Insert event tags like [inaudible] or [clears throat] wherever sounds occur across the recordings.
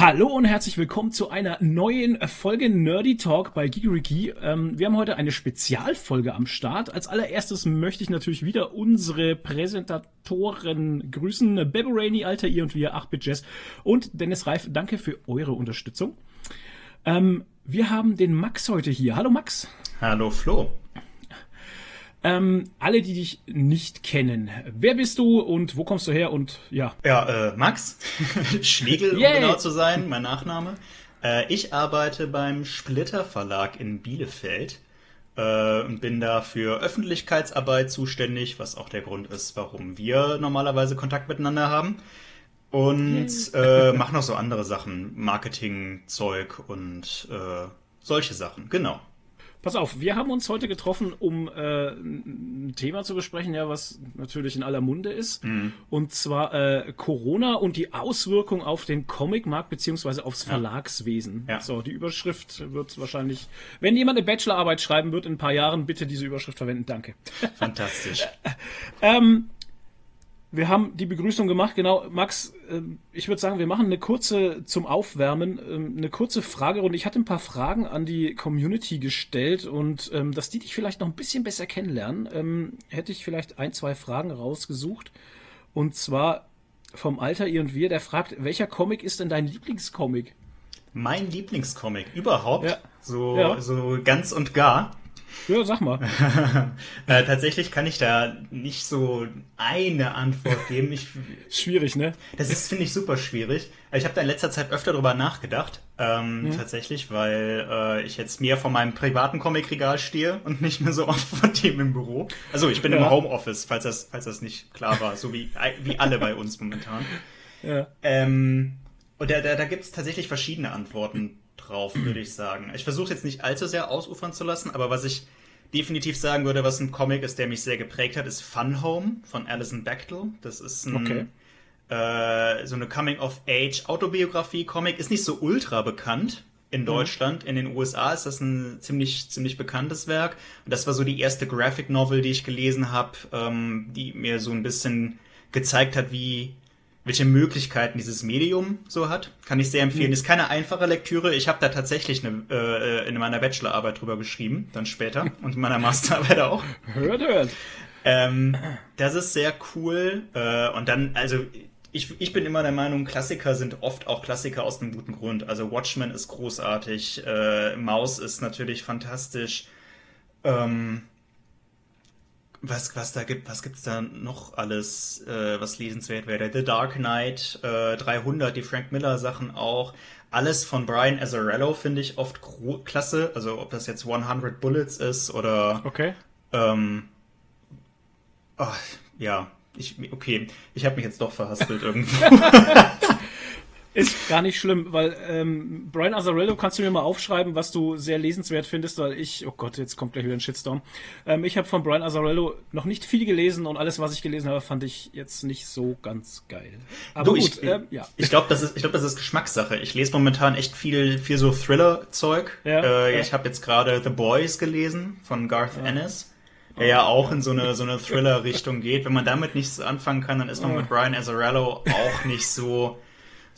Hallo und herzlich willkommen zu einer neuen Folge Nerdy Talk bei Gigeriki. Ähm, wir haben heute eine Spezialfolge am Start. Als allererstes möchte ich natürlich wieder unsere Präsentatoren grüßen. Bebo Rainey, Alter ihr und wir, 8-Bit Jazz und Dennis Reif. Danke für eure Unterstützung. Ähm, wir haben den Max heute hier. Hallo Max. Hallo Flo. Ähm, alle, die dich nicht kennen, wer bist du und wo kommst du her und ja. Ja, äh, Max [laughs] Schlegel, um genau zu sein, mein Nachname. Äh, ich arbeite beim Splitter Verlag in Bielefeld äh, und bin da für Öffentlichkeitsarbeit zuständig, was auch der Grund ist, warum wir normalerweise Kontakt miteinander haben. Und äh, mache noch so andere Sachen, Marketing-Zeug und äh, solche Sachen, genau. Pass auf, wir haben uns heute getroffen, um äh, ein Thema zu besprechen, ja, was natürlich in aller Munde ist. Mhm. Und zwar äh, Corona und die Auswirkung auf den Comicmarkt beziehungsweise aufs Verlagswesen. Ja. So, die Überschrift wird wahrscheinlich, wenn jemand eine Bachelorarbeit schreiben wird in ein paar Jahren, bitte diese Überschrift verwenden. Danke. Fantastisch. [laughs] ähm, wir haben die Begrüßung gemacht, genau. Max, ich würde sagen, wir machen eine kurze zum Aufwärmen, ähm, eine kurze Fragerunde. Ich hatte ein paar Fragen an die Community gestellt und ähm, dass die dich vielleicht noch ein bisschen besser kennenlernen, hätte ich vielleicht ein, zwei Fragen rausgesucht. Und zwar vom Alter ihr und wir, der fragt, welcher Comic ist denn dein Lieblingscomic? Mein Lieblingscomic überhaupt? Ja. So, ja. so ganz und gar. Ja, sag mal. [laughs] äh, tatsächlich kann ich da nicht so eine Antwort geben. Ich, [laughs] schwierig, ne? Das ist, finde ich, super schwierig. Ich habe da in letzter Zeit öfter drüber nachgedacht. Ähm, mhm. Tatsächlich, weil äh, ich jetzt mehr vor meinem privaten Comicregal stehe und nicht mehr so [laughs] oft vor dem im Büro. Also ich bin ja. im Homeoffice, falls das, falls das nicht klar war, so wie, wie alle bei uns momentan. Ja. Ähm, und da, da, da gibt es tatsächlich verschiedene Antworten drauf, würde ich sagen. Ich versuche jetzt nicht allzu sehr ausufern zu lassen, aber was ich definitiv sagen würde, was ein Comic ist, der mich sehr geprägt hat, ist Fun Home von Alison Bechtel. Das ist ein, okay. äh, so eine Coming-of-Age-Autobiografie-Comic. Ist nicht so ultra bekannt in mhm. Deutschland. Mhm. In den USA ist das ein ziemlich, ziemlich bekanntes Werk. Und das war so die erste Graphic Novel, die ich gelesen habe, ähm, die mir so ein bisschen gezeigt hat, wie welche Möglichkeiten dieses Medium so hat. Kann ich sehr empfehlen. Mhm. Ist keine einfache Lektüre. Ich habe da tatsächlich eine, äh, in meiner Bachelorarbeit drüber geschrieben, dann später. [laughs] Und in meiner Masterarbeit auch. Hört, hört. Ähm, das ist sehr cool. Äh, und dann, also ich, ich bin immer der Meinung, Klassiker sind oft auch Klassiker aus einem guten Grund. Also Watchmen ist großartig, äh, Maus ist natürlich fantastisch. Ähm, was, was da gibt, was gibt's da noch alles, äh, was lesenswert wäre? The Dark Knight, äh, 300, die Frank Miller Sachen auch. Alles von Brian Azzarello finde ich oft klasse. Also ob das jetzt 100 Bullets ist oder. Okay. Ähm, oh, ja, ich, okay, ich habe mich jetzt doch verhaspelt irgendwo. [laughs] [laughs] Ist gar nicht schlimm, weil ähm, Brian Azzarello kannst du mir mal aufschreiben, was du sehr lesenswert findest, weil ich, oh Gott, jetzt kommt gleich wieder ein Shitstorm. Ähm, ich habe von Brian Azzarello noch nicht viel gelesen und alles, was ich gelesen habe, fand ich jetzt nicht so ganz geil. Aber du, gut, ich, ähm, ja. Ich glaube, das ist, ich glaube, das ist Geschmackssache. Ich lese momentan echt viel, viel so Thriller-Zeug. Ja, äh, ja. Ich habe jetzt gerade The Boys gelesen von Garth ja. Ennis der ja auch in so eine, so eine Thriller-Richtung geht. Wenn man damit nichts anfangen kann, dann ist man mit Brian Azzarello auch nicht so,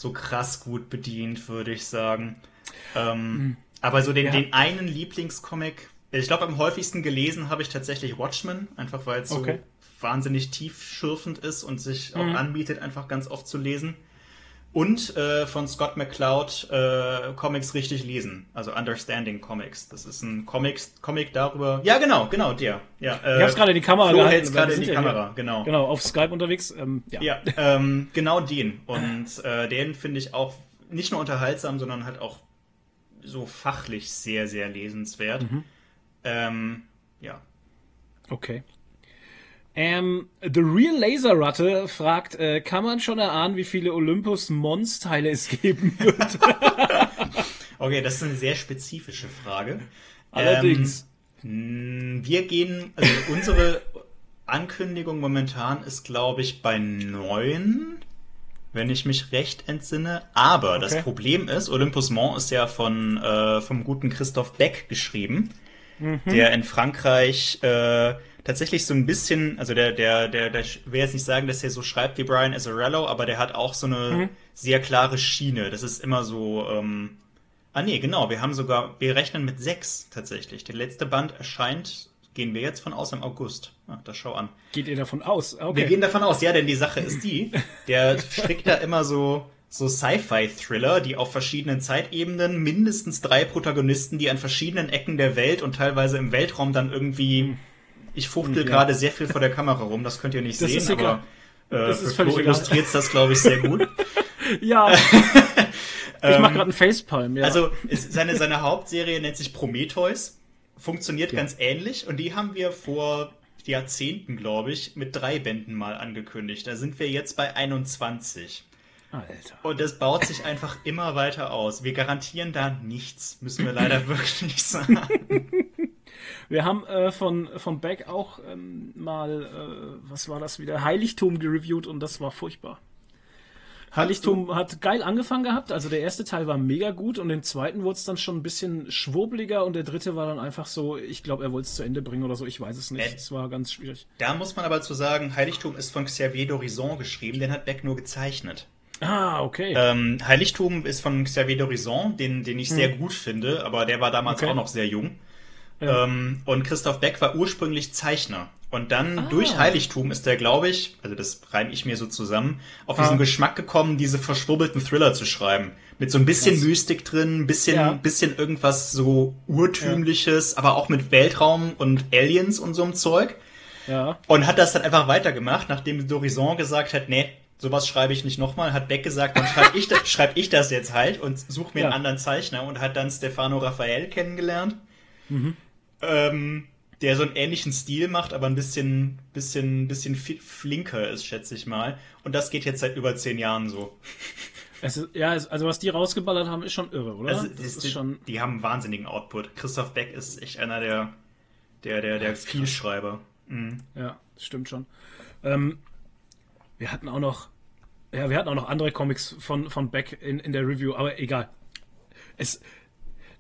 so krass gut bedient, würde ich sagen. Ähm, mhm. Aber so den, ja. den einen Lieblingscomic, ich glaube, am häufigsten gelesen habe ich tatsächlich Watchmen, einfach weil es okay. so wahnsinnig tiefschürfend ist und sich auch mhm. anbietet, einfach ganz oft zu lesen und äh, von Scott McCloud äh, Comics richtig lesen, also Understanding Comics. Das ist ein Comics, Comic darüber. Ja, genau, genau, der. Ja, äh, ich hab's gerade in die Kamera Flo gehalten. gerade in die Kamera, ja, genau. Genau, auf Skype unterwegs. Ähm, ja, ja ähm, genau den. Und äh, den finde ich auch nicht nur unterhaltsam, sondern halt auch so fachlich sehr, sehr lesenswert. Mhm. Ähm, ja. Okay. Ähm, The Real Laser Ratte fragt, äh, kann man schon erahnen, wie viele Olympus Mons Teile es geben wird? [laughs] okay, das ist eine sehr spezifische Frage. Allerdings. Ähm, wir gehen, also unsere Ankündigung momentan ist, glaube ich, bei neun, wenn ich mich recht entsinne. Aber okay. das Problem ist, Olympus Mons ist ja von äh, vom guten Christoph Beck geschrieben, mhm. der in Frankreich äh, tatsächlich so ein bisschen, also der, der, der, der will jetzt nicht sagen, dass er so schreibt wie Brian Azzarello, aber der hat auch so eine mhm. sehr klare Schiene. Das ist immer so, ähm, ah nee, genau, wir haben sogar, wir rechnen mit sechs tatsächlich. Der letzte Band erscheint, gehen wir jetzt von aus im August. Ach, das schau an. Geht ihr davon aus? Okay. Wir gehen davon aus, ja, denn die Sache ist die, [laughs] der strickt da immer so, so Sci-Fi-Thriller, die auf verschiedenen Zeitebenen mindestens drei Protagonisten, die an verschiedenen Ecken der Welt und teilweise im Weltraum dann irgendwie ich fuchtel ja. gerade sehr viel vor der Kamera rum, das könnt ihr nicht das sehen, aber äh, das ist völlig illustriert das, glaube ich, sehr gut. [laughs] ja. [laughs] ich mache gerade einen Facepalm, ja. Also ist, seine, seine Hauptserie nennt sich Prometheus, funktioniert ja. ganz ähnlich und die haben wir vor Jahrzehnten, glaube ich, mit drei Bänden mal angekündigt. Da sind wir jetzt bei 21. Alter. Und das baut sich einfach immer weiter aus. Wir garantieren da nichts, müssen wir leider [laughs] wirklich sagen. Wir haben äh, von, von Beck auch ähm, mal, äh, was war das wieder, Heiligtum gereviewt und das war furchtbar. Heiligtum hat geil angefangen gehabt, also der erste Teil war mega gut und im zweiten wurde es dann schon ein bisschen schwurbeliger und der dritte war dann einfach so, ich glaube, er wollte es zu Ende bringen oder so, ich weiß es nicht. Äh, es war ganz schwierig. Da muss man aber zu sagen, Heiligtum ist von Xavier d'Horizon geschrieben, den hat Beck nur gezeichnet. Ah, okay. Ähm, Heiligtum ist von Xavier d'Horizon, den, den ich hm. sehr gut finde, aber der war damals okay. auch noch sehr jung. Ja. Ähm, und Christoph Beck war ursprünglich Zeichner. Und dann ah. durch Heiligtum ist er, glaube ich, also das reime ich mir so zusammen, auf ah. diesen Geschmack gekommen, diese verschwurbelten Thriller zu schreiben. Mit so ein bisschen Was? Mystik drin, bisschen, ja. bisschen irgendwas so urtümliches, ja. aber auch mit Weltraum und Aliens und so einem Zeug. Ja. Und hat das dann einfach weitergemacht, nachdem Dorison gesagt hat, nee, sowas schreibe ich nicht nochmal, hat Beck gesagt, dann schreibe ich, das, [laughs] schreib ich das jetzt halt und suche mir ja. einen anderen Zeichner und hat dann Stefano Raphael kennengelernt. Mhm ähm, der so einen ähnlichen Stil macht, aber ein bisschen, bisschen, bisschen flinker ist, schätze ich mal. Und das geht jetzt seit über zehn Jahren so. [laughs] Ist, ja, also was die rausgeballert haben, ist schon irre, oder? Also, das ist die, schon... die haben einen wahnsinnigen Output. Christoph Beck ist echt einer der, der, der, der Vielschreiber. Mhm. Ja, das stimmt schon. Ähm, wir hatten auch noch, ja, wir hatten auch noch andere Comics von, von Beck in, in der Review, aber egal. Es,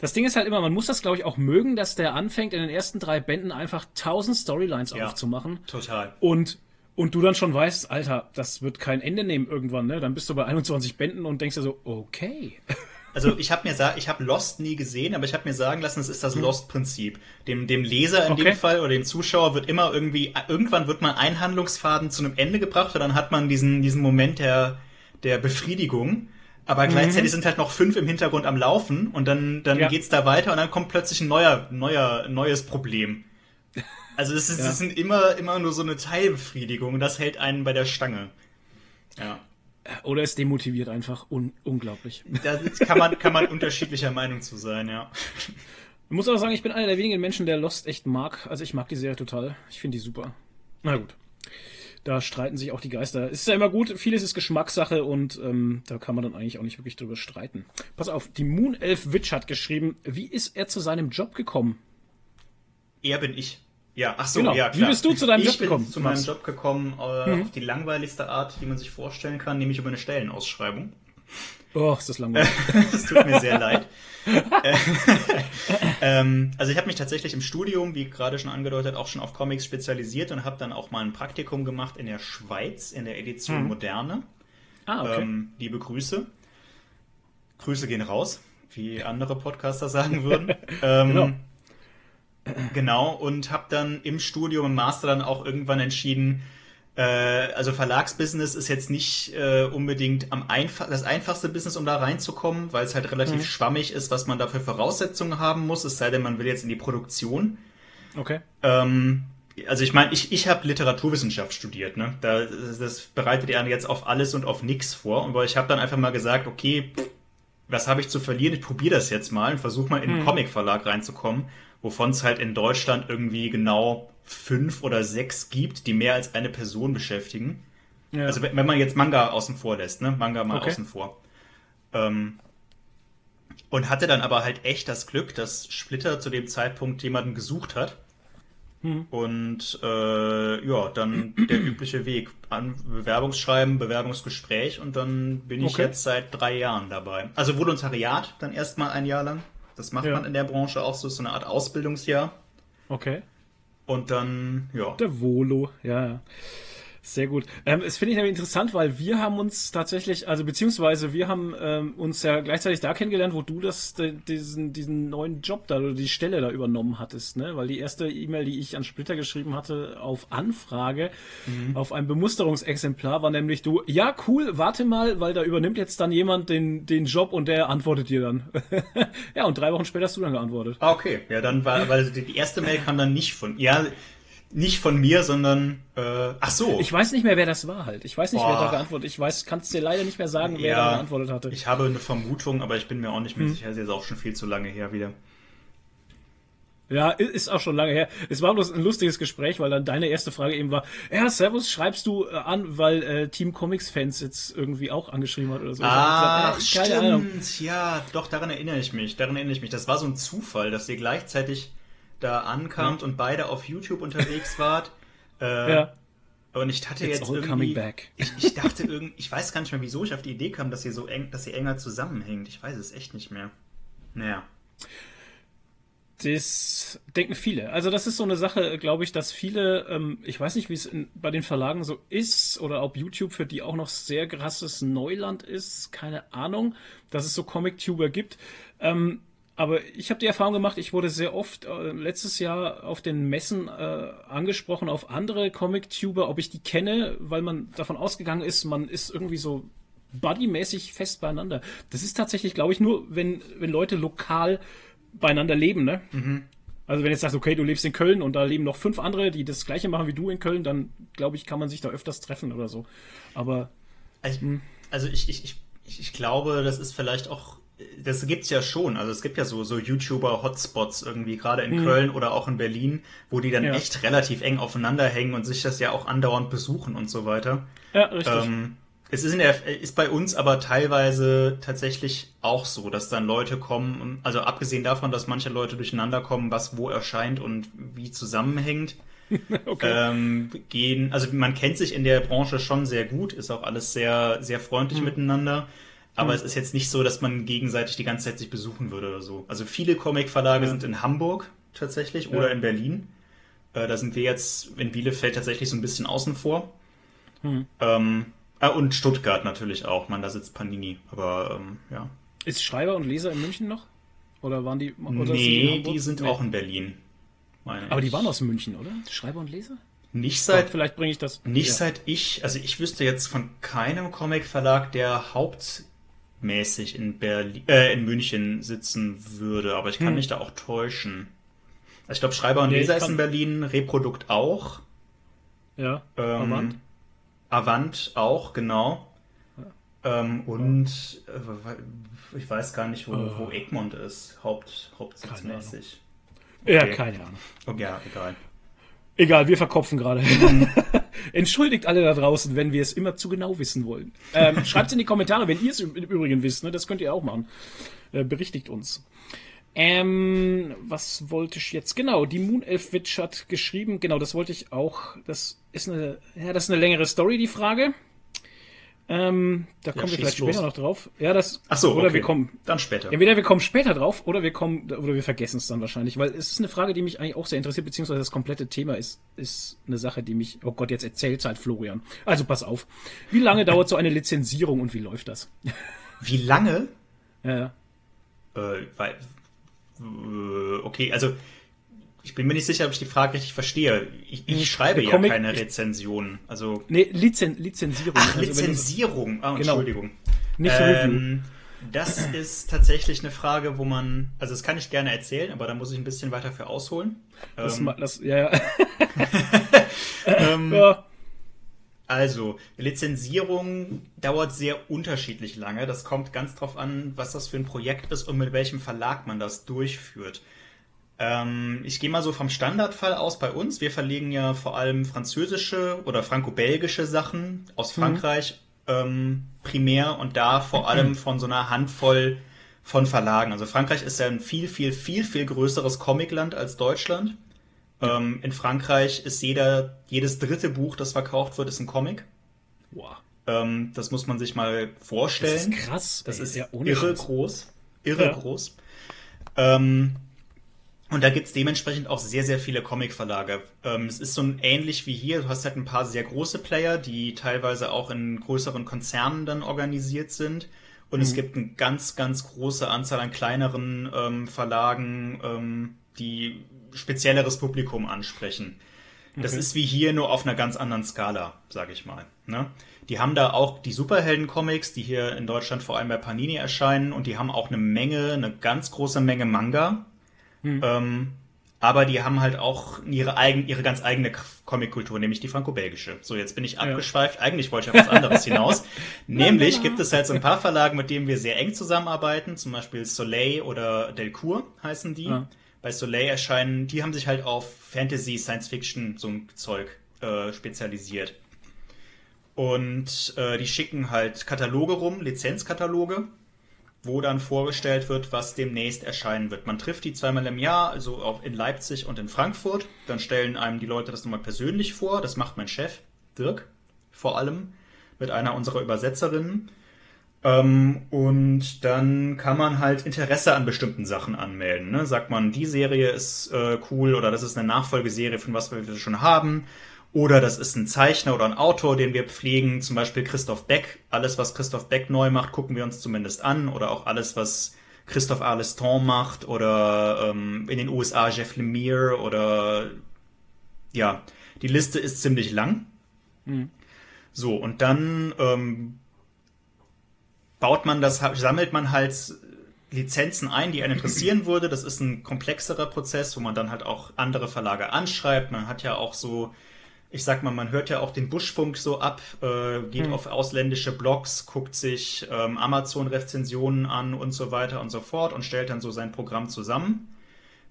das Ding ist halt immer, man muss das, glaube ich, auch mögen, dass der anfängt, in den ersten drei Bänden einfach tausend Storylines ja, aufzumachen. Total. Und, und du dann schon weißt, Alter, das wird kein Ende nehmen irgendwann, ne? Dann bist du bei 21 Bänden und denkst dir so, okay. [laughs] Also ich habe mir ich habe Lost nie gesehen, aber ich habe mir sagen lassen, es ist das hm. Lost-Prinzip. Dem, dem Leser in okay. dem Fall oder dem Zuschauer wird immer irgendwie, irgendwann wird mal ein Handlungsfaden zu einem Ende gebracht und dann hat man diesen, diesen Moment der, der Befriedigung aber gleichzeitig mhm. sind halt noch fünf im Hintergrund am Laufen und dann, dann ja. geht's da weiter und dann kommt plötzlich ein neuer, neuer, neues Problem. Also das, ist, ja. das sind immer, immer nur so eine Teilbefriedigung und das hält einen bei der Stange. Ja. Oder es demotiviert einfach un unglaublich. Da kann man, kann man unterschiedlicher Meinung zu sein, ja. Ich muss aber sagen, ich bin einer der wenigen Menschen, der Lost echt mag. Also ich mag die Serie total. Ich finde die super. Na gut da streiten sich auch die Geister. Es ist ja immer gut, vieles ist Geschmackssache und ähm, da kann man dann eigentlich auch nicht wirklich drüber streiten. Pass auf, die Moon Elf Witch hat geschrieben, wie ist er zu seinem Job gekommen? Er bin ich. Ja, ach so, genau. ja, klar. Wie bist du zu deinem ich Job gekommen? Ich bin zu meinem Job gekommen äh, mhm. auf die langweiligste Art, die man sich vorstellen kann, nämlich über eine Stellenausschreibung. Oh, ist das langweilig. [laughs] das tut mir sehr leid. [laughs] ähm, also ich habe mich tatsächlich im Studium, wie gerade schon angedeutet, auch schon auf Comics spezialisiert und habe dann auch mal ein Praktikum gemacht in der Schweiz, in der Edition mhm. Moderne. Ah, okay. Ähm, liebe Grüße. Grüße gehen raus, wie andere Podcaster sagen würden. [laughs] ähm, genau. Genau, und habe dann im Studium, im Master dann auch irgendwann entschieden, also Verlagsbusiness ist jetzt nicht äh, unbedingt am einfach, das einfachste Business, um da reinzukommen, weil es halt relativ mhm. schwammig ist, was man da für Voraussetzungen haben muss, es sei denn, man will jetzt in die Produktion. Okay. Ähm, also ich meine, ich, ich habe Literaturwissenschaft studiert, ne? Da, das bereitet ja jetzt auf alles und auf nichts vor. Aber ich habe dann einfach mal gesagt, okay, was habe ich zu verlieren? Ich probiere das jetzt mal und versuche mal in einen mhm. Comicverlag reinzukommen, wovon es halt in Deutschland irgendwie genau fünf oder sechs gibt, die mehr als eine Person beschäftigen. Ja. Also wenn man jetzt Manga außen vor lässt, ne? Manga mal okay. außen vor. Ähm, und hatte dann aber halt echt das Glück, dass Splitter zu dem Zeitpunkt jemanden gesucht hat. Hm. Und äh, ja, dann der übliche Weg. An Bewerbungsschreiben, Bewerbungsgespräch und dann bin ich okay. jetzt seit drei Jahren dabei. Also Volontariat dann erstmal ein Jahr lang. Das macht ja. man in der Branche auch so, so eine Art Ausbildungsjahr. Okay. Und dann, ja. Der Volo, ja. Sehr gut. Ähm, das finde ich nämlich interessant, weil wir haben uns tatsächlich, also beziehungsweise wir haben ähm, uns ja gleichzeitig da kennengelernt, wo du das, de, diesen, diesen neuen Job da oder die Stelle da übernommen hattest, ne? Weil die erste E-Mail, die ich an Splitter geschrieben hatte, auf Anfrage, mhm. auf ein Bemusterungsexemplar, war nämlich du, ja, cool, warte mal, weil da übernimmt jetzt dann jemand den, den Job und der antwortet dir dann. [laughs] ja, und drei Wochen später hast du dann geantwortet. Ah, okay. Ja, dann war, weil die erste Mail kam dann nicht von, ja, nicht von mir, sondern äh, ach so. Ich weiß nicht mehr, wer das war halt. Ich weiß nicht, Boah. wer da geantwortet. Ich weiß, kannst dir leider nicht mehr sagen, wer ja, da geantwortet hatte. Ich habe eine Vermutung, aber ich bin mir auch nicht mehr hm. sicher. Das ist jetzt auch schon viel zu lange her wieder. Ja, ist auch schon lange her. Es war bloß ein lustiges Gespräch, weil dann deine erste Frage eben war, ja, Servus, schreibst du äh, an, weil äh, Team Comics Fans jetzt irgendwie auch angeschrieben hat oder so. Ah, gesagt, äh, stimmt. Ahnung. Ja, doch, daran erinnere ich mich. Daran erinnere ich mich. Das war so ein Zufall, dass ihr gleichzeitig da ankamt ja. und beide auf YouTube unterwegs wart. [laughs] Äh, ja. Und ich hatte It's jetzt irgendwie, ich, ich dachte irgendwie, ich weiß gar nicht mehr, wieso ich auf die Idee kam, dass ihr so eng, dass ihr enger zusammenhängt. Ich weiß es echt nicht mehr. Naja. Das denken viele. Also das ist so eine Sache, glaube ich, dass viele, ähm, ich weiß nicht, wie es bei den Verlagen so ist oder ob YouTube für die auch noch sehr krasses Neuland ist, keine Ahnung, dass es so Comic-Tuber gibt. Ähm, aber ich habe die Erfahrung gemacht, ich wurde sehr oft äh, letztes Jahr auf den Messen äh, angesprochen auf andere Comic-Tuber, ob ich die kenne, weil man davon ausgegangen ist, man ist irgendwie so buddymäßig fest beieinander. Das ist tatsächlich, glaube ich, nur, wenn, wenn Leute lokal beieinander leben, ne? Mhm. Also wenn jetzt sagst, okay, du lebst in Köln und da leben noch fünf andere, die das gleiche machen wie du in Köln, dann glaube ich, kann man sich da öfters treffen oder so. Aber. Also, hm. also ich, ich, ich, ich glaube, das ist vielleicht auch das gibt's ja schon. Also es gibt ja so, so YouTuber-Hotspots irgendwie, gerade in mhm. Köln oder auch in Berlin, wo die dann ja. echt relativ eng aufeinander hängen und sich das ja auch andauernd besuchen und so weiter. Ja, richtig. Ähm, es ist, in der, ist bei uns aber teilweise tatsächlich auch so, dass dann Leute kommen, also abgesehen davon, dass manche Leute durcheinander kommen, was wo erscheint und wie zusammenhängt, [laughs] okay. ähm, gehen, also man kennt sich in der Branche schon sehr gut, ist auch alles sehr, sehr freundlich mhm. miteinander. Aber mhm. es ist jetzt nicht so, dass man gegenseitig die ganze Zeit sich besuchen würde oder so. Also viele Comic-Verlage ja. sind in Hamburg tatsächlich ja. oder in Berlin. Äh, da sind wir jetzt in Bielefeld tatsächlich so ein bisschen außen vor. Mhm. Ähm, äh, und Stuttgart natürlich auch. Man, da sitzt Panini. Aber ähm, ja. Ist Schreiber und Leser in München noch? Oder waren die? Oder nee, die, die sind nee. auch in Berlin. Aber ich. die waren aus München, oder? Schreiber und Leser? Nicht seit. Doch, vielleicht bringe ich das. Nicht ja. seit ich. Also ich wüsste jetzt von keinem Comic-Verlag, der Haupt mäßig in Berlin, äh, in München sitzen würde, aber ich kann hm. mich da auch täuschen. Also ich glaube, Schreiber und nee, Leser ist in Berlin, Reprodukt auch. Ja. Ähm, Avant. Avant auch, genau. Ja. Ähm, und äh, ich weiß gar nicht, wo, oh. wo Egmont ist, Haupt, hauptsitzmäßig. Okay. Ja, keine Ahnung. Okay, ja, egal. Egal, wir verkopfen gerade. [laughs] Entschuldigt alle da draußen, wenn wir es immer zu genau wissen wollen. Ähm, [laughs] Schreibt es in die Kommentare, wenn ihr es im Übrigen wisst. Ne? Das könnt ihr auch machen. Äh, berichtigt uns. Ähm, was wollte ich jetzt? Genau, die Moon Elf Witch hat geschrieben. Genau, das wollte ich auch. Das ist eine, ja, das ist eine längere Story, die Frage. Ähm, da kommen wir vielleicht los. später noch drauf. Ja, das. Ach so, oder okay. wir kommen dann später. Entweder wir kommen später drauf oder wir kommen oder wir vergessen es dann wahrscheinlich, weil es ist eine Frage, die mich eigentlich auch sehr interessiert, beziehungsweise das komplette Thema ist ist eine Sache, die mich. Oh Gott, jetzt erzählt halt Florian. Also pass auf. Wie lange dauert so eine Lizenzierung und wie läuft das? [laughs] Wie lange? Ja. Äh, weil, äh, okay, also ich bin mir nicht sicher, ob ich die Frage richtig verstehe. Ich, ich hm, schreibe ja Comic, keine Rezensionen. Also nee, Lizen, Lizenzierung. Ach, also Lizenzierung. Ah, genau. Entschuldigung. Nicht ähm, Das ist tatsächlich eine Frage, wo man, also das kann ich gerne erzählen, aber da muss ich ein bisschen weiter für ausholen. Das, ähm, das, ja, ja. [laughs] ähm, ja. Also, Lizenzierung dauert sehr unterschiedlich lange. Das kommt ganz drauf an, was das für ein Projekt ist und mit welchem Verlag man das durchführt. Ähm, ich gehe mal so vom Standardfall aus bei uns. Wir verlegen ja vor allem französische oder franco-belgische Sachen aus mhm. Frankreich mhm. ähm, primär und da vor allem von so einer Handvoll von Verlagen. Also Frankreich ist ja ein viel, viel, viel, viel größeres Comicland als Deutschland. Ähm, in Frankreich ist jeder, jedes dritte Buch, das verkauft wird, ist ein Comic. Wow. Ähm, das muss man sich mal vorstellen. Das ist krass. Das ist ja irre groß. Irre ja. groß. Ähm, Und da gibt's dementsprechend auch sehr, sehr viele Comic-Verlage. Ähm, es ist so ein ähnlich wie hier. Du hast halt ein paar sehr große Player, die teilweise auch in größeren Konzernen dann organisiert sind. Und mhm. es gibt eine ganz, ganz große Anzahl an kleineren ähm, Verlagen, ähm, die spezielleres Publikum ansprechen. Das okay. ist wie hier nur auf einer ganz anderen Skala, sage ich mal. Ne? Die haben da auch die Superhelden-Comics, die hier in Deutschland vor allem bei Panini erscheinen, und die haben auch eine Menge, eine ganz große Menge Manga. Hm. Ähm, aber die haben halt auch ihre, eigen, ihre ganz eigene Comic-Kultur, nämlich die franco-belgische. So, jetzt bin ich abgeschweift. Ja. Eigentlich wollte ich auf was anderes [laughs] hinaus. nämlich genau. gibt es halt so ein paar Verlagen, mit denen wir sehr eng zusammenarbeiten. Zum Beispiel Soleil oder Delcourt heißen die. Ja. Bei Soleil erscheinen, die haben sich halt auf Fantasy, Science Fiction, so ein Zeug äh, spezialisiert. Und äh, die schicken halt Kataloge rum, Lizenzkataloge wo dann vorgestellt wird, was demnächst erscheinen wird. Man trifft die zweimal im Jahr, also auch in Leipzig und in Frankfurt. Dann stellen einem die Leute das nochmal persönlich vor. Das macht mein Chef, Dirk, vor allem, mit einer unserer Übersetzerinnen. Ähm, und dann kann man halt Interesse an bestimmten Sachen anmelden. Ne? Sagt man, die Serie ist äh, cool oder das ist eine Nachfolgeserie von was wir schon haben. Oder das ist ein Zeichner oder ein Autor, den wir pflegen, zum Beispiel Christoph Beck. Alles, was Christoph Beck neu macht, gucken wir uns zumindest an. Oder auch alles, was Christoph Arleston macht. Oder ähm, in den USA Jeff Lemire. Oder ja, die Liste ist ziemlich lang. Mhm. So, und dann ähm, baut man das, sammelt man halt Lizenzen ein, die einen interessieren würde. Das ist ein komplexerer Prozess, wo man dann halt auch andere Verlage anschreibt. Man hat ja auch so ich sag mal, man hört ja auch den Buschfunk so ab, äh, geht hm. auf ausländische Blogs, guckt sich ähm, Amazon-Rezensionen an und so weiter und so fort und stellt dann so sein Programm zusammen.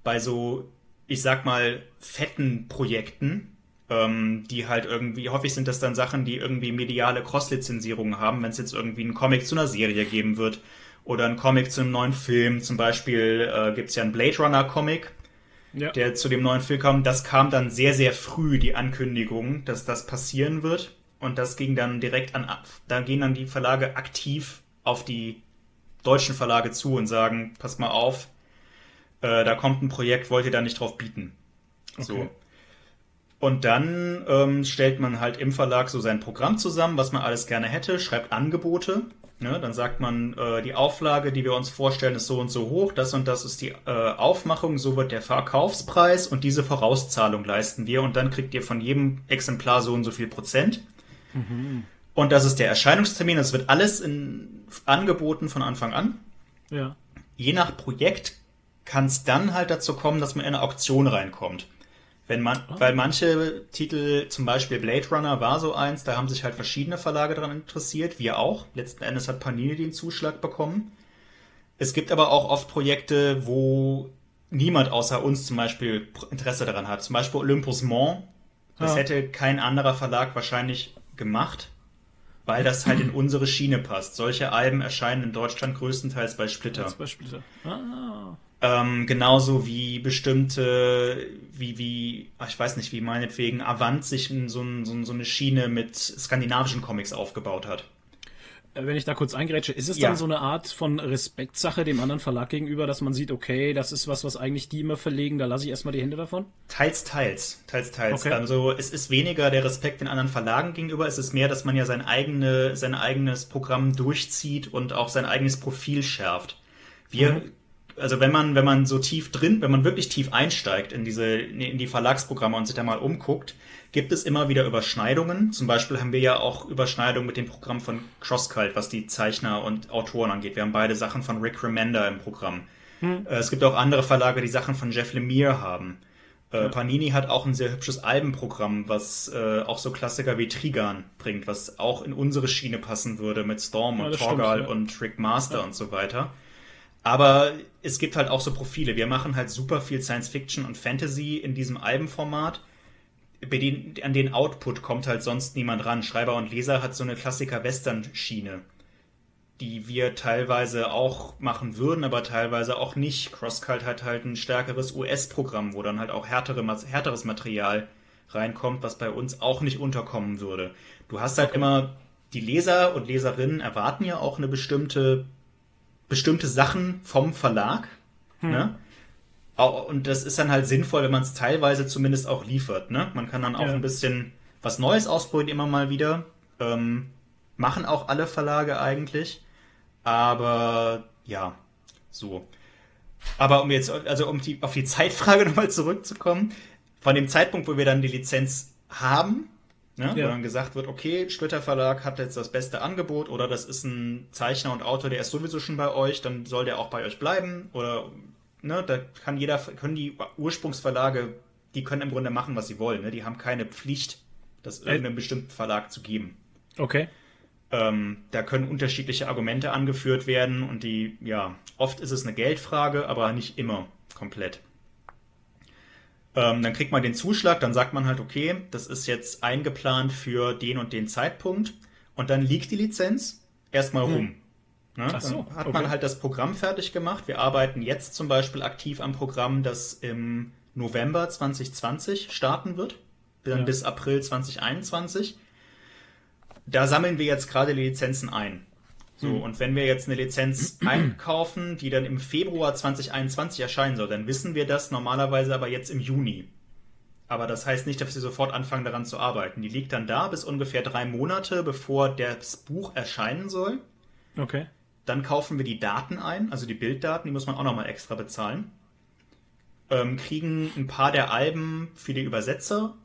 Bei so, ich sag mal, fetten Projekten, ähm, die halt irgendwie, häufig sind das dann Sachen, die irgendwie mediale Cross-Lizenzierungen haben, wenn es jetzt irgendwie einen Comic zu einer Serie geben wird oder einen Comic zu einem neuen Film. Zum Beispiel äh, gibt es ja einen Blade Runner-Comic ja. der zu dem neuen Film kam. Das kam dann sehr, sehr früh, die Ankündigung, dass das passieren wird. Und das ging dann direkt an, da gehen dann die Verlage aktiv auf die deutschen Verlage zu und sagen, pass mal auf, äh, da kommt ein Projekt, wollt ihr da nicht drauf bieten? Okay. So. Und dann ähm, stellt man halt im Verlag so sein Programm zusammen, was man alles gerne hätte, schreibt Angebote Ne, dann sagt man, äh, die Auflage, die wir uns vorstellen, ist so und so hoch, das und das ist die äh, Aufmachung, so wird der Verkaufspreis und diese Vorauszahlung leisten wir und dann kriegt ihr von jedem Exemplar so und so viel Prozent. Mhm. Und das ist der Erscheinungstermin, das wird alles in, angeboten von Anfang an. Ja. Je nach Projekt kann es dann halt dazu kommen, dass man in eine Auktion reinkommt. Wenn man, oh. weil manche Titel, zum Beispiel Blade Runner war so eins, da haben sich halt verschiedene Verlage daran interessiert, wir auch. Letzten Endes hat Panini den Zuschlag bekommen. Es gibt aber auch oft Projekte, wo niemand außer uns zum Beispiel Interesse daran hat. Zum Beispiel Olympus Mons. Das ja. hätte kein anderer Verlag wahrscheinlich gemacht, weil das halt in [clears throat] unsere Schiene passt. Solche Alben erscheinen in Deutschland größtenteils bei Splitter. Bei Splitter. Ah. Ähm, genauso wie bestimmte, wie, wie, ich weiß nicht, wie meinetwegen Avant sich in so, ein, so, so eine Schiene mit skandinavischen Comics aufgebaut hat. Äh, wenn ich da kurz eingrätsche, ist es ja. dann so eine Art von Respektsache dem anderen Verlag gegenüber, dass man sieht, okay, das ist was, was eigentlich die immer verlegen, da lasse ich erstmal die Hände davon? Teils, teils, teils, teils. Okay. Also es ist weniger der Respekt den anderen Verlagen gegenüber, es ist mehr, dass man ja sein, eigene, sein eigenes Programm durchzieht und auch sein eigenes Profil schärft. Wir mhm also wenn man, wenn man so tief drin, wenn man wirklich tief einsteigt in diese, in die Verlagsprogramme und sich da mal umguckt, gibt es immer wieder Überschneidungen. Zum Beispiel haben wir ja auch Überschneidungen mit dem Programm von CrossCult, was die Zeichner und Autoren angeht. Wir haben beide Sachen von Rick Remender im Programm. Hm. Äh, es gibt auch andere Verlage, die Sachen von Jeff Lemire haben. Äh, ja. Panini hat auch ein sehr hübsches Albenprogramm, was äh, auch so Klassiker wie Trigan bringt, was auch in unsere Schiene passen würde mit Storm ja, und Torgal ja. und Rick Master und so weiter. Aber es gibt halt auch so Profile. Wir machen halt super viel Science Fiction und Fantasy in diesem Albenformat. Den, an den Output kommt halt sonst niemand ran. Schreiber und Leser hat so eine Klassiker-Western-Schiene, die wir teilweise auch machen würden, aber teilweise auch nicht. CrossCult hat halt ein stärkeres US-Programm, wo dann halt auch härtere, härteres Material reinkommt, was bei uns auch nicht unterkommen würde. Du hast halt okay. immer, die Leser und Leserinnen erwarten ja auch eine bestimmte bestimmte Sachen vom Verlag. Hm. Ne? und das ist dann halt sinnvoll, wenn man es teilweise zumindest auch liefert. Ne? Man kann dann auch ja. ein bisschen was Neues ausprobieren, immer mal wieder. Ähm, machen auch alle Verlage eigentlich. Aber ja, so. Aber um jetzt, also um die, auf die Zeitfrage [laughs] nochmal zurückzukommen, von dem Zeitpunkt, wo wir dann die Lizenz haben, ne, ja. wo dann gesagt wird, okay, Splitter Verlag hat jetzt das beste Angebot oder das ist ein Zeichner und Autor, der ist sowieso schon bei euch, dann soll der auch bei euch bleiben oder ne, da kann jeder, können die Ursprungsverlage, die können im Grunde machen, was sie wollen. Ne? Die haben keine Pflicht, das irgendeinem bestimmten Verlag zu geben. Okay. Ähm, da können unterschiedliche Argumente angeführt werden und die, ja, oft ist es eine Geldfrage, aber nicht immer komplett. Ähm, dann kriegt man den Zuschlag, dann sagt man halt, okay, das ist jetzt eingeplant für den und den Zeitpunkt und dann liegt die Lizenz erstmal hm. rum. Ne? Ach so, Dann hat okay. man halt das Programm fertig gemacht. Wir arbeiten jetzt zum Beispiel aktiv am Programm, das im November 2020 starten wird, dann ja. bis April 2021. Da sammeln wir jetzt gerade die Lizenzen ein. So, hm. und wenn wir jetzt eine Lizenz [clears throat] einkaufen, die dann im Februar 2021 erscheinen soll, dann wissen wir das normalerweise aber jetzt im Juni. Aber das heißt nicht, dass wir sofort anfangen daran zu arbeiten. Die liegt dann da bis ungefähr drei Monate, bevor das Buch erscheinen soll. Okay. Dann kaufen wir die Daten ein, also die Bilddaten, die muss man auch nochmal extra bezahlen. Ähm, kriegen ein paar der Alben für die Übersetzer,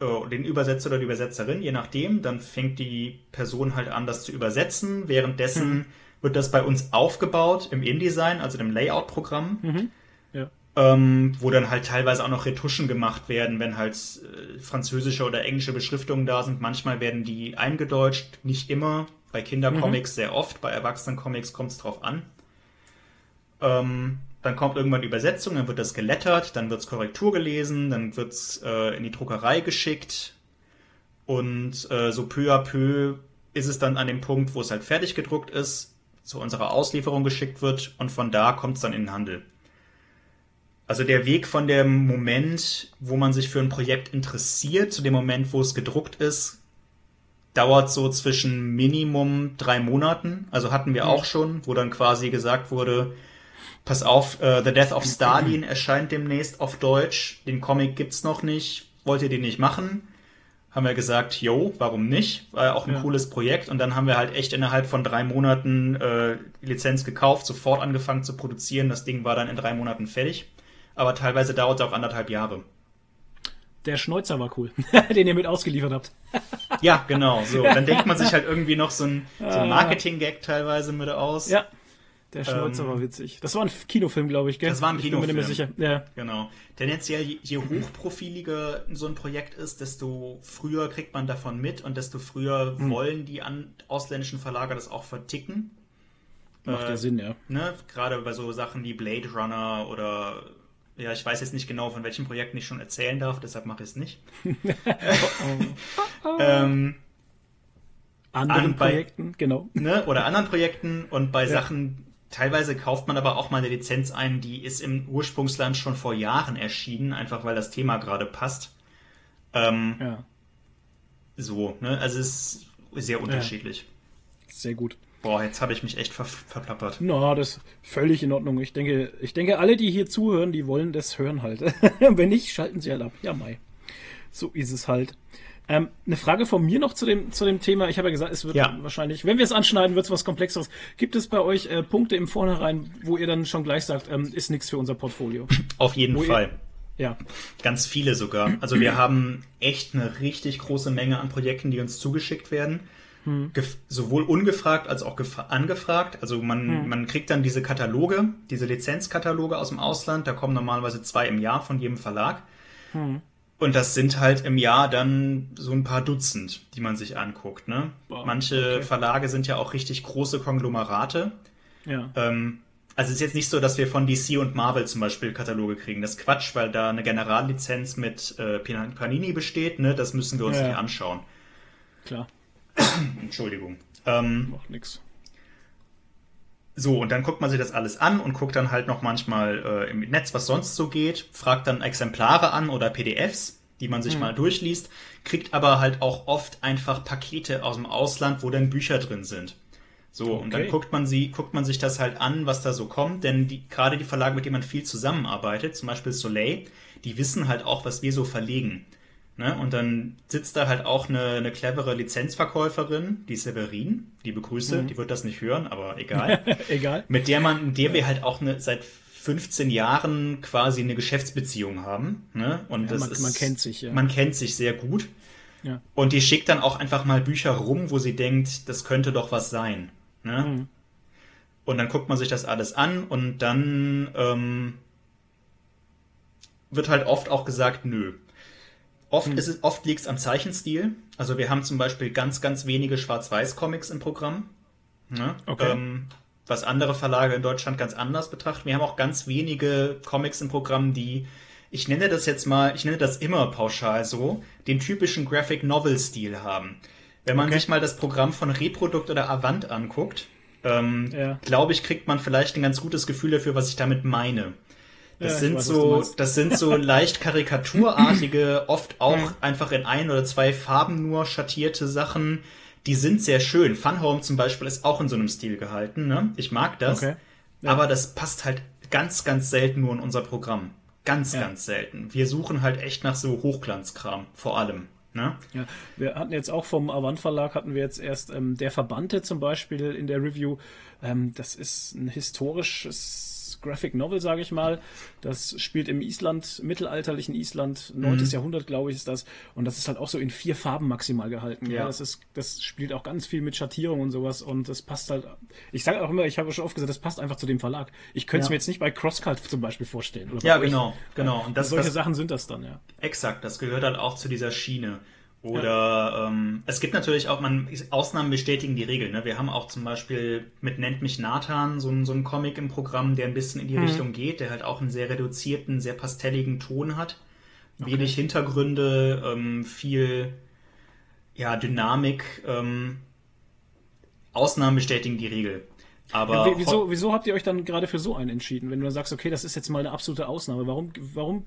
den Übersetzer oder die Übersetzerin, je nachdem. Dann fängt die Person halt an, das zu übersetzen. Währenddessen mhm. wird das bei uns aufgebaut im InDesign, also dem Layout-Programm. Mhm. Ja. Ähm, wo dann halt teilweise auch noch Retuschen gemacht werden, wenn halt äh, französische oder englische Beschriftungen da sind. Manchmal werden die eingedeutscht, nicht immer. Bei Kindercomics mhm. sehr oft, bei Erwachsenencomics kommt es drauf an. Ähm, dann kommt irgendwann die Übersetzung, dann wird das gelettert, dann wird es Korrektur gelesen, dann wird es äh, in die Druckerei geschickt und äh, so peu à peu ist es dann an dem Punkt, wo es halt fertig gedruckt ist, zu unserer Auslieferung geschickt wird und von da kommt es dann in den Handel. Also der Weg von dem Moment, wo man sich für ein Projekt interessiert, zu dem Moment, wo es gedruckt ist, dauert so zwischen Minimum drei Monaten. Also hatten wir auch schon, wo dann quasi gesagt wurde, pass auf, uh, The Death of Stalin erscheint demnächst auf Deutsch. Den Comic gibt's noch nicht. Wollt ihr den nicht machen? Haben wir gesagt, yo, warum nicht? War auch ein ja. cooles Projekt. Und dann haben wir halt echt innerhalb von drei Monaten äh, Lizenz gekauft, sofort angefangen zu produzieren. Das Ding war dann in drei Monaten fertig. Aber teilweise dauert es auch anderthalb Jahre. Der Schnäuzer war cool, [laughs] den ihr mit ausgeliefert habt. ja, genau. So, dann [laughs] denkt man sich halt irgendwie noch so ein, so ein ah. Marketing-Gag teilweise mit aus. Ja. Der Schnäuzer ähm, war witzig. Das war ein Kinofilm, glaube ich, gell? Das war ein Kinofilm. Ich bin mir sicher. Ja. Genau. Tendenziell, je, hochprofiliger so ein Projekt ist, desto früher kriegt man davon mit und desto früher hm. wollen die an, ausländischen Verlager das auch verticken. Macht äh, ja Sinn, ja. Ne? Gerade bei so Sachen wie Blade Runner oder ja, ich weiß jetzt nicht genau, von welchen Projekten ich schon erzählen darf, deshalb mache ich es nicht. [laughs] ähm, anderen bei, Projekten, genau. Ne, oder anderen Projekten und bei ja. Sachen, teilweise kauft man aber auch mal eine Lizenz ein, die ist im Ursprungsland schon vor Jahren erschienen, einfach weil das Thema gerade passt. Ähm, ja. So, ne, also es ist sehr unterschiedlich. Ja. Sehr gut. Boah, jetzt habe ich mich echt ver verplappert. Na, das ist völlig in Ordnung. Ich denke, ich denke, alle, die hier zuhören, die wollen das hören halt. [laughs] Wenn nicht, schalten sie halt ab. Ja, Mai. So ist es halt. Ähm, eine Frage von mir noch zu dem, zu dem Thema. Ich habe ja gesagt, es wird ja. wahrscheinlich, wenn wir es anschneiden, wird es was Komplexeres. Gibt es bei euch äh, Punkte im Vornherein, wo ihr dann schon gleich sagt, ähm, ist nichts für unser Portfolio? [clears throat] Auf jeden wo Fall. Ihr, ja. Ganz viele sogar. Also wir haben echt eine richtig große Menge an Projekten, die uns zugeschickt werden. Hm. sowohl ungefragt als auch angefragt. Also man, hm. man kriegt dann diese Kataloge, diese Lizenzkataloge aus dem Ausland. Da kommen normalerweise zwei im Jahr von jedem Verlag. Hm. Und das sind halt im Jahr dann so ein paar Dutzend, die man sich anguckt. Ne? Boah, Manche okay. Verlage sind ja auch richtig große Konglomerate. Ja. Ähm, also es ist jetzt nicht so, dass wir von DC und Marvel zum Beispiel Kataloge kriegen. Das ist Quatsch, weil da eine Generallizenz mit äh, Panini besteht. Ne? Das müssen wir uns ja. nicht anschauen. Klar. [coughs] Entschuldigung. Ähm, Macht nix. So, und dann guckt man sich das alles an und guckt dann halt noch manchmal äh, im Netz, was sonst so geht, fragt dann Exemplare an oder PDFs, die man sich hm. mal durchliest, kriegt aber halt auch oft einfach Pakete aus dem Ausland, wo dann Bücher drin sind. So, okay. und dann guckt man sie, guckt man sich das halt an, was da so kommt, denn die, gerade die Verlage, mit denen man viel zusammenarbeitet, zum Beispiel Soleil, die wissen halt auch, was wir so verlegen. Ne? Und dann sitzt da halt auch eine, eine clevere Lizenzverkäuferin, die Severin, die begrüße, mhm. die wird das nicht hören, aber egal. [laughs] egal. Mit der man, mit der wir halt auch eine, seit 15 Jahren quasi eine Geschäftsbeziehung haben. Ne? Und ja, das man, ist, man kennt sich, ja. Man kennt sich sehr gut. Ja. Und die schickt dann auch einfach mal Bücher rum, wo sie denkt, das könnte doch was sein. Ne? Mhm. Und dann guckt man sich das alles an und dann ähm, wird halt oft auch gesagt, nö. Oft, ist es, oft liegt es am Zeichenstil. Also wir haben zum Beispiel ganz, ganz wenige Schwarz-Weiß-Comics im Programm. Ne? Okay. Ähm, was andere Verlage in Deutschland ganz anders betrachten. Wir haben auch ganz wenige Comics im Programm, die, ich nenne das jetzt mal, ich nenne das immer pauschal so, den typischen Graphic Novel Stil haben. Wenn man okay. sich mal das Programm von Reprodukt oder Avant anguckt, ähm, ja. glaube ich, kriegt man vielleicht ein ganz gutes Gefühl dafür, was ich damit meine. Das ja, sind weiß, so, das sind so [laughs] leicht karikaturartige, oft auch ja. einfach in ein oder zwei Farben nur schattierte Sachen. Die sind sehr schön. Fun Home zum Beispiel ist auch in so einem Stil gehalten. Ne? Ich mag das. Okay. Ja. Aber das passt halt ganz, ganz selten nur in unser Programm. Ganz, ganz selten. Wir suchen halt echt nach so Hochglanzkram, vor allem. Ne? Ja, wir hatten jetzt auch vom Avant Verlag hatten wir jetzt erst ähm, der Verbannte zum Beispiel in der Review. Ähm, das ist ein historisches Graphic Novel, sage ich mal. Das spielt im Island, mittelalterlichen Island, 9. Mhm. Jahrhundert, glaube ich, ist das. Und das ist halt auch so in vier Farben maximal gehalten. Ja. ja. Das ist, das spielt auch ganz viel mit Schattierung und sowas. Und das passt halt. Ich sage auch immer, ich habe schon oft gesagt, das passt einfach zu dem Verlag. Ich könnte es ja. mir jetzt nicht bei Crosscut zum Beispiel vorstellen. ja, genau, genau. Und das, solche das, Sachen sind das dann, ja. Exakt, das gehört halt auch zu dieser Schiene. Oder ja. ähm, es gibt natürlich auch, man Ausnahmen bestätigen die Regel. Ne? Wir haben auch zum Beispiel mit Nennt mich Nathan so, so einen Comic im Programm, der ein bisschen in die mhm. Richtung geht, der halt auch einen sehr reduzierten, sehr pastelligen Ton hat. Okay. Wenig Hintergründe, ähm, viel ja, Dynamik. Ähm, Ausnahmen bestätigen die Regel. Aber ja, wieso, wieso habt ihr euch dann gerade für so einen entschieden? Wenn du dann sagst, okay, das ist jetzt mal eine absolute Ausnahme, warum, warum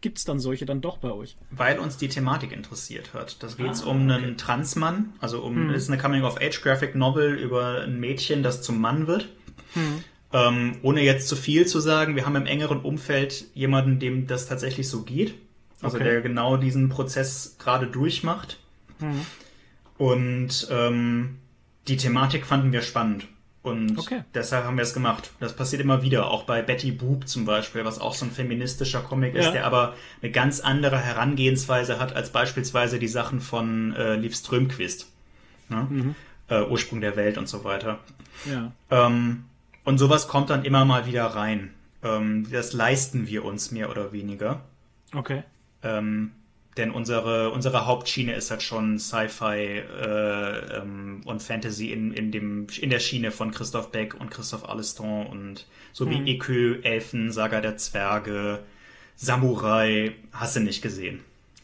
gibt es dann solche dann doch bei euch? Weil uns die Thematik interessiert hat. Das geht ah, um okay. einen Transmann, also um hm. ist eine Coming-of-Age-Graphic-Novel über ein Mädchen, das zum Mann wird. Hm. Ähm, ohne jetzt zu viel zu sagen, wir haben im engeren Umfeld jemanden, dem das tatsächlich so geht. Also okay. der genau diesen Prozess gerade durchmacht. Hm. Und ähm, die Thematik fanden wir spannend. Und okay. deshalb haben wir es gemacht. Das passiert immer wieder, auch bei Betty Boop zum Beispiel, was auch so ein feministischer Comic ja. ist, der aber eine ganz andere Herangehensweise hat als beispielsweise die Sachen von äh, Liv Strömquist. Ne? Mhm. Äh, Ursprung der Welt und so weiter. Ja. Ähm, und sowas kommt dann immer mal wieder rein. Ähm, das leisten wir uns mehr oder weniger. Okay. Ähm, denn unsere, unsere Hauptschiene ist halt schon Sci-Fi äh, ähm, und Fantasy in, in, dem, in der Schiene von Christoph Beck und Christoph Aleston und so wie mhm. Ekö, Elfen, Saga der Zwerge, Samurai, hast du nicht gesehen.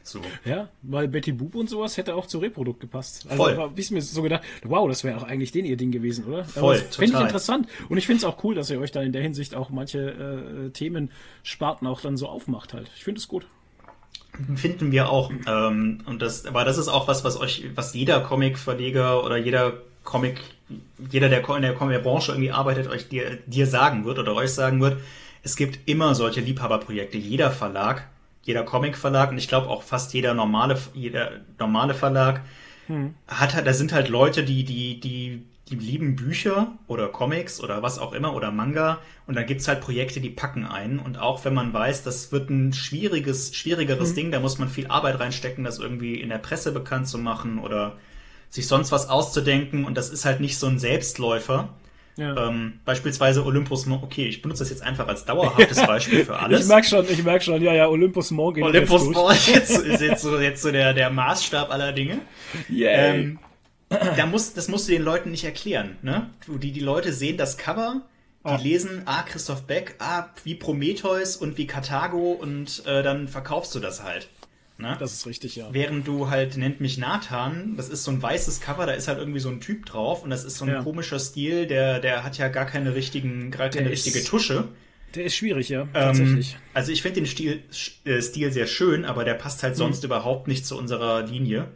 So. Ja, weil Betty Boop und sowas hätte auch zu Reprodukt gepasst. Also Voll. habe ich mir so gedacht, wow, das wäre auch eigentlich den ihr Ding gewesen, oder? Voll, Finde ich interessant. Und ich finde es auch cool, dass ihr euch da in der Hinsicht auch manche äh, Themensparten auch dann so aufmacht halt. Ich finde es gut. Finden wir auch. Ähm, und das, aber das ist auch was, was euch, was jeder Comic-Verleger oder jeder Comic, jeder, der in der Comic-Branche irgendwie arbeitet, euch dir, dir sagen wird oder euch sagen wird. Es gibt immer solche Liebhaberprojekte. Jeder Verlag, jeder Comic-Verlag und ich glaube auch fast jeder normale, jeder normale Verlag hm. hat halt, da sind halt Leute, die, die, die die lieben Bücher oder Comics oder was auch immer oder Manga und dann gibt's halt Projekte, die packen ein und auch wenn man weiß, das wird ein schwieriges, schwierigeres mhm. Ding, da muss man viel Arbeit reinstecken, das irgendwie in der Presse bekannt zu machen oder sich sonst was auszudenken und das ist halt nicht so ein Selbstläufer. Ja. Ähm, beispielsweise Olympus Mons, okay, ich benutze das jetzt einfach als dauerhaftes [laughs] Beispiel für alles. Ich merk schon, ich merk schon, ja, ja, Olympus Mons geht Olympus Mons ist, ist jetzt so, jetzt so der, der Maßstab aller Dinge. Yeah. Ähm, da muss, das musst du den Leuten nicht erklären. Ne? Die, die Leute sehen das Cover, die oh. lesen, ah, Christoph Beck, ah, wie Prometheus und wie Karthago und äh, dann verkaufst du das halt. Ne? Das ist richtig, ja. Während du halt, nennt mich Nathan, das ist so ein weißes Cover, da ist halt irgendwie so ein Typ drauf und das ist so ein ja. komischer Stil, der, der hat ja gar keine richtigen, gar keine der richtige ist, Tusche. Der ist schwierig, ja, ähm, tatsächlich. also ich finde den Stil, äh, Stil sehr schön, aber der passt halt sonst hm. überhaupt nicht zu unserer Linie.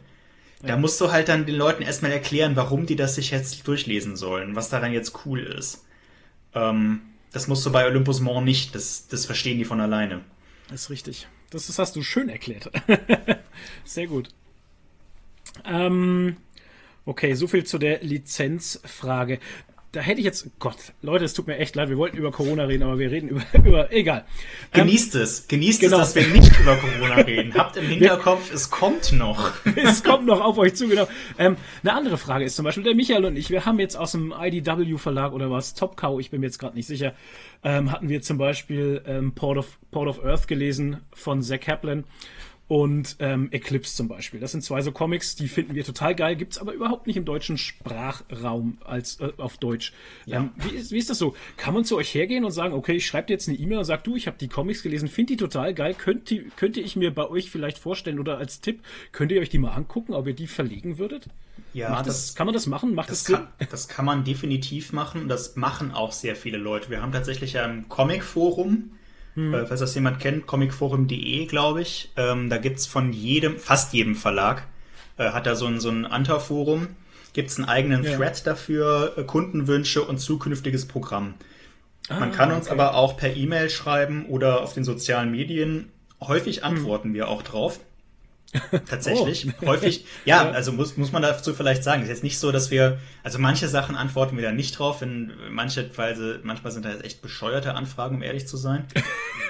Da musst du halt dann den Leuten erstmal erklären, warum die das sich jetzt durchlesen sollen, was daran jetzt cool ist. Ähm, das musst du bei Olympus Mons nicht, das, das verstehen die von alleine. Das ist richtig. Das, das hast du schön erklärt. [laughs] Sehr gut. Ähm, okay, so viel zu der Lizenzfrage da hätte ich jetzt, Gott, Leute, es tut mir echt leid, wir wollten über Corona reden, aber wir reden [laughs] über, über egal. Genießt ähm, es, genießt genau. es, dass wir nicht über Corona [laughs] reden. Habt im Hinterkopf, es kommt noch. [laughs] es kommt noch auf euch zu, genau. Ähm, eine andere Frage ist zum Beispiel, der Michael und ich, wir haben jetzt aus dem IDW Verlag oder was, Top Cow, ich bin mir jetzt gerade nicht sicher, ähm, hatten wir zum Beispiel ähm, Port, of, Port of Earth gelesen von Zach Kaplan und ähm, Eclipse zum Beispiel. Das sind zwei so Comics, die finden wir total geil, gibt's aber überhaupt nicht im deutschen Sprachraum als äh, auf Deutsch. Ja. Ähm, wie, ist, wie ist das so? Kann man zu euch hergehen und sagen, okay, ich schreibe dir jetzt eine E-Mail und sag du, ich habe die Comics gelesen, finde die total geil, könnt die, könnte ich mir bei euch vielleicht vorstellen oder als Tipp, könnt ihr euch die mal angucken, ob ihr die verlegen würdet? Ja, das, das, kann man das machen? Macht das, das kann, das kann man definitiv machen. Das machen auch sehr viele Leute. Wir haben tatsächlich ein Comic-Forum, hm. Äh, falls das jemand kennt, comicforum.de, glaube ich. Ähm, da gibt's von jedem, fast jedem Verlag, äh, hat da so ein, so ein Anta-Forum, gibt's einen eigenen ja. Thread dafür, äh, Kundenwünsche und zukünftiges Programm. Ah, Man kann uns okay. aber auch per E-Mail schreiben oder auf den sozialen Medien. Häufig hm. antworten hm. wir auch drauf. [laughs] Tatsächlich. Oh. Häufig. [laughs] Ja, ja, also muss, muss man dazu vielleicht sagen. Es ist jetzt nicht so, dass wir, also manche Sachen antworten wir da nicht drauf, in manche Weise, manchmal sind das echt bescheuerte Anfragen, um ehrlich zu sein.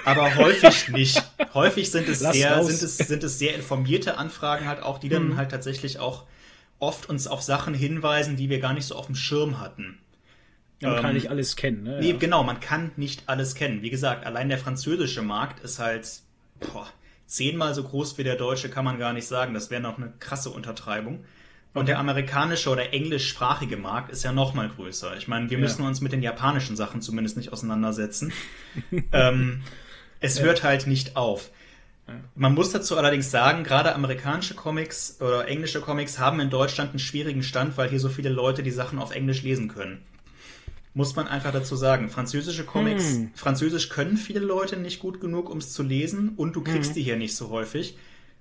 Aber [laughs] häufig nicht. Häufig sind es sehr, sind es, sind es sehr informierte Anfragen halt auch, die dann mhm. halt tatsächlich auch oft uns auf Sachen hinweisen, die wir gar nicht so auf dem Schirm hatten. Ja, man ähm, kann nicht alles kennen, ne? Nee, ja. genau, man kann nicht alles kennen. Wie gesagt, allein der französische Markt ist halt, boah, zehnmal so groß wie der deutsche kann man gar nicht sagen. Das wäre noch eine krasse Untertreibung. Und der amerikanische oder englischsprachige Markt ist ja noch mal größer. Ich meine, wir ja. müssen uns mit den japanischen Sachen zumindest nicht auseinandersetzen. [laughs] ähm, es ja. hört halt nicht auf. Man muss dazu allerdings sagen, gerade amerikanische Comics oder englische Comics haben in Deutschland einen schwierigen Stand, weil hier so viele Leute die Sachen auf Englisch lesen können muss man einfach dazu sagen. Französische Comics, hm. Französisch können viele Leute nicht gut genug, um es zu lesen und du kriegst hm. die hier nicht so häufig.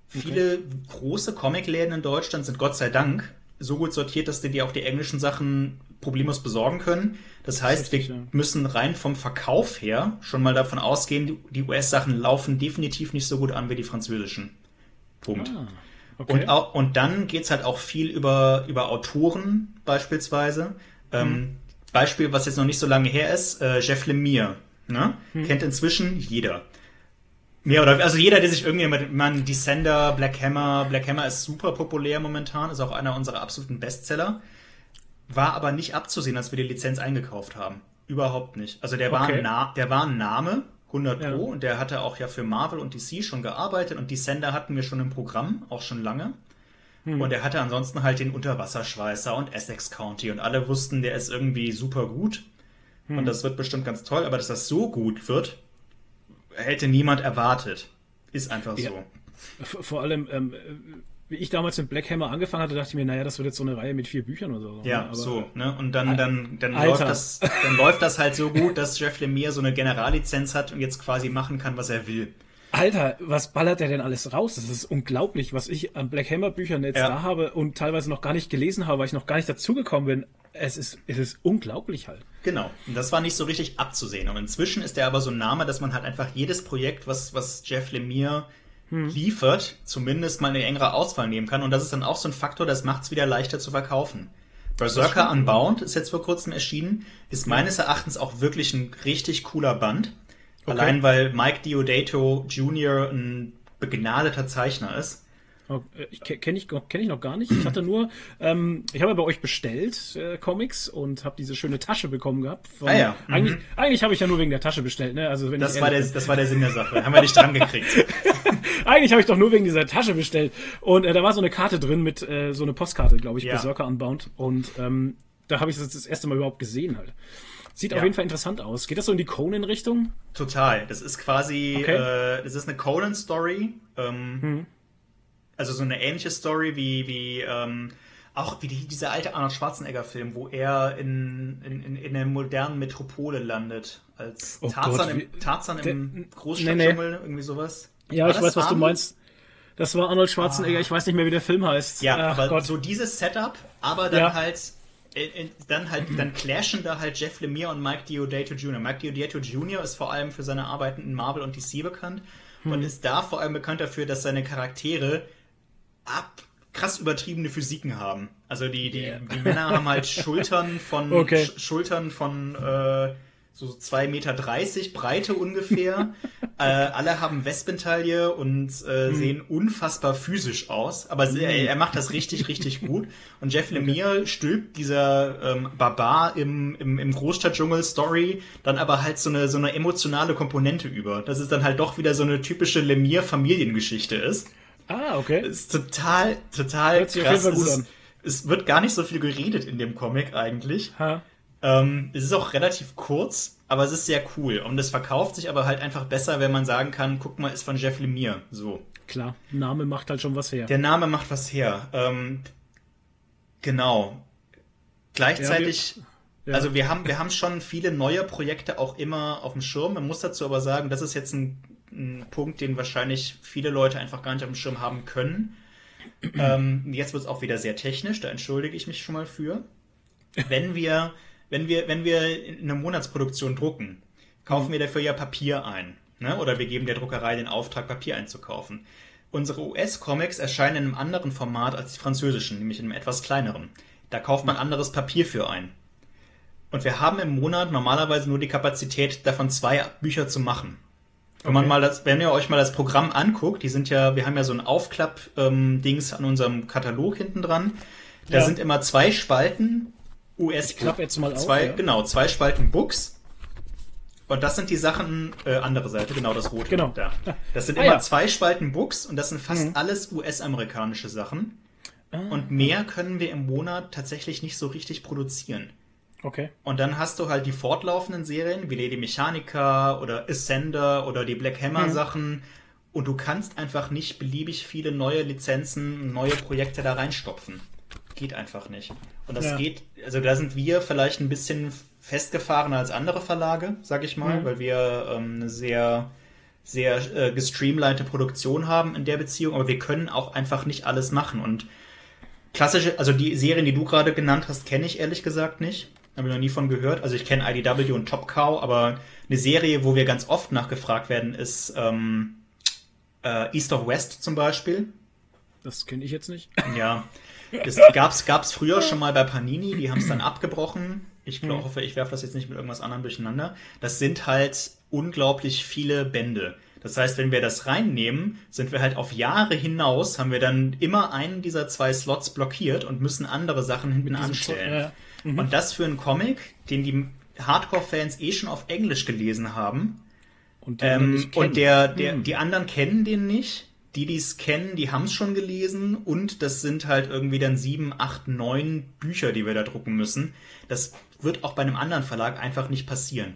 Viele okay. große Comicläden in Deutschland sind Gott sei Dank so gut sortiert, dass die dir auch die englischen Sachen problemlos besorgen können. Das heißt, wir müssen rein vom Verkauf her schon mal davon ausgehen, die US-Sachen laufen definitiv nicht so gut an wie die französischen. Punkt. Ah, okay. und, auch, und dann geht's halt auch viel über, über Autoren beispielsweise. Ähm, hm. Ähm, Beispiel, was jetzt noch nicht so lange her ist, äh, Jeff Lemire. Ne? Hm. Kennt inzwischen jeder. Mehr oder also jeder, der sich irgendwie mit man Descender, Black Hammer, Black Hammer ist super populär momentan, ist auch einer unserer absoluten Bestseller. War aber nicht abzusehen, als wir die Lizenz eingekauft haben. Überhaupt nicht. Also der war, okay. ein, der war ein Name, 100 Pro, ja. und der hatte auch ja für Marvel und DC schon gearbeitet und Descender hatten wir schon im Programm, auch schon lange. Hm. Und er hatte ansonsten halt den Unterwasserschweißer und Essex County und alle wussten, der ist irgendwie super gut. Hm. Und das wird bestimmt ganz toll, aber dass das so gut wird, hätte niemand erwartet. Ist einfach ja. so. Vor allem, ähm, wie ich damals mit Black Hammer angefangen hatte, dachte ich mir, naja, das wird jetzt so eine Reihe mit vier Büchern oder so. Ja, aber, so, ne? Und dann, dann, dann läuft das, dann läuft das halt so gut, dass Jeff Lemire so eine Generallizenz hat und jetzt quasi machen kann, was er will. Alter, was ballert der denn alles raus? Das ist unglaublich, was ich an Black Hammer Büchern jetzt ja. da habe und teilweise noch gar nicht gelesen habe, weil ich noch gar nicht dazugekommen bin. Es ist, es ist unglaublich halt. Genau. Und das war nicht so richtig abzusehen. Und inzwischen ist er aber so ein Name, dass man halt einfach jedes Projekt, was, was Jeff Lemire hm. liefert, zumindest mal eine engere Auswahl nehmen kann. Und das ist dann auch so ein Faktor, das macht es wieder leichter zu verkaufen. Berserker Unbound ist jetzt vor kurzem erschienen, ist meines Erachtens auch wirklich ein richtig cooler Band. Okay. Allein weil Mike Diodato Jr. ein begnadeter Zeichner ist. Äh, kenne ich, kenn ich noch gar nicht. Ich hatte nur, ähm, ich habe bei euch bestellt äh, Comics und habe diese schöne Tasche bekommen gehabt. Von, ah ja. Mhm. Eigentlich, eigentlich habe ich ja nur wegen der Tasche bestellt. Ne? Also wenn das, war der, das war der Sinn der Sache. Haben wir nicht dran gekriegt. [laughs] eigentlich habe ich doch nur wegen dieser Tasche bestellt. Und äh, da war so eine Karte drin mit äh, so eine Postkarte, glaube ich, ja. Berserker Unbound. Und ähm, da habe ich das das erste Mal überhaupt gesehen halt. Sieht ja. auf jeden Fall interessant aus. Geht das so in die Conan-Richtung? Total. Das ist quasi, okay. äh, das ist eine Conan-Story. Ähm, hm. Also so eine ähnliche Story wie, wie ähm, auch wie die, dieser alte Arnold Schwarzenegger-Film, wo er in, in, in, in der modernen Metropole landet. Als oh Tarzan, Gott, im, Tarzan im Großstadtdschungel, nee, nee. irgendwie sowas. Ja, War ich weiß, was du meinst. Das war Arnold Schwarzenegger, ah. ich weiß nicht mehr, wie der Film heißt. Ja, Ach, aber Gott. so dieses Setup, aber dann ja. halt dann halt, dann clashen da halt Jeff Lemire und Mike Diodato Jr. Mike Diodato Jr. ist vor allem für seine Arbeiten in Marvel und DC bekannt hm. und ist da vor allem bekannt dafür, dass seine Charaktere ab krass übertriebene Physiken haben. Also die, die, yeah. die Männer haben halt Schultern von [laughs] okay. Sch Schultern von äh, so 2,30 Meter Breite ungefähr. [laughs] äh, alle haben Wespentaille und äh, hm. sehen unfassbar physisch aus. Aber hm. er macht das richtig, richtig gut. Und Jeff [laughs] Lemire stülpt dieser ähm, Barbar im, im, im Großstadtdschungel-Story dann aber halt so eine, so eine emotionale Komponente über. Dass es dann halt doch wieder so eine typische Lemire-Familiengeschichte ist. Ah, okay. Ist total, total Hört krass. Es, ist, es, wird gar nicht so viel geredet in dem Comic eigentlich. Ha. Ähm, es ist auch relativ kurz, aber es ist sehr cool. Und es verkauft sich aber halt einfach besser, wenn man sagen kann, guck mal, ist von Jeff Lemire. So. Klar, Name macht halt schon was her. Der Name macht was her. Ähm, genau. Gleichzeitig, ja, wir, ja. also wir haben, wir haben schon viele neue Projekte auch immer auf dem Schirm. Man muss dazu aber sagen, das ist jetzt ein, ein Punkt, den wahrscheinlich viele Leute einfach gar nicht auf dem Schirm haben können. ähm, jetzt wird es auch wieder sehr technisch, da entschuldige ich mich schon mal für. Wenn wir wenn wir, wenn wir eine Monatsproduktion drucken, kaufen mhm. wir dafür ja Papier ein. Ne? Oder wir geben der Druckerei den Auftrag, Papier einzukaufen. Unsere US-Comics erscheinen in einem anderen Format als die französischen, nämlich in einem etwas kleineren. Da kauft man anderes Papier für ein. Und wir haben im Monat normalerweise nur die Kapazität, davon zwei Bücher zu machen. Wenn man mal das, wenn ihr euch mal das Programm anguckt, die sind ja, wir haben ja so ein Aufklapp-Dings ähm, an unserem Katalog hinten dran. Da ja. sind immer zwei Spalten US. Ich klappe jetzt mal zwei, auf. Ja. Genau, zwei Spalten Books. Und das sind die Sachen, äh, andere Seite, genau das rote. Genau. Da. Das sind ah, immer ja. zwei Spalten Books und das sind fast mhm. alles US-amerikanische Sachen. Ah. Und mehr können wir im Monat tatsächlich nicht so richtig produzieren. Okay. Und dann hast du halt die fortlaufenden Serien, wie Lady Mechanica oder Ascender oder die Black Hammer mhm. Sachen. Und du kannst einfach nicht beliebig viele neue Lizenzen, neue Projekte da reinstopfen. Geht einfach nicht. Und das ja. geht, also da sind wir vielleicht ein bisschen festgefahrener als andere Verlage, sag ich mal, mhm. weil wir ähm, eine sehr, sehr äh, gestreamlinete Produktion haben in der Beziehung, aber wir können auch einfach nicht alles machen. Und klassische, also die Serien, die du gerade genannt hast, kenne ich ehrlich gesagt nicht. Habe ich noch nie von gehört. Also ich kenne IDW und Top Cow, aber eine Serie, wo wir ganz oft nachgefragt werden, ist ähm, äh, East of West zum Beispiel. Das kenne ich jetzt nicht. Ja. Das gab's, gab's früher schon mal bei Panini, die haben es dann abgebrochen. Ich glaub, hoffe, ich werfe das jetzt nicht mit irgendwas anderem durcheinander. Das sind halt unglaublich viele Bände. Das heißt, wenn wir das reinnehmen, sind wir halt auf Jahre hinaus, haben wir dann immer einen dieser zwei Slots blockiert und müssen andere Sachen hinten anstellen. Ja. Mhm. Und das für einen Comic, den die Hardcore-Fans eh schon auf Englisch gelesen haben. Und, ähm, und der, der, mhm. die anderen kennen den nicht die, die es kennen, die haben es schon gelesen und das sind halt irgendwie dann sieben, acht, neun Bücher, die wir da drucken müssen. Das wird auch bei einem anderen Verlag einfach nicht passieren.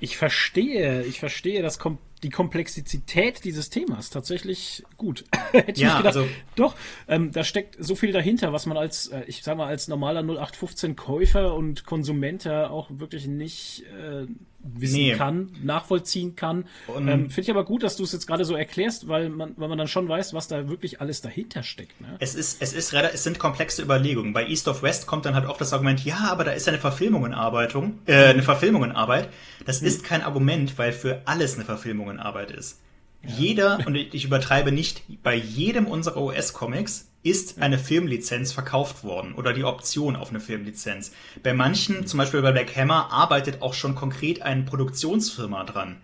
Ich verstehe, ich verstehe das kom die Komplexität dieses Themas tatsächlich gut. [laughs] Hätte ich ja, gedacht. Also, Doch, ähm, da steckt so viel dahinter, was man als, äh, ich sag mal, als normaler 0815 Käufer und Konsument auch wirklich nicht äh, wissen nee. kann, nachvollziehen kann. Ähm, Finde ich aber gut, dass du es jetzt gerade so erklärst, weil man, weil man dann schon weiß, was da wirklich alles dahinter steckt. Ne? Es ist, es ist, es sind komplexe Überlegungen. Bei East of West kommt dann halt oft das Argument, ja, aber da ist ja eine Verfilmung in Arbeitung, äh, eine Verfilmung in Arbeit. Das mhm. ist kein Argument, weil für alles eine Verfilmung in Arbeit ist. Ja. Jeder, und ich übertreibe nicht, bei jedem unserer US-Comics ist eine Filmlizenz verkauft worden oder die Option auf eine Filmlizenz. Bei manchen, zum Beispiel bei Black Hammer, arbeitet auch schon konkret eine Produktionsfirma dran.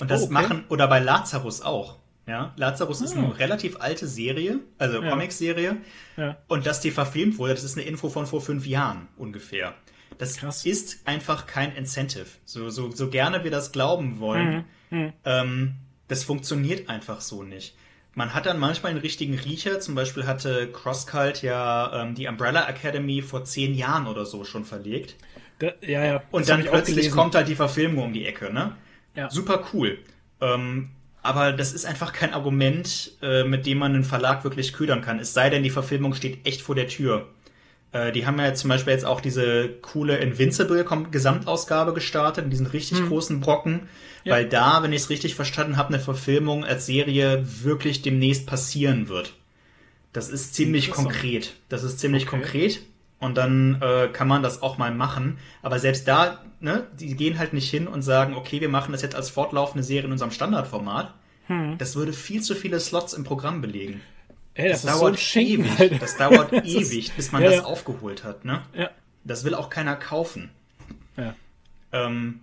Und das oh, okay. machen, oder bei Lazarus auch. Ja, Lazarus ah. ist eine relativ alte Serie, also ja. Comicserie. Ja. Und dass die verfilmt wurde, das ist eine Info von vor fünf Jahren ungefähr. Das Krass. ist einfach kein Incentive. So, so, so gerne wir das glauben wollen, mhm. Mhm. Ähm, das funktioniert einfach so nicht. Man hat dann manchmal einen richtigen Riecher. Zum Beispiel hatte CrossCult ja ähm, die Umbrella Academy vor zehn Jahren oder so schon verlegt. Da, ja, ja. Und dann plötzlich kommt halt die Verfilmung um die Ecke, ne? Ja. Super cool. Ähm, aber das ist einfach kein Argument, äh, mit dem man einen Verlag wirklich ködern kann. Es sei denn, die Verfilmung steht echt vor der Tür. Äh, die haben ja zum Beispiel jetzt auch diese coole Invincible-Gesamtausgabe gestartet, in diesen richtig hm. großen Brocken. Weil da, wenn ich es richtig verstanden habe, eine Verfilmung als Serie wirklich demnächst passieren wird. Das ist ziemlich konkret. Das ist ziemlich okay. konkret. Und dann äh, kann man das auch mal machen. Aber selbst da, ne, die gehen halt nicht hin und sagen, okay, wir machen das jetzt als fortlaufende Serie in unserem Standardformat. Hm. Das würde viel zu viele Slots im Programm belegen. Ey, das, das dauert so ewig. Das dauert [laughs] ewig, bis man ja, das ja. aufgeholt hat, ne? Ja. Das will auch keiner kaufen. Ja. Ähm,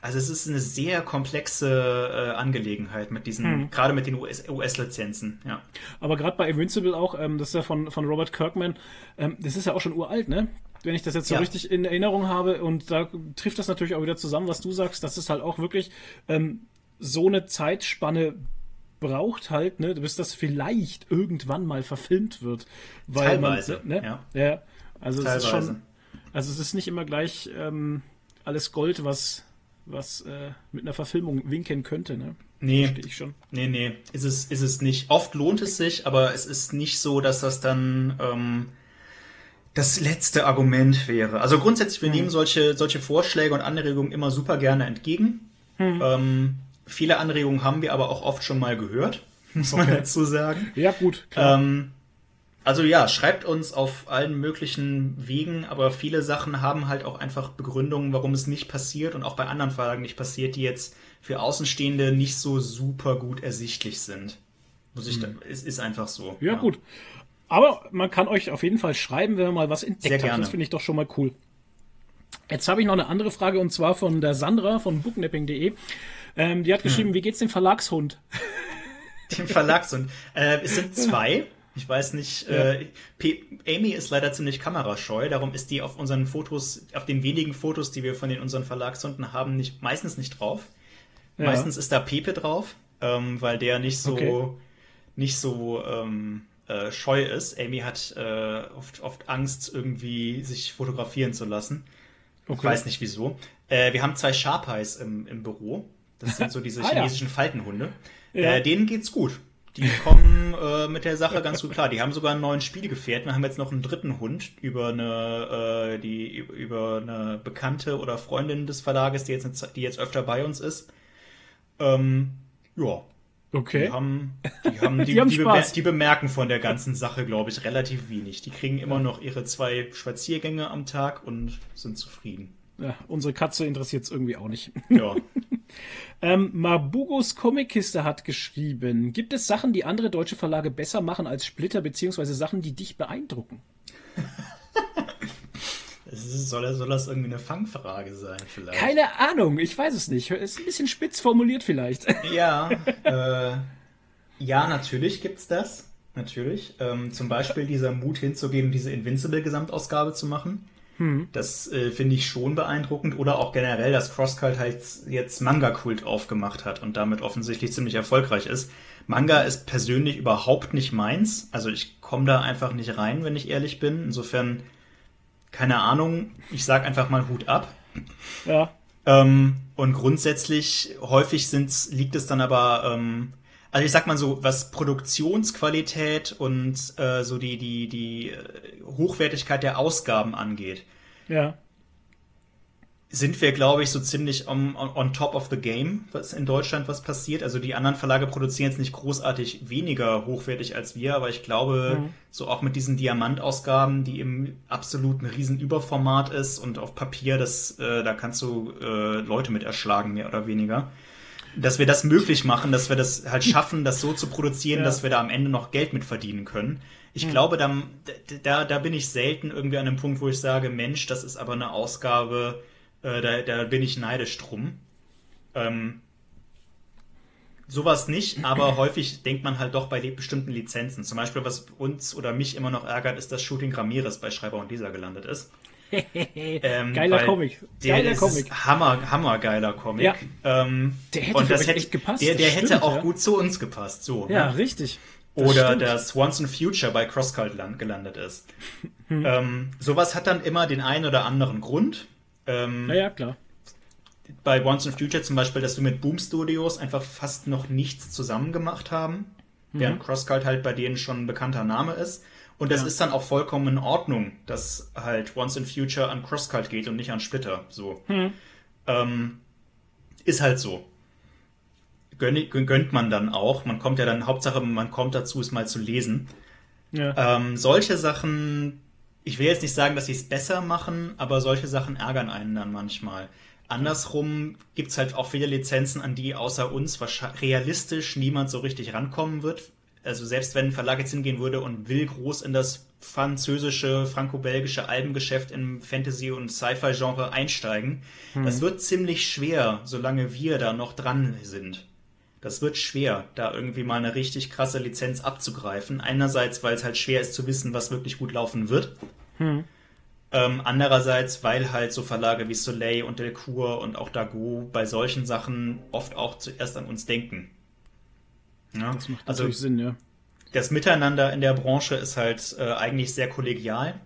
also es ist eine sehr komplexe äh, Angelegenheit mit diesen, hm. gerade mit den US-Lizenzen, US ja. Aber gerade bei Invincible auch, ähm, das ist ja von, von Robert Kirkman, ähm, das ist ja auch schon uralt, ne? Wenn ich das jetzt so ja. richtig in Erinnerung habe und da trifft das natürlich auch wieder zusammen, was du sagst, dass es halt auch wirklich ähm, so eine Zeitspanne braucht halt, ne, bis das vielleicht irgendwann mal verfilmt wird. Weil Teilweise, man, ne? ja. ja. Also Teilweise. es ist schon, also es ist nicht immer gleich ähm, alles Gold, was was äh, mit einer Verfilmung winken könnte, ne? Nee. Verstehe ich schon. Nee, nee, ist es, ist es nicht. Oft lohnt es sich, aber es ist nicht so, dass das dann ähm, das letzte Argument wäre. Also grundsätzlich, wir hm. nehmen solche, solche Vorschläge und Anregungen immer super gerne entgegen. Hm. Ähm, viele Anregungen haben wir aber auch oft schon mal gehört, muss man dazu sagen. Ja, gut, klar. Ähm, also ja, schreibt uns auf allen möglichen Wegen, aber viele Sachen haben halt auch einfach Begründungen, warum es nicht passiert und auch bei anderen Fragen nicht passiert, die jetzt für Außenstehende nicht so super gut ersichtlich sind. Muss ich, hm. da, es ist einfach so. Ja, ja, gut. Aber man kann euch auf jeden Fall schreiben, wenn man mal was entdeckt hat. Das finde ich doch schon mal cool. Jetzt habe ich noch eine andere Frage und zwar von der Sandra von booknapping.de. Ähm, die hat hm. geschrieben, hm. wie geht's dem Verlagshund? Dem Verlagshund. Äh, es sind [laughs] zwei. Ich weiß nicht, ja. äh, Amy ist leider ziemlich kamerascheu, darum ist die auf unseren Fotos, auf den wenigen Fotos, die wir von den unseren Verlagshunden haben, nicht, meistens nicht drauf. Ja. Meistens ist da Pepe drauf, ähm, weil der nicht so, okay. nicht so ähm, äh, scheu ist. Amy hat äh, oft, oft Angst, irgendwie sich fotografieren zu lassen. Okay. Ich weiß nicht wieso. Äh, wir haben zwei Sharpies im, im Büro. Das sind so diese [laughs] ah, chinesischen ja. Faltenhunde. Ja. Äh, denen geht's gut. Die kommen äh, mit der Sache ganz gut klar. Die haben sogar einen neuen Spielgefährten. Wir haben jetzt noch einen dritten Hund über eine, äh, die, über eine Bekannte oder Freundin des Verlages, die jetzt, die jetzt öfter bei uns ist. Ähm, ja. Okay. Die haben, die, haben, [laughs] die, die, haben die, bemer die, bemerken von der ganzen Sache, glaube ich, relativ wenig. Die kriegen immer noch ihre zwei Spaziergänge am Tag und sind zufrieden. Ja, unsere Katze interessiert es irgendwie auch nicht. Ja. [laughs] ähm, Mabugos Comickiste hat geschrieben: Gibt es Sachen, die andere deutsche Verlage besser machen als Splitter, beziehungsweise Sachen, die dich beeindrucken? [laughs] soll, soll das irgendwie eine Fangfrage sein, vielleicht? Keine Ahnung, ich weiß es nicht. Ist ein bisschen spitz formuliert, vielleicht. [laughs] Ja, äh, ja, natürlich gibt's das. Natürlich. Ähm, zum Beispiel dieser Mut hinzugehen, diese Invincible-Gesamtausgabe zu machen. Hm. Das äh, finde ich schon beeindruckend. Oder auch generell, dass Crosscult halt jetzt Manga-Kult aufgemacht hat und damit offensichtlich ziemlich erfolgreich ist. Manga ist persönlich überhaupt nicht meins. Also ich komme da einfach nicht rein, wenn ich ehrlich bin. Insofern, keine Ahnung, ich sag einfach mal Hut ab. Ja. Ähm, und grundsätzlich häufig sind's, liegt es dann aber ähm, also ich sag mal so, was Produktionsqualität und äh, so die, die, die äh, Hochwertigkeit der Ausgaben angeht, ja. sind wir, glaube ich, so ziemlich on, on, on, top of the game, was in Deutschland was passiert. Also die anderen Verlage produzieren jetzt nicht großartig weniger hochwertig als wir, aber ich glaube, mhm. so auch mit diesen Diamantausgaben, die im absoluten Riesenüberformat ist und auf Papier, das, äh, da kannst du äh, Leute mit erschlagen, mehr oder weniger dass wir das möglich machen, dass wir das halt [laughs] schaffen, das so zu produzieren, ja. dass wir da am Ende noch Geld mit verdienen können. Ich hm. glaube, da, da, da bin ich selten irgendwie an einem Punkt, wo ich sage, Mensch, das ist aber eine Ausgabe, äh, da, da bin ich neidisch drum. Ähm, sowas nicht, aber [clears throat] häufig denkt man halt doch bei bestimmten Lizenzen. Zum Beispiel, was uns oder mich immer noch ärgert, ist, dass Shooting Ramirez bei Schreiber und Leser gelandet ist. [laughs] ähm, geiler Comic. Der geiler Comic. Hammer, hammergeiler Comic. Ja. Ähm, der hätte und das hätte, echt gepasst. Der, der hätte auch ja. gut zu uns gepasst. So, ja, ne? richtig. Das Oder stimmt. dass Once in Future bei Crosscult gelandet ist. Hm. Ähm, sowas hat dann immer den einen oder anderen Grund. Ähm, naja, klar. Bei Once in Future zum Beispiel, dass wir mit Boom Studios einfach fast noch nichts zusammen gemacht haben. Mhm. Während Crosscult halt bei denen schon ein bekannter Name ist. Und das ja. ist dann auch vollkommen in Ordnung, dass halt Once in Future an Crosscut geht und nicht an Splitter. So. Hm. Ähm, ist halt so. Gönnt, gönnt man dann auch. Man kommt ja dann, Hauptsache, man kommt dazu, es mal zu lesen. Ja. Ähm, solche Sachen, ich will jetzt nicht sagen, dass sie es besser machen, aber solche Sachen ärgern einen dann manchmal. Andersrum gibt es halt auch viele Lizenzen, an die außer uns realistisch niemand so richtig rankommen wird. Also selbst wenn ein Verlag jetzt hingehen würde und will groß in das französische, franco-belgische Albengeschäft im Fantasy- und Sci-Fi-Genre einsteigen, hm. das wird ziemlich schwer, solange wir da noch dran sind. Das wird schwer, da irgendwie mal eine richtig krasse Lizenz abzugreifen. Einerseits, weil es halt schwer ist zu wissen, was wirklich gut laufen wird. Hm. Ähm, andererseits, weil halt so Verlage wie Soleil und Delcourt und auch Dago bei solchen Sachen oft auch zuerst an uns denken. Ja? Das macht also, natürlich Sinn, ja. Das Miteinander in der Branche ist halt äh, eigentlich sehr kollegial,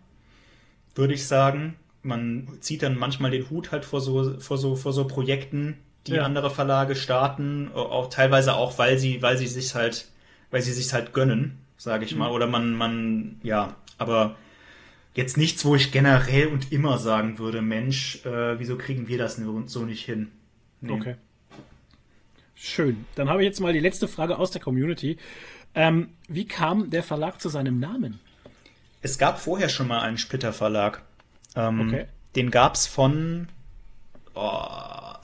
würde ich sagen. Man zieht dann manchmal den Hut halt vor so, vor so, vor so Projekten, die ja. andere Verlage starten, auch teilweise auch, weil sie, weil sie sich halt, weil sie sich halt gönnen, sage ich mhm. mal. Oder man, man, ja, aber jetzt nichts, wo ich generell und immer sagen würde, Mensch, äh, wieso kriegen wir das so nicht hin? Nee. Okay. Schön. Dann habe ich jetzt mal die letzte Frage aus der Community. Ähm, wie kam der Verlag zu seinem Namen? Es gab vorher schon mal einen Splitter Verlag. Ähm, okay. Den gab es von oh,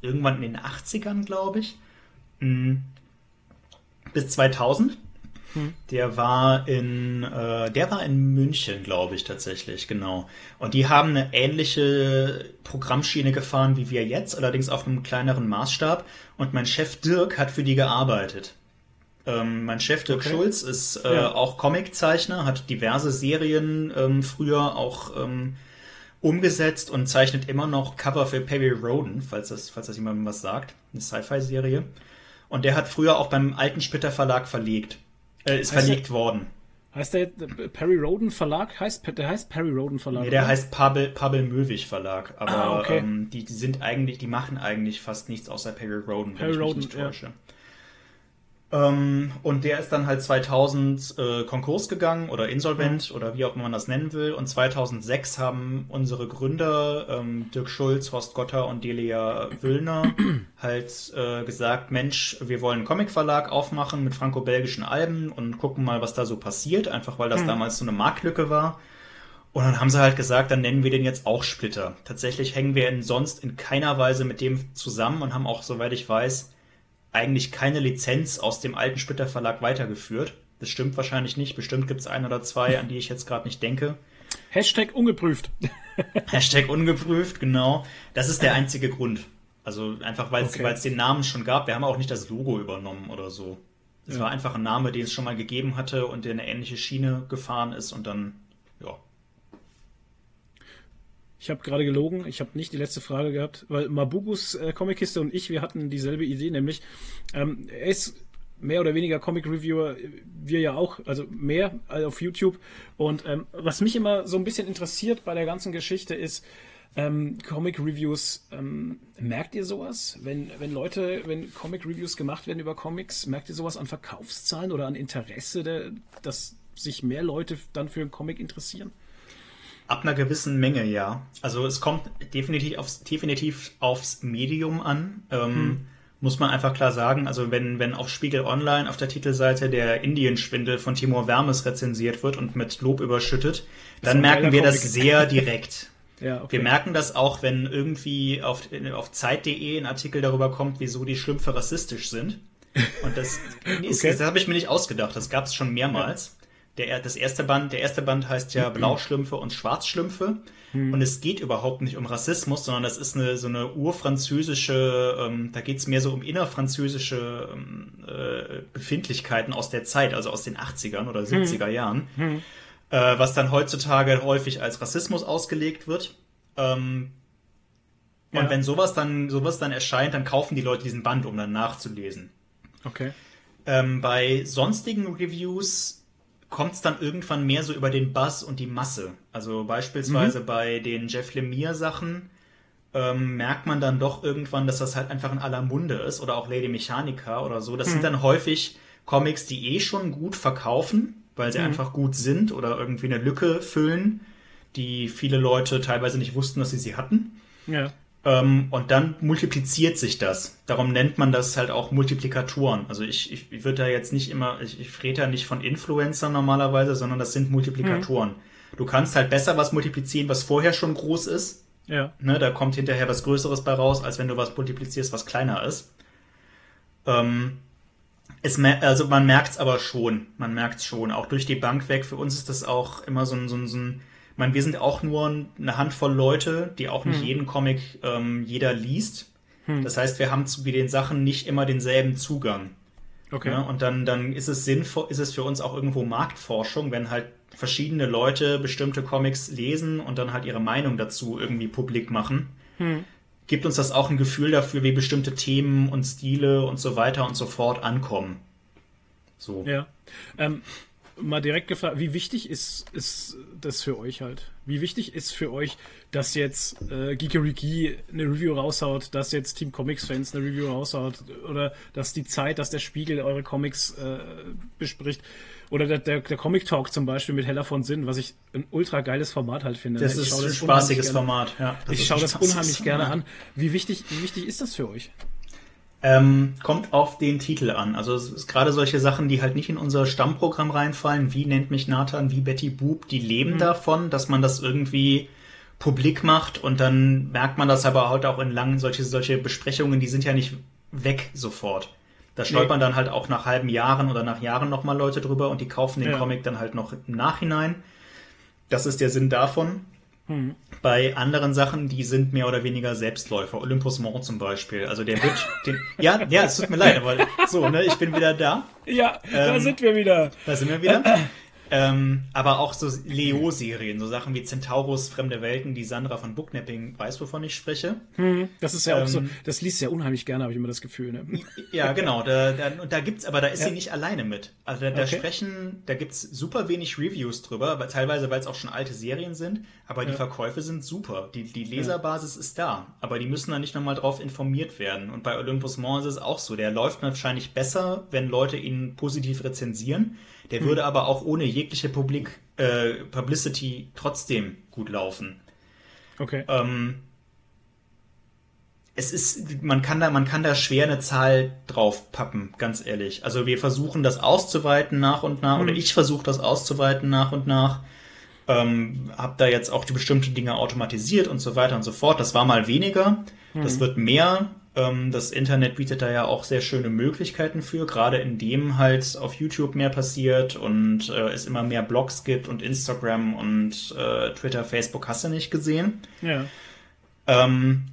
irgendwann in den 80ern, glaube ich, hm. bis 2000. Hm. Der war in, äh, der war in München, glaube ich, tatsächlich, genau. Und die haben eine ähnliche Programmschiene gefahren wie wir jetzt, allerdings auf einem kleineren Maßstab. Und mein Chef Dirk hat für die gearbeitet. Ähm, mein Chef Dirk okay. Schulz ist äh, ja. auch Comiczeichner, hat diverse Serien ähm, früher auch ähm, umgesetzt und zeichnet immer noch Cover für Perry Roden, falls das, falls das jemandem was sagt. Eine Sci-Fi-Serie. Und der hat früher auch beim alten Splitter Verlag verlegt. Äh, ist heißt verlegt der, worden. Heißt der Perry Roden Verlag? Heißt, der heißt Perry Roden Verlag? Nee, der oder? heißt Pavel, Pavel Möwig Verlag. Aber ah, okay. ähm, die, die, sind eigentlich, die machen eigentlich fast nichts außer Perry Roden, Perry wenn ich Roden, mich nicht täusche. Ja. Ähm, und der ist dann halt 2000 äh, Konkurs gegangen oder insolvent mhm. oder wie auch immer man das nennen will. Und 2006 haben unsere Gründer ähm, Dirk Schulz, Horst Gotter und Delia Wüllner [clears throat] halt äh, gesagt, Mensch, wir wollen einen Comicverlag aufmachen mit franco-belgischen Alben und gucken mal, was da so passiert, einfach weil das mhm. damals so eine Marktlücke war. Und dann haben sie halt gesagt, dann nennen wir den jetzt auch Splitter. Tatsächlich hängen wir in, sonst in keiner Weise mit dem zusammen und haben auch, soweit ich weiß, eigentlich keine Lizenz aus dem alten Splitter Verlag weitergeführt. Das stimmt wahrscheinlich nicht. Bestimmt gibt es ein oder zwei, an die ich jetzt gerade nicht denke. Hashtag ungeprüft. [laughs] Hashtag ungeprüft, genau. Das ist der einzige Grund. Also einfach, weil es okay. den Namen schon gab. Wir haben auch nicht das Logo übernommen oder so. Es ja. war einfach ein Name, den es schon mal gegeben hatte und der eine ähnliche Schiene gefahren ist und dann, ja, ich habe gerade gelogen, ich habe nicht die letzte Frage gehabt, weil Mabugus äh, Comickiste und ich, wir hatten dieselbe Idee, nämlich ähm, er ist mehr oder weniger Comic-Reviewer, wir ja auch, also mehr auf YouTube. Und ähm, was mich immer so ein bisschen interessiert bei der ganzen Geschichte ist, ähm, Comic-Reviews, ähm, merkt ihr sowas? Wenn, wenn Leute, wenn Comic-Reviews gemacht werden über Comics, merkt ihr sowas an Verkaufszahlen oder an Interesse, der, dass sich mehr Leute dann für einen Comic interessieren? Ab einer gewissen Menge, ja. Also es kommt definitiv aufs, definitiv aufs Medium an. Ähm, hm. Muss man einfach klar sagen. Also wenn, wenn auf Spiegel Online auf der Titelseite der Indienschwindel von Timur Wermes rezensiert wird und mit Lob überschüttet, dann merken wir Comic. das sehr [laughs] direkt. Ja, okay. Wir merken das auch, wenn irgendwie auf, auf Zeit.de ein Artikel darüber kommt, wieso die Schlümpfe rassistisch sind. Und das, [laughs] okay. das habe ich mir nicht ausgedacht, das gab es schon mehrmals. Der, das erste Band, der erste Band heißt ja Blauschlümpfe und Schwarzschlümpfe. Hm. Und es geht überhaupt nicht um Rassismus, sondern das ist eine, so eine urfranzösische, ähm, da geht es mehr so um innerfranzösische ähm, äh, Befindlichkeiten aus der Zeit, also aus den 80ern oder 70er hm. Jahren, hm. Äh, was dann heutzutage häufig als Rassismus ausgelegt wird. Ähm, und ja. wenn sowas dann, sowas dann erscheint, dann kaufen die Leute diesen Band, um dann nachzulesen. Okay. Ähm, bei sonstigen Reviews kommt es dann irgendwann mehr so über den Buzz und die Masse. Also beispielsweise mhm. bei den Jeff Lemire Sachen ähm, merkt man dann doch irgendwann, dass das halt einfach in aller Munde ist oder auch Lady Mechanica oder so. Das mhm. sind dann häufig Comics, die eh schon gut verkaufen, weil sie mhm. einfach gut sind oder irgendwie eine Lücke füllen, die viele Leute teilweise nicht wussten, dass sie sie hatten. Ja. Ähm, und dann multipliziert sich das. Darum nennt man das halt auch Multiplikatoren. Also ich, ich, ich würde da jetzt nicht immer, ich, ich rede da nicht von Influencern normalerweise, sondern das sind Multiplikatoren. Mhm. Du kannst halt besser was multiplizieren, was vorher schon groß ist. Ja. Ne, da kommt hinterher was Größeres bei raus, als wenn du was multiplizierst, was kleiner ist. Ähm, es, also man merkt es aber schon. Man merkt es schon. Auch durch die Bank weg. Für uns ist das auch immer so ein, so ein, so ein meine, wir sind auch nur eine Handvoll Leute, die auch nicht hm. jeden Comic ähm, jeder liest. Hm. Das heißt, wir haben zu den Sachen nicht immer denselben Zugang. Okay. Ja, und dann, dann ist es sinnvoll, ist es für uns auch irgendwo Marktforschung, wenn halt verschiedene Leute bestimmte Comics lesen und dann halt ihre Meinung dazu irgendwie publik machen. Hm. Gibt uns das auch ein Gefühl dafür, wie bestimmte Themen und Stile und so weiter und so fort ankommen. So. Ja. Ähm, mal direkt gefragt, wie wichtig ist, ist das für euch halt? Wie wichtig ist für euch, dass jetzt äh, Geekeriki eine Review raushaut, dass jetzt Team Comics Fans eine Review raushaut oder dass die Zeit, dass der Spiegel eure Comics äh, bespricht oder der, der, der, Comic Talk zum Beispiel mit Heller von Sinn, was ich ein ultra geiles Format halt finde. Das ich ist ein spaßiges Format, ja. Ich schaue das unheimlich gerne an. Wie wichtig, wie wichtig ist das für euch? Ähm, kommt auf den Titel an. Also es ist gerade solche Sachen, die halt nicht in unser Stammprogramm reinfallen, wie nennt mich Nathan, wie Betty Boop, die leben mhm. davon, dass man das irgendwie publik macht und dann merkt man das aber heute auch in langen, solche, solche Besprechungen, die sind ja nicht weg sofort. Da stolpern nee. dann halt auch nach halben Jahren oder nach Jahren nochmal Leute drüber und die kaufen den ja. Comic dann halt noch im Nachhinein. Das ist der Sinn davon. Mhm. Bei anderen Sachen, die sind mehr oder weniger Selbstläufer. Olympus Mont zum Beispiel. Also der wird [laughs] den, ja, ja, es tut mir leid, aber so, ne, ich bin wieder da. Ja, ähm, da sind wir wieder. Da sind wir wieder. [laughs] Ähm, aber auch so Leo-Serien, so Sachen wie Centaurus, Fremde Welten, die Sandra von Booknapping weiß, wovon ich spreche. Hm, das ist ja ähm, auch so, ähm, das liest ja unheimlich gerne, habe ich immer das Gefühl. Ne? Ja, genau. Da, da, und da gibt's, aber da ist ja. sie nicht alleine mit. Also da, da okay. sprechen, da gibt's super wenig Reviews drüber, weil, teilweise weil es auch schon alte Serien sind, aber die Verkäufe sind super. Die, die Leserbasis ja. ist da, aber die müssen da nicht nochmal drauf informiert werden. Und bei Olympus Mons ist es auch so. Der läuft wahrscheinlich besser, wenn Leute ihn positiv rezensieren. Der hm. würde aber auch ohne jegliche Publik, äh, Publicity trotzdem gut laufen. Okay. Ähm, es ist, man kann da, man kann da schwer eine Zahl drauf pappen, ganz ehrlich. Also wir versuchen das auszuweiten nach und nach, hm. oder ich versuche das auszuweiten nach und nach. Ähm, hab da jetzt auch die bestimmte Dinge automatisiert und so weiter und so fort. Das war mal weniger. Hm. Das wird mehr. Ähm, das Internet bietet da ja auch sehr schöne Möglichkeiten für, gerade indem halt auf YouTube mehr passiert und äh, es immer mehr Blogs gibt und Instagram und äh, Twitter, Facebook hast du nicht gesehen. Ja. Ähm,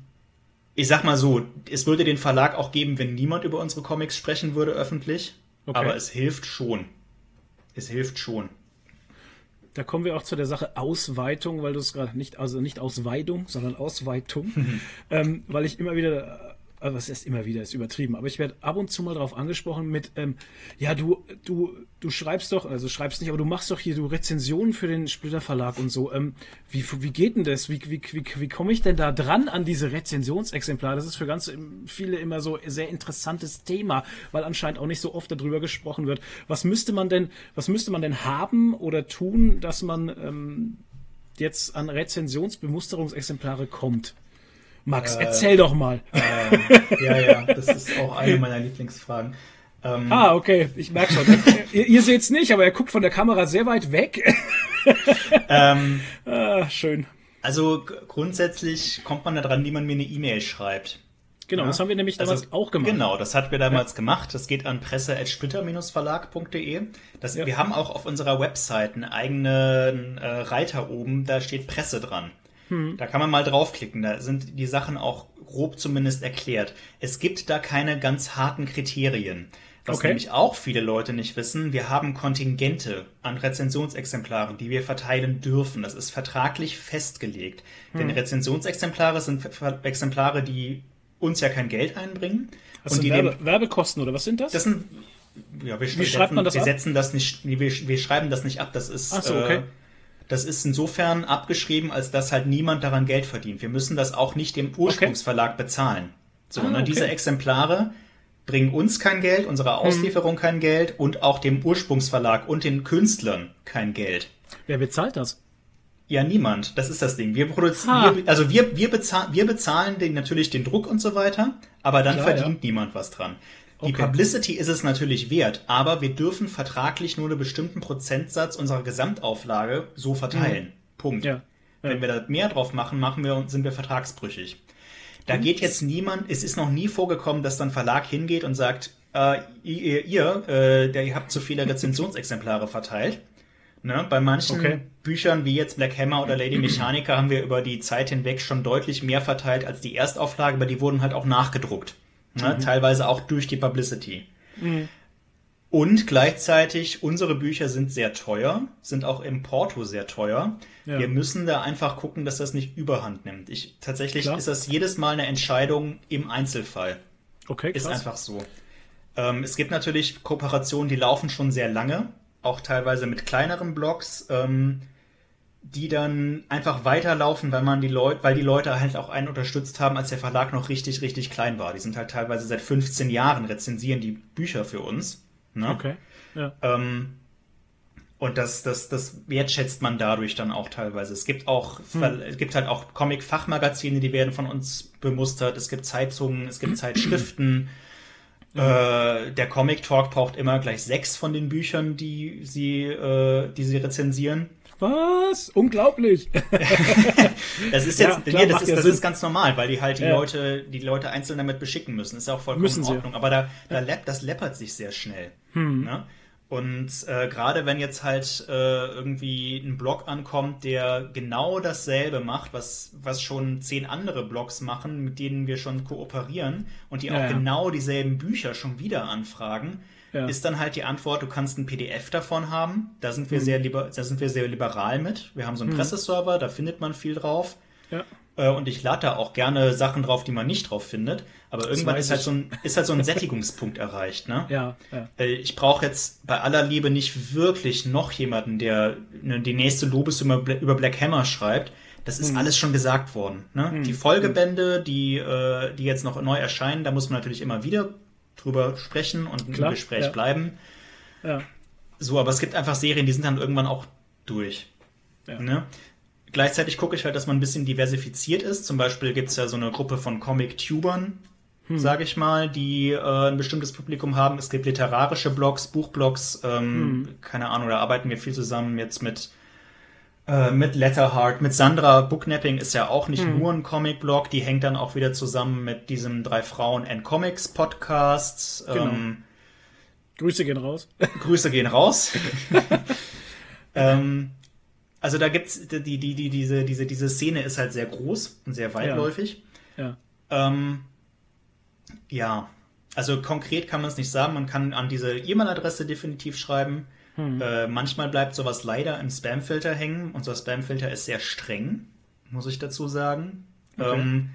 ich sag mal so, es würde den Verlag auch geben, wenn niemand über unsere Comics sprechen würde öffentlich. Okay. Aber es hilft schon. Es hilft schon. Da kommen wir auch zu der Sache Ausweitung, weil du es gerade nicht, also nicht Ausweidung, sondern Ausweitung, [laughs] ähm, weil ich immer wieder also was ist immer wieder, ist übertrieben, aber ich werde ab und zu mal darauf angesprochen mit, ähm, ja, du, du, du schreibst doch, also schreibst nicht, aber du machst doch hier du Rezensionen für den Splitter Verlag und so. Ähm, wie, wie geht denn das? Wie, wie, wie, wie komme ich denn da dran an diese Rezensionsexemplare? Das ist für ganz viele immer so sehr interessantes Thema, weil anscheinend auch nicht so oft darüber gesprochen wird. Was müsste man denn, was müsste man denn haben oder tun, dass man ähm, jetzt an Rezensionsbemusterungsexemplare kommt? Max, äh, erzähl doch mal. Äh, ja, ja, das ist auch eine meiner Lieblingsfragen. Ähm, ah, okay, ich merke schon. ihr ihr seht es nicht, aber er guckt von der Kamera sehr weit weg. [laughs] ähm, ah, schön. Also grundsätzlich kommt man da dran, wie man mir eine E-Mail schreibt. Genau, ja? das haben wir nämlich damals also, auch gemacht. Genau, das hatten wir damals ja. gemacht. Das geht an presse.splitter-verlag.de. Ja. Wir haben auch auf unserer Website einen eigenen äh, Reiter oben, da steht Presse dran. Hm. Da kann man mal draufklicken. Da sind die Sachen auch grob zumindest erklärt. Es gibt da keine ganz harten Kriterien. Was okay. nämlich auch viele Leute nicht wissen, wir haben Kontingente an Rezensionsexemplaren, die wir verteilen dürfen. Das ist vertraglich festgelegt. Hm. Denn Rezensionsexemplare sind Exemplare, die uns ja kein Geld einbringen. Das und die Werbe Werbekosten oder was sind das? Das sind ja, wir, Wie schreibt man das wir ab? setzen das nicht, wir, wir schreiben das nicht ab. Das ist so, okay. Äh, das ist insofern abgeschrieben, als dass halt niemand daran Geld verdient. Wir müssen das auch nicht dem Ursprungsverlag okay. bezahlen. So, ah, ne, okay. diese Exemplare bringen uns kein Geld, unserer hm. Auslieferung hm. kein Geld und auch dem Ursprungsverlag und den Künstlern kein Geld. Wer bezahlt das? Ja, niemand. Das ist das Ding. Wir produzieren, also wir, wir, bezahl wir bezahlen den, natürlich den Druck und so weiter, aber dann Klar, verdient ja. niemand was dran. Die okay. Publicity ist es natürlich wert, aber wir dürfen vertraglich nur einen bestimmten Prozentsatz unserer Gesamtauflage so verteilen. Mhm. Punkt. Ja. Ja. Wenn wir da mehr drauf machen, machen wir sind wir vertragsbrüchig. Da und? geht jetzt niemand, es ist noch nie vorgekommen, dass dann Verlag hingeht und sagt, äh, ihr, ihr, äh, der, ihr habt zu viele Rezensionsexemplare verteilt. Ne? Bei manchen okay. Büchern wie jetzt Black Hammer oder Lady Mechanica haben wir über die Zeit hinweg schon deutlich mehr verteilt als die Erstauflage, aber die wurden halt auch nachgedruckt. Ne? Mhm. Teilweise auch durch die Publicity. Mhm. Und gleichzeitig, unsere Bücher sind sehr teuer, sind auch im Porto sehr teuer. Ja. Wir müssen da einfach gucken, dass das nicht überhand nimmt. Ich, tatsächlich Klar. ist das jedes Mal eine Entscheidung im Einzelfall. Okay, krass. Ist einfach so. Ähm, es gibt natürlich Kooperationen, die laufen schon sehr lange auch teilweise mit kleineren Blogs, ähm, die dann einfach weiterlaufen, weil man die Leute, weil die Leute halt auch einen unterstützt haben, als der Verlag noch richtig, richtig klein war. Die sind halt teilweise seit 15 Jahren rezensieren die Bücher für uns. Ne? Okay. Ja. Ähm, und das, das, das wertschätzt man dadurch dann auch teilweise. Es gibt auch, hm. es gibt halt auch Comic-Fachmagazine, die werden von uns bemustert. Es gibt Zeitungen, es gibt [clears throat] Zeitschriften. Äh, der Comic Talk braucht immer gleich sechs von den Büchern, die sie, äh, die sie rezensieren. Was? Unglaublich. [laughs] das ist jetzt, ja, klar, nee, das, ist, das ist ganz normal, weil die halt die ja. Leute, die Leute einzeln damit beschicken müssen. Das ist auch vollkommen müssen in Ordnung. Sie. Aber da, da läpp, das läppert sich sehr schnell. Hm. Ne? Und äh, gerade wenn jetzt halt äh, irgendwie ein Blog ankommt, der genau dasselbe macht, was, was schon zehn andere Blogs machen, mit denen wir schon kooperieren und die ja, auch ja. genau dieselben Bücher schon wieder anfragen, ja. ist dann halt die Antwort, du kannst ein PDF davon haben. Da sind wir hm. sehr liber da sind wir sehr liberal mit. Wir haben so einen hm. Presseserver, da findet man viel drauf. Ja. Äh, und ich lade da auch gerne Sachen drauf, die man nicht drauf findet. Aber irgendwann ist halt, so ein, ist halt so ein [laughs] Sättigungspunkt erreicht. Ne? Ja, ja. Äh, ich brauche jetzt bei aller Liebe nicht wirklich noch jemanden, der ne, die nächste Lobes über, über Black Hammer schreibt. Das ist mhm. alles schon gesagt worden. Ne? Mhm. Die Folgebände, die, äh, die jetzt noch neu erscheinen, da muss man natürlich immer wieder drüber sprechen und Klar, im Gespräch ja. bleiben. Ja. So, aber es gibt einfach Serien, die sind dann irgendwann auch durch. Ja. Ne? Gleichzeitig gucke ich halt, dass man ein bisschen diversifiziert ist. Zum Beispiel gibt es ja so eine Gruppe von Comic-Tubern, hm. sage ich mal, die äh, ein bestimmtes Publikum haben. Es gibt literarische Blogs, Buchblogs, ähm, hm. keine Ahnung, da arbeiten wir viel zusammen jetzt mit äh, mit Letterheart, mit Sandra Booknapping ist ja auch nicht hm. nur ein Comic-Blog, die hängt dann auch wieder zusammen mit diesem drei Frauen and Comics Podcast. Genau. Ähm, Grüße gehen raus. [laughs] Grüße gehen raus. [laughs] ähm, also da gibt's die, die, die, diese, diese, diese Szene ist halt sehr groß und sehr weitläufig. Ja. Ja. Ähm, ja. Also konkret kann man es nicht sagen. Man kann an diese E-Mail-Adresse definitiv schreiben. Hm. Äh, manchmal bleibt sowas leider im Spam-Filter hängen. Unser Spam-Filter ist sehr streng, muss ich dazu sagen. Okay. Ähm,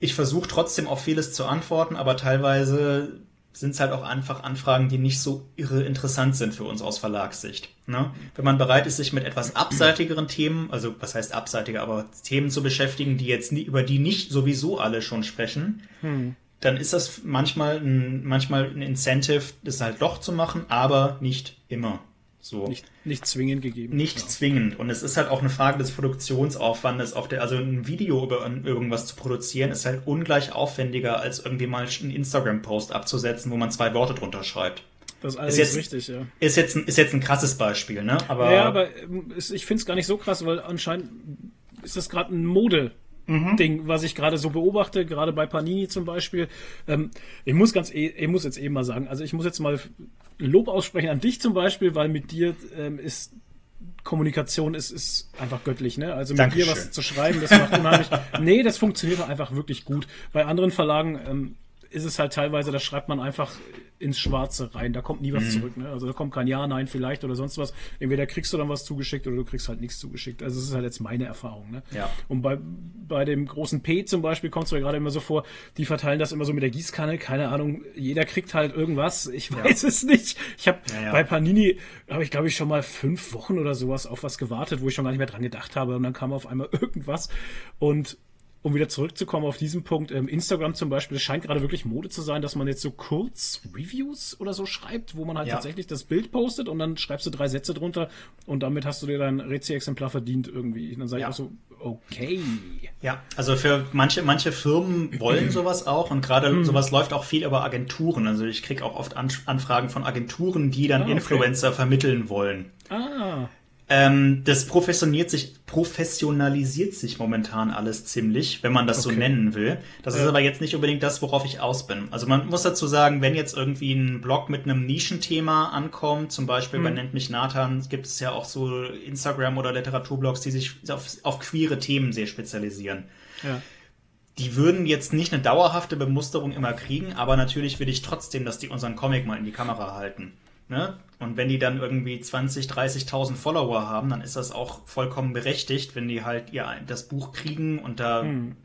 ich versuche trotzdem auf vieles zu antworten, aber teilweise sind es halt auch einfach Anfragen, die nicht so irre interessant sind für uns aus Verlagssicht. Ne? Wenn man bereit ist, sich mit etwas abseitigeren Themen, also was heißt abseitiger, aber Themen zu beschäftigen, die jetzt nie, über die nicht sowieso alle schon sprechen, hm. Dann ist das manchmal ein, manchmal ein Incentive, das halt doch zu machen, aber nicht immer. So. Nicht, nicht zwingend gegeben. Nicht ja. zwingend. Und es ist halt auch eine Frage des Produktionsaufwandes. Auf der, also ein Video über irgendwas zu produzieren, ist halt ungleich aufwendiger, als irgendwie mal einen Instagram-Post abzusetzen, wo man zwei Worte drunter schreibt. Das ist, ist jetzt, richtig, ja. Ist jetzt, ein, ist jetzt ein krasses Beispiel, ne? Aber, ja, aber ähm, ich finde es gar nicht so krass, weil anscheinend ist das gerade ein Mode. Mhm. Ding, was ich gerade so beobachte, gerade bei Panini zum Beispiel. Ähm, ich muss ganz, e, ich muss jetzt eben mal sagen, also ich muss jetzt mal Lob aussprechen an dich zum Beispiel, weil mit dir ähm, ist Kommunikation ist, ist einfach göttlich, ne? Also mit Dankeschön. dir was zu schreiben, das macht unheimlich. [laughs] nee, das funktioniert einfach wirklich gut. Bei anderen Verlagen ähm, ist es halt teilweise, da schreibt man einfach ins Schwarze rein. Da kommt nie was mhm. zurück. Ne? Also da kommt kein Ja, Nein, vielleicht oder sonst was. Entweder kriegst du dann was zugeschickt oder du kriegst halt nichts zugeschickt. Also das ist halt jetzt meine Erfahrung. Ne? Ja. Und bei, bei dem großen P zum Beispiel kommt es mir gerade immer so vor, die verteilen das immer so mit der Gießkanne. Keine Ahnung, jeder kriegt halt irgendwas. Ich weiß ja. es nicht. Ich habe ja, bei Panini, habe ich glaube ich schon mal fünf Wochen oder sowas auf was gewartet, wo ich schon gar nicht mehr dran gedacht habe. Und dann kam auf einmal [laughs] irgendwas. Und um wieder zurückzukommen auf diesen Punkt, ähm, Instagram zum Beispiel, es scheint gerade wirklich Mode zu sein, dass man jetzt so kurz Reviews oder so schreibt, wo man halt ja. tatsächlich das Bild postet und dann schreibst du drei Sätze drunter und damit hast du dir dein Rezi-Exemplar verdient irgendwie. Und dann sage ja. ich auch so, okay. Ja, also für manche, manche Firmen wollen sowas auch und gerade mhm. sowas läuft auch viel über Agenturen. Also ich kriege auch oft Anfragen von Agenturen, die dann ah, okay. Influencer vermitteln wollen. Ah. Ähm, das professionalisiert sich, professionalisiert sich momentan alles ziemlich, wenn man das okay. so nennen will. Das ja. ist aber jetzt nicht unbedingt das, worauf ich aus bin. Also man muss dazu sagen, wenn jetzt irgendwie ein Blog mit einem Nischenthema ankommt, zum Beispiel mhm. bei Nennt mich Nathan, gibt es ja auch so Instagram- oder Literaturblogs, die sich auf, auf queere Themen sehr spezialisieren. Ja. Die würden jetzt nicht eine dauerhafte Bemusterung immer kriegen, aber natürlich will ich trotzdem, dass die unseren Comic mal in die Kamera halten. Ne? Und wenn die dann irgendwie 20, 30.000 Follower haben, dann ist das auch vollkommen berechtigt, wenn die halt ihr das Buch kriegen und da hm.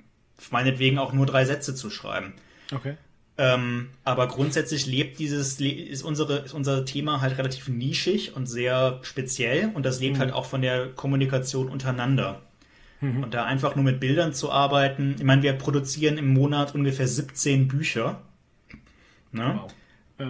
meinetwegen auch nur drei Sätze zu schreiben. Okay. Ähm, aber grundsätzlich lebt dieses, ist, unsere, ist unser Thema halt relativ nischig und sehr speziell und das lebt mhm. halt auch von der Kommunikation untereinander. Mhm. Und da einfach nur mit Bildern zu arbeiten, ich meine, wir produzieren im Monat ungefähr 17 Bücher. Ne? Wow.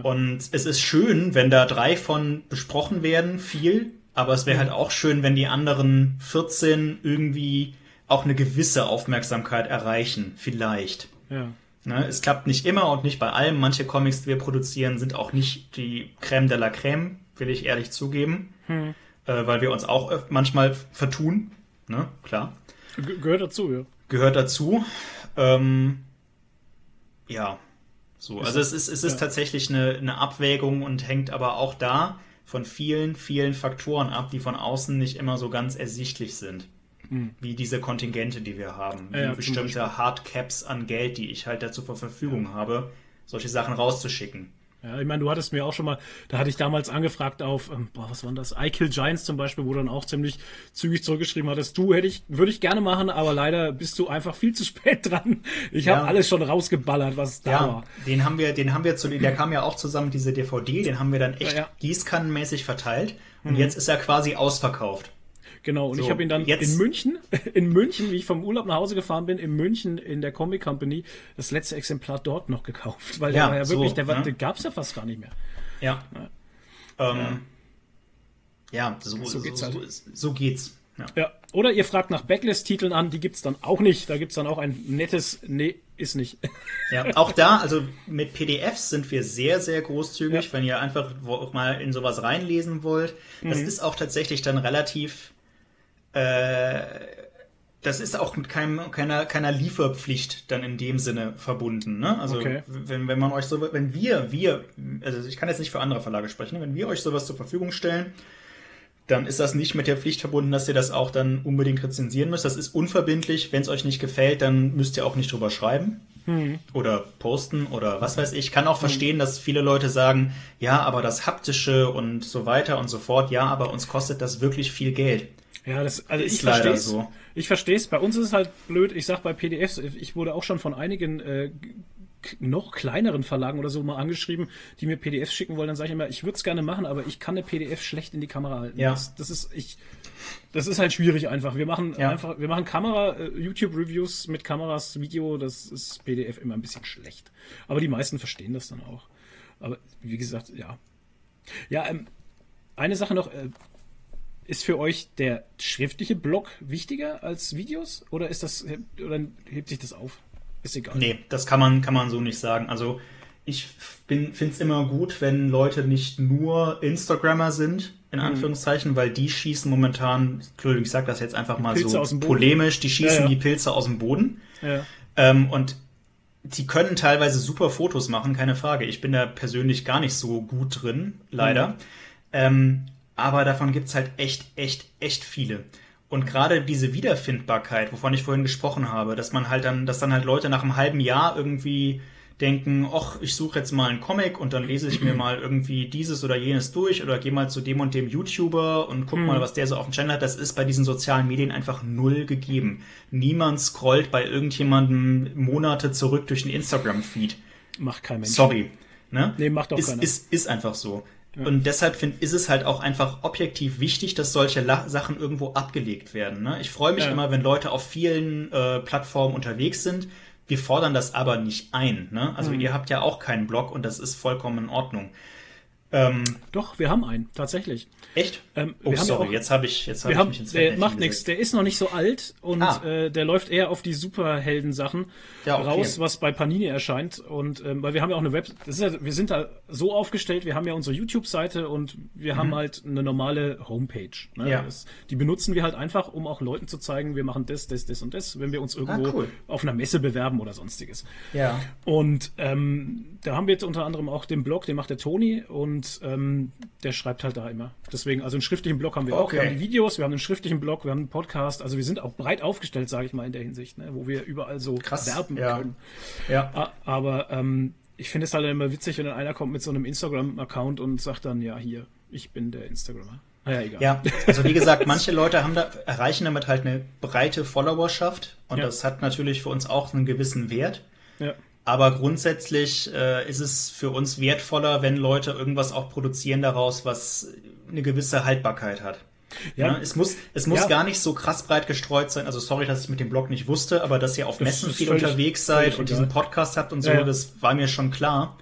Und es ist schön, wenn da drei von besprochen werden, viel, aber es wäre halt auch schön, wenn die anderen 14 irgendwie auch eine gewisse Aufmerksamkeit erreichen, vielleicht. Ja. Ne, es klappt nicht immer und nicht bei allem. Manche Comics, die wir produzieren, sind auch nicht die Crème de la Crème, will ich ehrlich zugeben. Hm. Äh, weil wir uns auch manchmal vertun. Ne? Klar. Ge gehört dazu, ja. Gehört dazu. Ähm, ja, so, also es ist, es ist ja. tatsächlich eine, eine Abwägung und hängt aber auch da von vielen, vielen Faktoren ab, die von außen nicht immer so ganz ersichtlich sind. Mhm. Wie diese Kontingente, die wir haben, wie ja, bestimmte Hardcaps an Geld, die ich halt dazu zur Verfügung habe, solche Sachen rauszuschicken. Ja, ich meine, du hattest mir auch schon mal, da hatte ich damals angefragt auf, ähm, boah, was war das? I Kill Giants zum Beispiel, wo du dann auch ziemlich zügig zurückgeschrieben hattest, du hätte ich, würde ich gerne machen, aber leider bist du einfach viel zu [laughs] spät dran. Ich ja. habe alles schon rausgeballert, was da ja, war. Den haben wir, den haben wir zu, der kam ja auch zusammen, diese DVD, den haben wir dann echt ja, gießkannenmäßig verteilt und mhm. jetzt ist er quasi ausverkauft. Genau, und so, ich habe ihn dann jetzt. in München, [laughs] in München, wie ich vom Urlaub nach Hause gefahren bin, in München in der Comic Company, das letzte Exemplar dort noch gekauft, weil ja, der war ja wirklich, so, der, war, ne? den gab's ja fast gar nicht mehr. Ja. Ja, ähm, ja so, so, geht's halt. so, so geht's. Ja. ja. Oder ihr fragt nach Backlist-Titeln an, die gibt's dann auch nicht. Da gibt's dann auch ein nettes, nee, ist nicht. Ja, auch da, also mit PDFs sind wir sehr, sehr großzügig, ja. wenn ihr einfach mal in sowas reinlesen wollt. Das mhm. ist auch tatsächlich dann relativ äh, das ist auch mit keinem, keiner, keiner Lieferpflicht dann in dem Sinne verbunden. Ne? Also okay. wenn, wenn man euch so, wenn wir, wir, also ich kann jetzt nicht für andere Verlage sprechen, ne? wenn wir euch sowas zur Verfügung stellen, dann ist das nicht mit der Pflicht verbunden, dass ihr das auch dann unbedingt rezensieren müsst. Das ist unverbindlich. Wenn es euch nicht gefällt, dann müsst ihr auch nicht drüber schreiben hm. oder posten oder was weiß ich. Ich kann auch hm. verstehen, dass viele Leute sagen, ja, aber das Haptische und so weiter und so fort, ja, aber uns kostet das wirklich viel Geld. Ja, das, also ist ich verstehe so. Ich verstehe es. Bei uns ist es halt blöd. Ich sag bei PDFs, ich wurde auch schon von einigen äh, noch kleineren Verlagen oder so mal angeschrieben, die mir PDFs schicken wollen. Dann sage ich immer, ich würde es gerne machen, aber ich kann eine PDF schlecht in die Kamera halten. Ja. Das, das ist ich. Das ist halt schwierig einfach. Wir machen ja. einfach, wir machen Kamera, äh, YouTube-Reviews mit Kameras, Video. Das ist PDF immer ein bisschen schlecht. Aber die meisten verstehen das dann auch. Aber wie gesagt, ja. Ja, ähm, eine Sache noch. Äh, ist für euch der schriftliche Blog wichtiger als Videos oder ist das oder hebt sich das auf? Ist egal. Nee, das kann man, kann man so nicht sagen. Also ich finde es immer gut, wenn Leute nicht nur Instagrammer sind, in mhm. Anführungszeichen, mhm. weil die schießen momentan, Entschuldigung, ich sag das jetzt einfach mal so polemisch, die schießen ja, ja. die Pilze aus dem Boden. Ja. Ähm, und die können teilweise super Fotos machen, keine Frage. Ich bin da persönlich gar nicht so gut drin, leider. Mhm. Ähm, aber davon gibt's halt echt, echt, echt viele. Und gerade diese Wiederfindbarkeit, wovon ich vorhin gesprochen habe, dass man halt dann, dass dann halt Leute nach einem halben Jahr irgendwie denken, ach, ich suche jetzt mal einen Comic und dann lese ich mir [clears throat] mal irgendwie dieses oder jenes durch oder gehe mal zu dem und dem YouTuber und guck hm. mal, was der so auf dem Channel hat. Das ist bei diesen sozialen Medien einfach null gegeben. Niemand scrollt bei irgendjemandem Monate zurück durch den Instagram-Feed. Macht kein Mensch. Sorry. Ne? Nee, macht auch ist, keiner. Ist, ist einfach so. Ja. Und deshalb find, ist es halt auch einfach objektiv wichtig, dass solche La Sachen irgendwo abgelegt werden. Ne? Ich freue mich ja. immer, wenn Leute auf vielen äh, Plattformen unterwegs sind. Wir fordern das aber nicht ein. Ne? Also mhm. ihr habt ja auch keinen Blog und das ist vollkommen in Ordnung. Ähm, Doch, wir haben einen, tatsächlich. Echt? Ähm, oh, sorry, auch, jetzt habe ich, jetzt hab ich mich ins Der macht nichts, der ist noch nicht so alt und ah. äh, der läuft eher auf die Superhelden-Sachen ja, okay. raus, was bei Panini erscheint. Und ähm, weil wir haben ja auch eine Web, das ist ja, wir sind da so aufgestellt, wir haben ja unsere YouTube-Seite und wir mhm. haben halt eine normale Homepage. Ne? Ja. Das, die benutzen wir halt einfach, um auch Leuten zu zeigen, wir machen das, das, das und das, wenn wir uns irgendwo ah, cool. auf einer Messe bewerben oder sonstiges. Ja. Und ähm, da haben wir jetzt unter anderem auch den Blog, den macht der Toni und ähm, der schreibt halt da immer. Deswegen, also einen schriftlichen Blog haben wir okay. auch. Wir haben die Videos, wir haben einen schriftlichen Blog, wir haben einen Podcast. Also wir sind auch breit aufgestellt, sage ich mal, in der Hinsicht, ne? wo wir überall so Krass, werben ja. können. Ja. Aber ähm, ich finde es halt immer witzig, wenn dann einer kommt mit so einem Instagram-Account und sagt dann, ja, hier, ich bin der Instagrammer. Ah, ja, egal. ja, also wie gesagt, manche Leute haben da, erreichen damit halt eine breite Followerschaft und ja. das hat natürlich für uns auch einen gewissen Wert. Ja. Aber grundsätzlich äh, ist es für uns wertvoller, wenn Leute irgendwas auch produzieren daraus, was eine gewisse Haltbarkeit hat. Ja. ja es muss, es muss ja. gar nicht so krass breit gestreut sein. Also sorry, dass ich mit dem Blog nicht wusste, aber dass ihr auf das Messen viel völlig, unterwegs seid und diesen Podcast habt und so, ja. das war mir schon klar.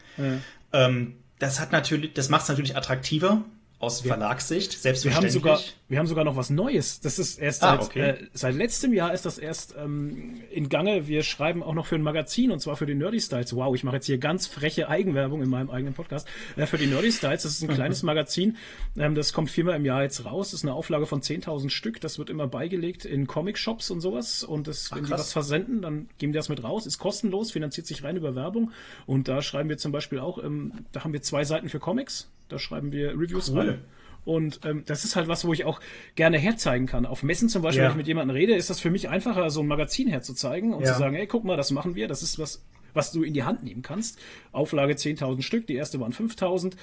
Ähm, das hat natürlich, das macht es natürlich attraktiver, aus wir, Verlagssicht, selbstverständlich. Wir haben, sogar, wir haben sogar noch was Neues. Das ist erst ah, seit, okay. äh, seit letztem Jahr ist das erst ähm, in Gange. Wir schreiben auch noch für ein Magazin und zwar für die Nerdy Styles. Wow, ich mache jetzt hier ganz freche Eigenwerbung in meinem eigenen Podcast. Äh, für die Nerdy Styles, das ist ein [laughs] kleines Magazin. Ähm, das kommt viermal im Jahr jetzt raus. Das ist eine Auflage von 10.000 Stück. Das wird immer beigelegt in Comic-Shops und sowas. Und das, Ach, wenn die was versenden, dann geben die das mit raus. Ist kostenlos, finanziert sich rein über Werbung. Und da schreiben wir zum Beispiel auch, ähm, da haben wir zwei Seiten für Comics da schreiben wir Reviews cool. rein. Und ähm, das ist halt was, wo ich auch gerne herzeigen kann. Auf Messen zum Beispiel, ja. wenn ich mit jemandem rede, ist das für mich einfacher, so ein Magazin herzuzeigen und ja. zu sagen, ey, guck mal, das machen wir, das ist was, was du in die Hand nehmen kannst. Auflage 10.000 Stück, die erste waren 5.000.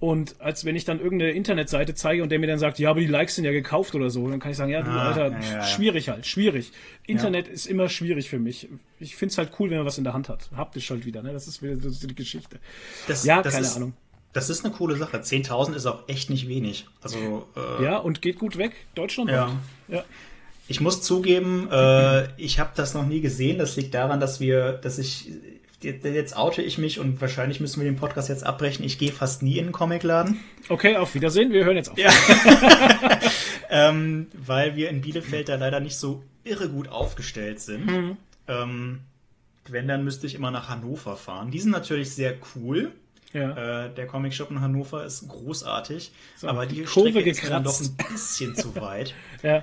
Und als wenn ich dann irgendeine Internetseite zeige und der mir dann sagt, ja, aber die Likes sind ja gekauft oder so, dann kann ich sagen, ja, du ah, Alter, ja, ja. schwierig halt, schwierig. Internet ist immer schwierig für mich. Ich find's halt cool, wenn man was in der Hand hat. Haptisch halt wieder, ne? Das ist wieder so die Geschichte. Das, ja, das keine ist, Ahnung. Das ist eine coole Sache. 10.000 ist auch echt nicht wenig. Also, äh, ja, und geht gut weg. Deutschland. Ja. ja. Ich muss zugeben, äh, ich habe das noch nie gesehen. Das liegt daran, dass wir, dass ich jetzt oute ich mich und wahrscheinlich müssen wir den Podcast jetzt abbrechen. Ich gehe fast nie in einen Comicladen. Okay, auf Wiedersehen. Wir hören jetzt auf. Ja. [laughs] ähm, weil wir in Bielefeld da leider nicht so irre gut aufgestellt sind. Mhm. Ähm, wenn, dann müsste ich immer nach Hannover fahren. Die sind natürlich sehr cool. Ja. Äh, der Comic Shop in Hannover ist großartig, so, aber die, die Kurve Strecke gekratzt. ist dann doch ein bisschen zu [laughs] weit. ja.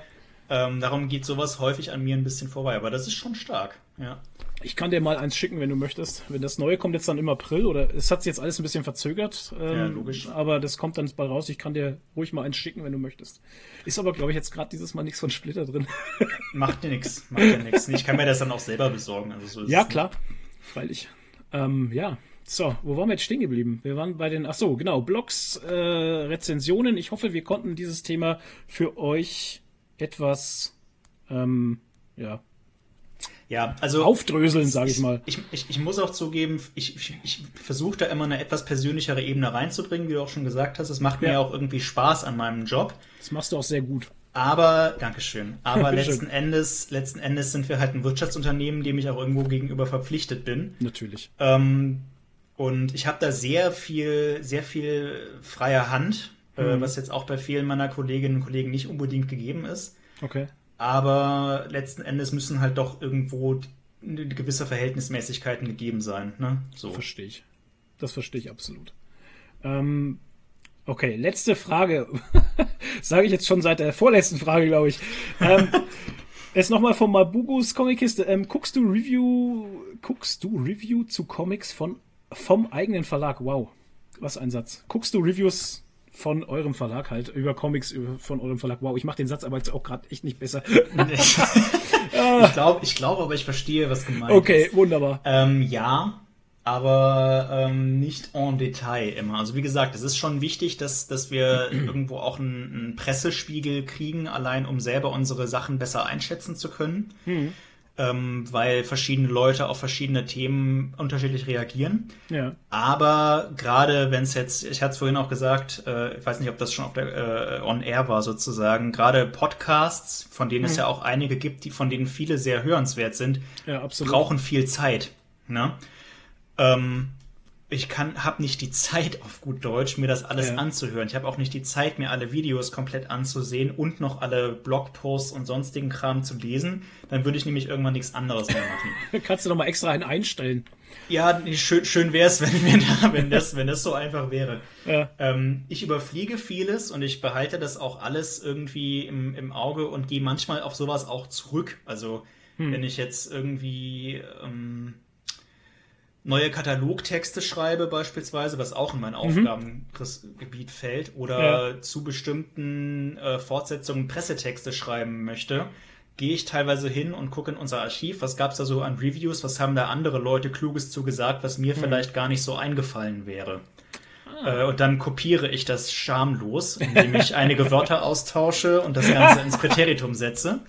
Ähm, darum geht sowas häufig an mir ein bisschen vorbei, aber das ist schon stark. Ja. Ich kann dir mal eins schicken, wenn du möchtest. Wenn das neue kommt jetzt dann im April oder es hat sich jetzt alles ein bisschen verzögert. Ähm, ja, logisch. Aber das kommt dann bald raus. Ich kann dir ruhig mal eins schicken, wenn du möchtest. Ist aber, glaube ich, jetzt gerade dieses Mal nichts von Splitter drin. [laughs] Macht dir nichts. Macht dir nichts. Ich kann mir das dann auch selber besorgen. Also so ja, klar. Freilich. Ähm, ja, so, wo waren wir jetzt stehen geblieben? Wir waren bei den, ach so, genau, Blogs, äh, Rezensionen. Ich hoffe, wir konnten dieses Thema für euch etwas, ähm, ja, ja, also aufdröseln, sage ich mal. Ich, ich, ich muss auch zugeben, ich, ich, ich versuche da immer eine etwas persönlichere Ebene reinzubringen, wie du auch schon gesagt hast. Es macht ja. mir auch irgendwie Spaß an meinem Job. Das machst du auch sehr gut. Aber, Dankeschön. Aber [laughs] letzten Endes, letzten Endes sind wir halt ein Wirtschaftsunternehmen, dem ich auch irgendwo gegenüber verpflichtet bin. Natürlich. Ähm, und ich habe da sehr viel, sehr viel freie Hand, äh, mhm. äh, was jetzt auch bei vielen meiner Kolleginnen und Kollegen nicht unbedingt gegeben ist. Okay. Aber letzten Endes müssen halt doch irgendwo gewisse Verhältnismäßigkeiten gegeben sein. Ne? So. Verstehe ich. Das verstehe ich absolut. Ähm, okay, letzte Frage. [laughs] Sage ich jetzt schon seit der vorletzten Frage, glaube ich. Ähm, [laughs] Jetzt nochmal von Mabugus Comickiste. Ähm, guckst du Review, guckst du Review zu Comics von vom eigenen Verlag. Wow, was ein Satz. Guckst du Reviews von eurem Verlag halt über Comics von eurem Verlag? Wow, ich mache den Satz aber jetzt auch gerade echt nicht besser. [laughs] ich glaube, ich glaube, aber ich verstehe, was gemeint okay, ist. Okay, wunderbar. Ähm, ja, aber ähm, nicht en Detail immer. Also wie gesagt, es ist schon wichtig, dass, dass wir [clears throat] irgendwo auch einen, einen, Pressespiegel kriegen, allein um selber unsere Sachen besser einschätzen zu können. Mhm. ähm, weil verschiedene Leute auf verschiedene Themen unterschiedlich reagieren. Ja. Aber gerade wenn es jetzt, ich hatte es vorhin auch gesagt, äh, ich weiß nicht, ob das schon auf der äh, On Air war sozusagen, gerade Podcasts, von denen es ja auch einige gibt, die von denen viele sehr hörenswert sind, Ja, brauchen viel Zeit. Ne? Ähm, ich kann, habe nicht die Zeit auf gut Deutsch, mir das alles Ja. anzuhören. Ich habe auch nicht die Zeit, mir alle Videos komplett anzusehen und noch alle Blogposts und sonstigen Kram zu lesen. Dann würde ich nämlich irgendwann nichts anderes mehr machen. [laughs] Kannst du noch mal extra einen einstellen. Ja, schön, schön wäre es, [laughs] wenn, wir da, wenn, das, wenn das so einfach wäre. Ja. Ähm, ich überfliege vieles und ich behalte das auch alles irgendwie im, im Auge und gehe manchmal auf sowas auch zurück. Also wenn ich jetzt irgendwie ähm, neue Katalogtexte schreibe beispielsweise, was auch in mein Aufgabengebiet fällt, oder zu bestimmten äh, Fortsetzungen Pressetexte schreiben möchte, gehe ich teilweise hin und gucke in unser Archiv, was gab es da so an Reviews, was haben da andere Leute Kluges zu gesagt, was mir vielleicht gar nicht so eingefallen wäre. Äh, und dann kopiere ich das schamlos, indem ich einige Wörter austausche und das Ganze ins Präteritum setze.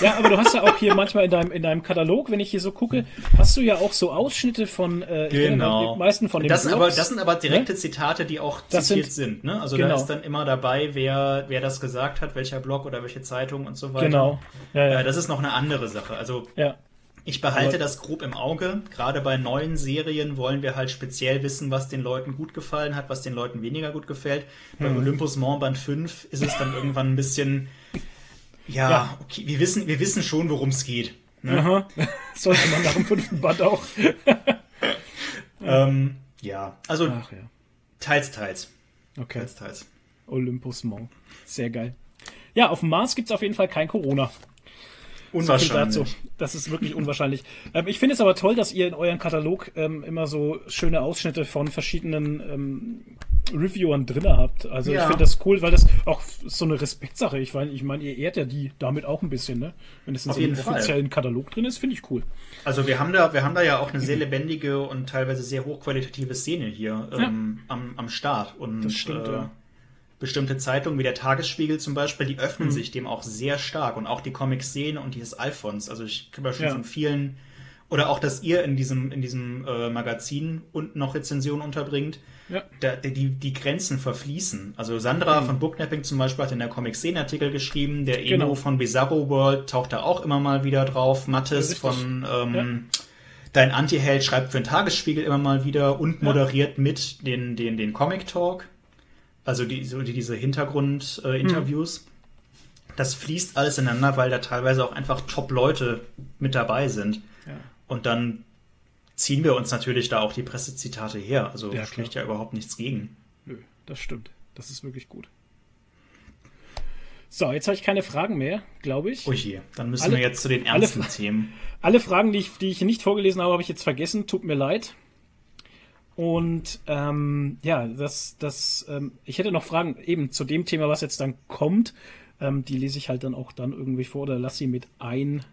Ja, aber du hast ja auch hier manchmal in deinem, in deinem Katalog, wenn ich hier so gucke, hast du ja auch so Ausschnitte von, äh, Genau. die meisten von den das, sind aber, das sind aber direkte Zitate, die auch Das zitiert sind- sind. ne? Also da genau. ist dann immer dabei, wer, wer das gesagt hat, welcher Blog oder welche Zeitung und so weiter. Genau. Ja, ja. Äh, das ist noch eine andere Sache. Also ja. Ich behalte Aber- das grob im Auge. Gerade bei neuen Serien wollen wir halt speziell wissen, was den Leuten gut gefallen hat, was den Leuten weniger gut gefällt. Bei Mhm. Olympus Mont Band 5 ist es dann irgendwann ein bisschen, ja, Ja. okay, wir wissen, wir wissen schon, worum es geht. Ne? [laughs] Sollte man nach dem fünften Band auch. [laughs] Ähm, ja, also Ach ja. teils, teils. Okay. Teils, teils. Olympus Mont. Sehr geil. Ja, auf dem Mars gibt's auf jeden Fall kein Corona. So Unwahrscheinlich. dazu. Das ist wirklich unwahrscheinlich. [laughs] Ähm, ich finde es aber toll, dass ihr in euren Katalog ähm, immer so schöne Ausschnitte von verschiedenen ähm, Reviewern drinne habt. Also ich Ja. finde das cool, weil das auch so eine Respektsache. Ich meine, ich meine, ihr ehrt ja die damit auch ein bisschen, ne? Wenn es in Auf so einem jeden Fall. offiziellen Katalog drin ist, finde ich cool. Also wir haben da, wir haben da ja auch eine sehr lebendige und teilweise sehr hochqualitative Szene hier ähm, am, am Start. Und Das stimmt, äh, ja. Bestimmte Zeitungen wie der Tagesspiegel zum Beispiel, die Mhm. öffnen sich dem auch sehr stark. Und auch die Comic-Szene und dieses Alphons. Also ich habe ja schon Ja. von vielen, oder auch, dass ihr in diesem, in diesem äh, Magazin unten noch Rezensionen unterbringt, Ja. da, die, die Grenzen verfließen. Also Mhm. Sandra von Booknapping zum Beispiel hat in der Comic-Szene-Artikel geschrieben, der Emo Genau. von Bizarro World taucht da auch immer mal wieder drauf, Mattes Richtig. von ähm, Dein Anti-Held schreibt für den Tagesspiegel immer mal wieder und moderiert mit den, den, den Comic-Talk, also die, so die, diese Hintergrund-Interviews. Äh, Interviews. Das fließt alles ineinander, weil da teilweise auch einfach Top-Leute mit dabei sind. Ja. Und dann ziehen wir uns natürlich da auch die Pressezitate her. Also Ja, spricht ja überhaupt nichts gegen. Nö, das stimmt. Das ist wirklich gut. So, jetzt habe ich keine Fragen mehr, glaube ich. Oh je, dann müssen Alle- wir jetzt zu den alle ernsten Fra- Themen. [laughs] Alle Fragen, die ich, die ich nicht vorgelesen habe, habe ich jetzt vergessen. Tut mir leid. Und ähm, ja, das, das, ähm, ich hätte noch Fragen eben zu dem Thema, was jetzt dann kommt. Ähm, die lese ich halt dann auch dann irgendwie vor oder lass sie mit ein,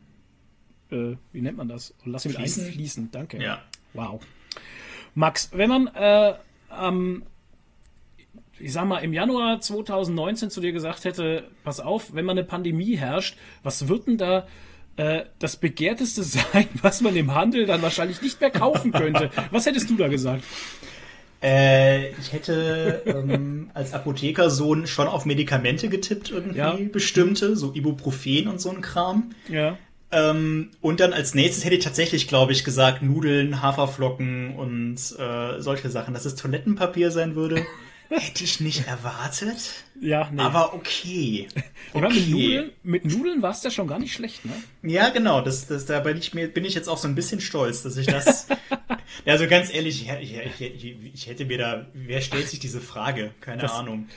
äh, wie nennt man das? Lass sie mit Fließen? einfließen. Danke. Ja. Wow. Max, wenn man äh, am, ich sag mal, im Januar 2019 zu dir gesagt hätte, pass auf, wenn mal eine Pandemie herrscht, was wird denn da äh, das begehrteste [laughs] sein, was man im Handel dann wahrscheinlich nicht mehr kaufen könnte? Was hättest du da gesagt? Äh, ich hätte ähm, als Apothekersohn schon auf Medikamente getippt, irgendwie Ja. bestimmte, so Ibuprofen und so ein Kram. Ja. Ähm, und dann als nächstes hätte ich tatsächlich, glaube ich, gesagt, Nudeln, Haferflocken und äh, solche Sachen. Dass es Toilettenpapier sein würde, hätte ich nicht erwartet. Ja, nee. Aber okay. [laughs] meine, mit Nudeln, mit Nudeln war es ja schon gar nicht schlecht, ne? Ja, genau. Das, das, da bin ich, mir, bin ich jetzt auch so ein bisschen stolz, dass ich das. [laughs] also ganz ehrlich, ich, ich, ich, ich hätte mir da. Wer stellt sich diese Frage? Keine Das- Ahnung.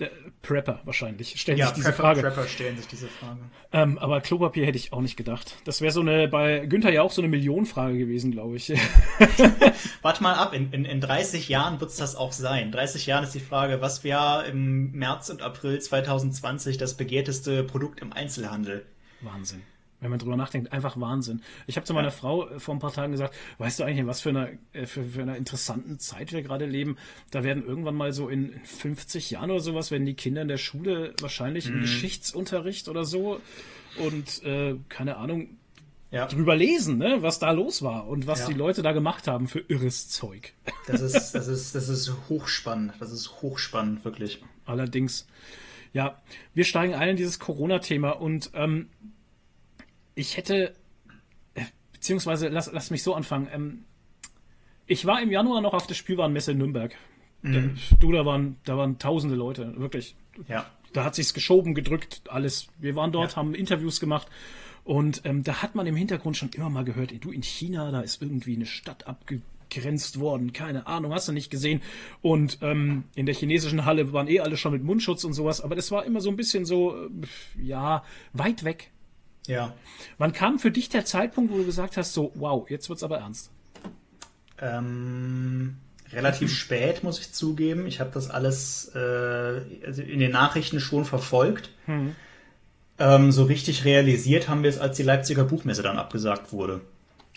Der Prepper wahrscheinlich stellen Ja, sich diese Prepper, Frage. Prepper stellen sich diese Frage. Ähm, aber Klopapier hätte ich auch nicht gedacht. Das wäre so eine, bei Günther ja auch so eine Millionenfrage gewesen, glaube ich. [laughs] Warte mal ab, in, in, in 30 Jahren wird es das auch sein. 30 Jahren ist die Frage, was wäre im März und April 2020 das begehrteste Produkt im Einzelhandel? Wahnsinn. Wenn man drüber nachdenkt, einfach Wahnsinn. Ich habe zu meiner Frau äh, vor ein paar Tagen gesagt, weißt du eigentlich, in was für einer, äh, für, für einer interessanten Zeit wir gerade leben? Da werden irgendwann mal so in in 50 Jahren oder sowas, werden die Kinder in der Schule wahrscheinlich im Geschichtsunterricht oder so und äh, keine Ahnung, ja. drüber lesen, ne, was da los war und was ja. die Leute da gemacht haben für irres Zeug. [laughs] Das ist, das ist, das ist hochspannend. Das ist hochspannend, wirklich. Allerdings. Ja, wir steigen ein in dieses Corona-Thema und ähm, ich hätte, äh, beziehungsweise lass, lass mich so anfangen. Ähm, ich war im Januar noch auf der Spielwarenmesse in Nürnberg. Mhm. Du, da waren, da waren tausende Leute, wirklich. Ja. Da hat sich's geschoben, gedrückt, alles. Wir waren dort, ja. haben Interviews gemacht und ähm, da hat man im Hintergrund schon immer mal gehört, ey, du in China, da ist irgendwie eine Stadt abgegrenzt worden, keine Ahnung, hast du nicht gesehen. Und ähm, in der chinesischen Halle waren eh alle schon mit Mundschutz und sowas, aber das war immer so ein bisschen so, äh, ja, weit weg. Ja. Wann kam für dich der Zeitpunkt, wo du gesagt hast, so, wow, jetzt wird's aber ernst? Ähm, relativ spät, muss ich zugeben. Ich habe das alles äh, also in den Nachrichten schon verfolgt. Hm. Ähm, so richtig realisiert haben wir es, als die Leipziger Buchmesse dann abgesagt wurde.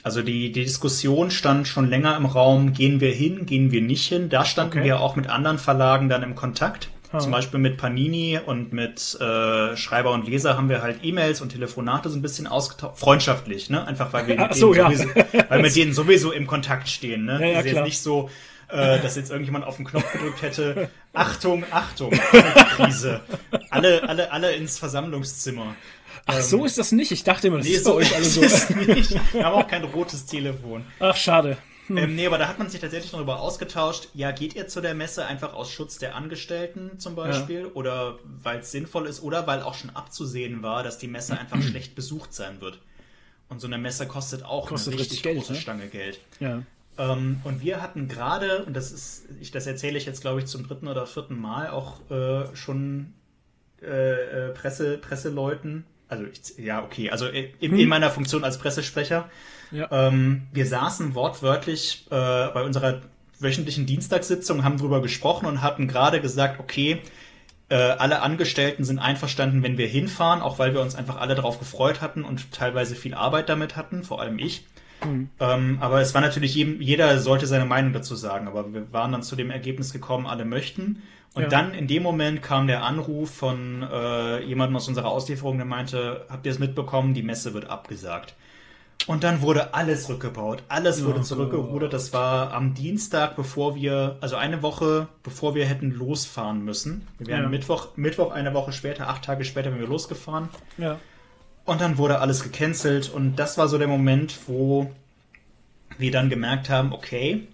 Also die, die Diskussion stand schon länger im Raum, gehen wir hin, gehen wir nicht hin. Da standen okay. wir auch mit anderen Verlagen dann im Kontakt. Zum Beispiel mit Panini und mit äh, Schreiber und Leser haben wir halt E-Mails und Telefonate so ein bisschen ausgetauscht. Freundschaftlich, ne? Einfach weil wir, [laughs] mit, so, denen ja. sowieso, weil wir denen sowieso im Kontakt stehen. Ne? Ja, ja, jetzt nicht so, äh, dass jetzt irgendjemand auf den Knopf gedrückt hätte. [laughs] Achtung, Achtung, Krise. Alle, alle, alle ins Versammlungszimmer. Ach, so ähm, ist das nicht. Ich dachte immer, das nee, ist bei so euch alle so. Nicht. Wir haben auch kein rotes Telefon. Ach, schade. Hm. Ähm, nee, aber da hat man sich tatsächlich darüber ausgetauscht. Ja, geht ihr zu der Messe einfach aus Schutz der Angestellten zum Beispiel? Ja. Oder weil es sinnvoll ist? Oder weil auch schon abzusehen war, dass die Messe einfach schlecht besucht sein wird? Und so eine Messe kostet auch kostet eine richtig Geld, große ne? Stange Geld. Ja. Ähm, und wir hatten gerade, und das ist, ich, das erzähle ich jetzt, glaube ich, zum dritten oder vierten Mal auch äh, schon äh, äh Presse, Presseleuten. Also ich, ja, okay, also in, hm. in, meiner Funktion als Pressesprecher. Ja. Ähm, wir saßen wortwörtlich äh, bei unserer wöchentlichen Dienstagssitzung, haben darüber gesprochen und hatten gerade gesagt, okay, äh, alle Angestellten sind einverstanden, wenn wir hinfahren, auch weil wir uns einfach alle darauf gefreut hatten und teilweise viel Arbeit damit hatten, vor allem ich. Mhm. Ähm, aber es war natürlich, jedem, jeder sollte seine Meinung dazu sagen. Aber wir waren dann zu dem Ergebnis gekommen, alle möchten. Und ja. dann in dem Moment kam der Anruf von äh, jemandem aus unserer Auslieferung, der meinte, habt ihr es mitbekommen, die Messe wird abgesagt. Und dann wurde alles rückgebaut, alles wurde oh zurückgerudert. Das war am Dienstag, bevor wir, also eine Woche, bevor wir hätten losfahren müssen. Wir wären ja. Mittwoch, Mittwoch eine Woche später, acht Tage später, wenn wir losgefahren. Ja. Und dann wurde alles gecancelt und das war so der Moment, wo wir dann gemerkt haben, okay,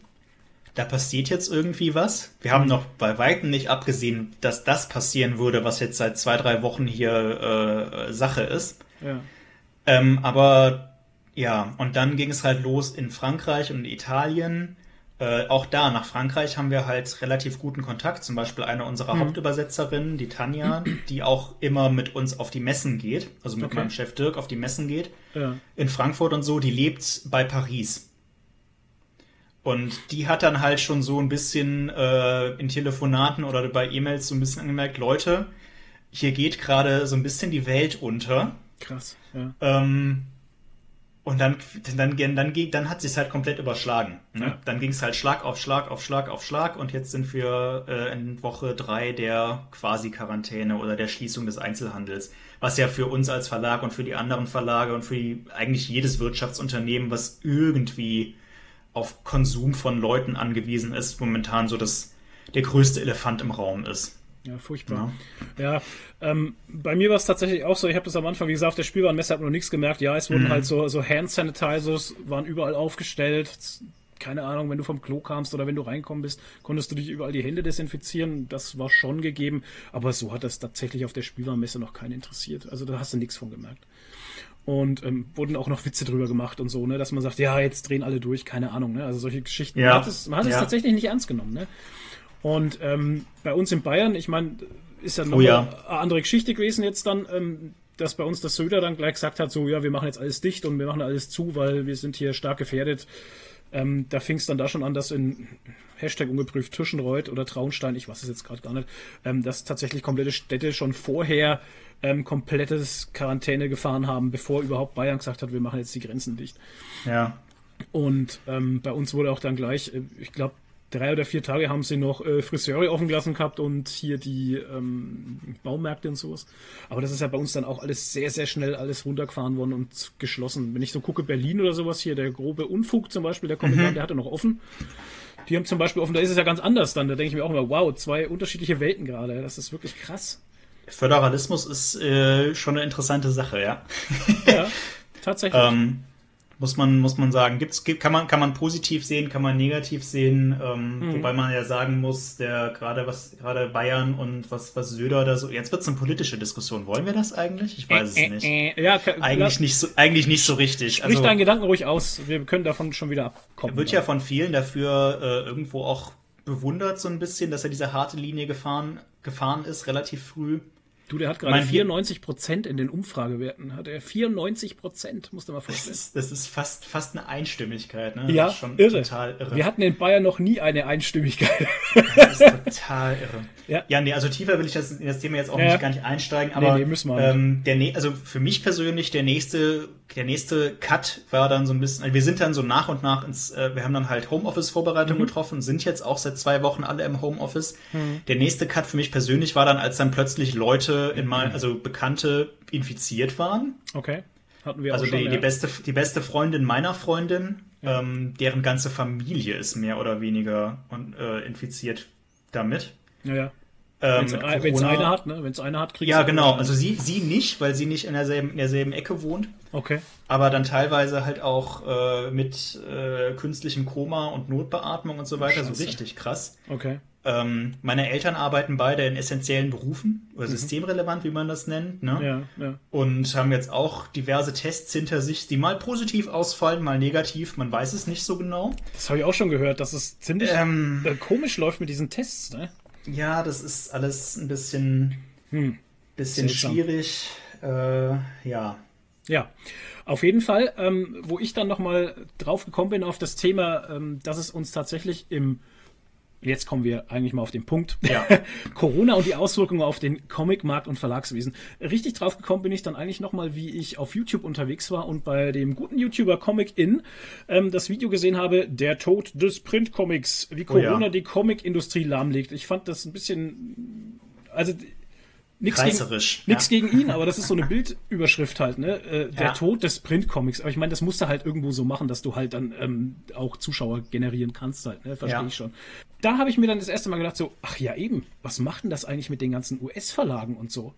da passiert jetzt irgendwie was. Wir haben noch bei Weitem nicht abgesehen, dass das passieren würde, was jetzt seit zwei, drei Wochen hier äh, Sache ist. Ja. Ähm, aber ja, und dann ging es halt los in Frankreich und Italien. Äh, auch da, nach Frankreich haben wir halt relativ guten Kontakt. Zum Beispiel eine unserer mhm. Hauptübersetzerinnen, die Tanja, die auch immer mit uns auf die Messen geht, also mit okay. meinem Chef Dirk auf die Messen geht. Ja. In Frankfurt und so, die lebt bei Paris. Und die hat dann halt schon so ein bisschen äh, in Telefonaten oder bei E-Mails so ein bisschen angemerkt, Leute, hier geht gerade so ein bisschen die Welt unter. Krass, ja. Ähm, und dann, dann, dann, dann, dann hat sich halt komplett überschlagen. Ne? Ja. Dann ging es halt Schlag auf Schlag auf Schlag auf Schlag und jetzt sind wir äh, in Woche drei der quasi Quarantäne oder der Schließung des Einzelhandels. Was ja für uns als Verlag und für die anderen Verlage und für die, eigentlich jedes Wirtschaftsunternehmen, was irgendwie auf Konsum von Leuten angewiesen ist, momentan so das, der größte Elefant im Raum ist. Ja, furchtbar. Ja, ja ähm, bei mir war es tatsächlich auch so, ich habe das am Anfang, wie gesagt, auf der Spielwarenmesse hat man noch nichts gemerkt. Ja, es wurden mhm. halt so, so Hand Sanitizers, waren überall aufgestellt. Keine Ahnung, wenn du vom Klo kamst oder wenn du reinkommen bist, konntest du dich überall die Hände desinfizieren. Das war schon gegeben, aber so hat das tatsächlich auf der Spielwarenmesse noch keinen interessiert. Also da hast du nichts von gemerkt. Und ähm, wurden auch noch Witze drüber gemacht und so, ne, dass man sagt, ja, jetzt drehen alle durch, keine Ahnung, ne? Also solche Geschichten. Ja. Man hat es, man hat es tatsächlich nicht ernst genommen, ne? Und ähm, bei uns in Bayern, ich meine, ist ja noch oh, ja. eine andere Geschichte gewesen jetzt dann, ähm, dass bei uns der Söder dann gleich gesagt hat, so ja, wir machen jetzt alles dicht und wir machen alles zu, weil wir sind hier stark gefährdet. Ähm, da fing es dann da schon an, dass in Hashtag ungeprüft Tischenreuth oder Traunstein, ich weiß es jetzt gerade gar nicht, ähm, dass tatsächlich komplette Städte schon vorher ähm, komplettes Quarantäne gefahren haben, bevor überhaupt Bayern gesagt hat, wir machen jetzt die Grenzen dicht. Ja. Und ähm, bei uns wurde auch dann gleich, äh, ich glaube, drei oder vier Tage haben sie noch äh, Friseure offen gelassen gehabt und hier die ähm, Baumärkte und sowas. Aber das ist ja bei uns dann auch alles sehr, sehr schnell alles runtergefahren worden und geschlossen. Wenn ich so gucke, Berlin oder sowas hier, der grobe Unfug zum Beispiel, der Kommandant, mhm. der hatte noch offen. Die haben zum Beispiel offen, da ist es ja ganz anders dann. Da denke ich mir auch immer, wow, zwei unterschiedliche Welten gerade. Das ist wirklich krass. Föderalismus ist äh, schon eine interessante Sache, ja. Ja, tatsächlich. [laughs] ähm, muss man, muss man sagen. Gibt's, gibt, kann man, kann man positiv sehen, kann man negativ sehen, ähm, mhm. wobei man ja sagen muss, der gerade was, gerade Bayern und was, was Söder da so, jetzt wird es eine politische Diskussion. Wollen wir das eigentlich? Ich weiß äh, es nicht. Äh, äh, ja, eigentlich ja. nicht so, eigentlich nicht so richtig. Sprich also, deinen Gedanken ruhig aus. Wir können davon schon wieder abkommen. Er wird ja von vielen dafür äh, irgendwo auch bewundert so ein bisschen, dass er diese harte Linie gefahren, gefahren ist, relativ früh. Du, der hat gerade 94 Prozent in den Umfragewerten. Hat er 94 Prozent, musst du mal vorstellen. Das ist, das ist fast, fast eine Einstimmigkeit, ne? Ja, irre. total irre. Wir hatten in Bayern noch nie eine Einstimmigkeit. Das ist total irre. Ja, ja nee, also tiefer will ich das, in das Thema jetzt auch ja. nicht, gar nicht einsteigen, aber nee, nee, müssen wir ähm, der, also für mich persönlich der nächste, der nächste Cut war dann so ein bisschen, also wir sind dann so nach und nach ins, äh, wir haben dann halt Homeoffice-Vorbereitung mhm. getroffen, sind jetzt auch seit zwei Wochen alle im Homeoffice. Mhm. Der nächste Cut für mich persönlich war dann, als dann plötzlich Leute in mein, also Bekannte infiziert waren. Okay. Hatten wir also auch schon, die, ja. die, beste, die beste Freundin meiner Freundin, ja. ähm, deren ganze Familie ist mehr oder weniger äh, infiziert damit. Ja, ja. Ähm, Wenn es eine hat, ne? Wenn es eine hat, kriegt Ja, genau. Also sie, sie nicht, weil sie nicht in derselben, in derselben Ecke wohnt. Okay. Aber dann teilweise halt auch äh, mit äh, künstlichem Koma und Notbeatmung und so weiter. Scheiße. So richtig krass. Okay. Ähm, meine Eltern arbeiten beide in essentiellen Berufen, oder mhm. systemrelevant, wie man das nennt. Ne? Ja, ja. Und haben jetzt auch diverse Tests hinter sich, die mal positiv ausfallen, mal negativ. Man weiß es nicht so genau. Das habe ich auch schon gehört, dass es ziemlich ähm, äh, komisch läuft mit diesen Tests. Ne? Ja, das ist alles ein bisschen, hm. bisschen schwierig. Äh, ja. Ja, auf jeden Fall, ähm, wo ich dann nochmal drauf gekommen bin auf das Thema, ähm, dass es uns tatsächlich im jetzt kommen wir eigentlich mal auf den Punkt. Ja. [laughs] Corona und die Auswirkungen auf den Comicmarkt und Verlagswesen. Richtig drauf gekommen bin ich dann eigentlich nochmal, wie ich auf YouTube unterwegs war und bei dem guten YouTuber Comic In ähm, das Video gesehen habe, der Tod des Printcomics, wie Corona oh ja. die Comicindustrie lahmlegt. Ich fand das ein bisschen, also Nichts gegen, ja. gegen ihn, aber das ist so eine Bildüberschrift halt, ne? Äh, der ja. Tod des Printcomics. Aber ich meine, das musst du halt irgendwo so machen, dass du halt dann ähm, auch Zuschauer generieren kannst halt, ne? Verstehe ja. ich schon. Da habe ich mir dann das erste Mal gedacht, so, ach ja eben, was macht denn das eigentlich mit den ganzen US-Verlagen und so?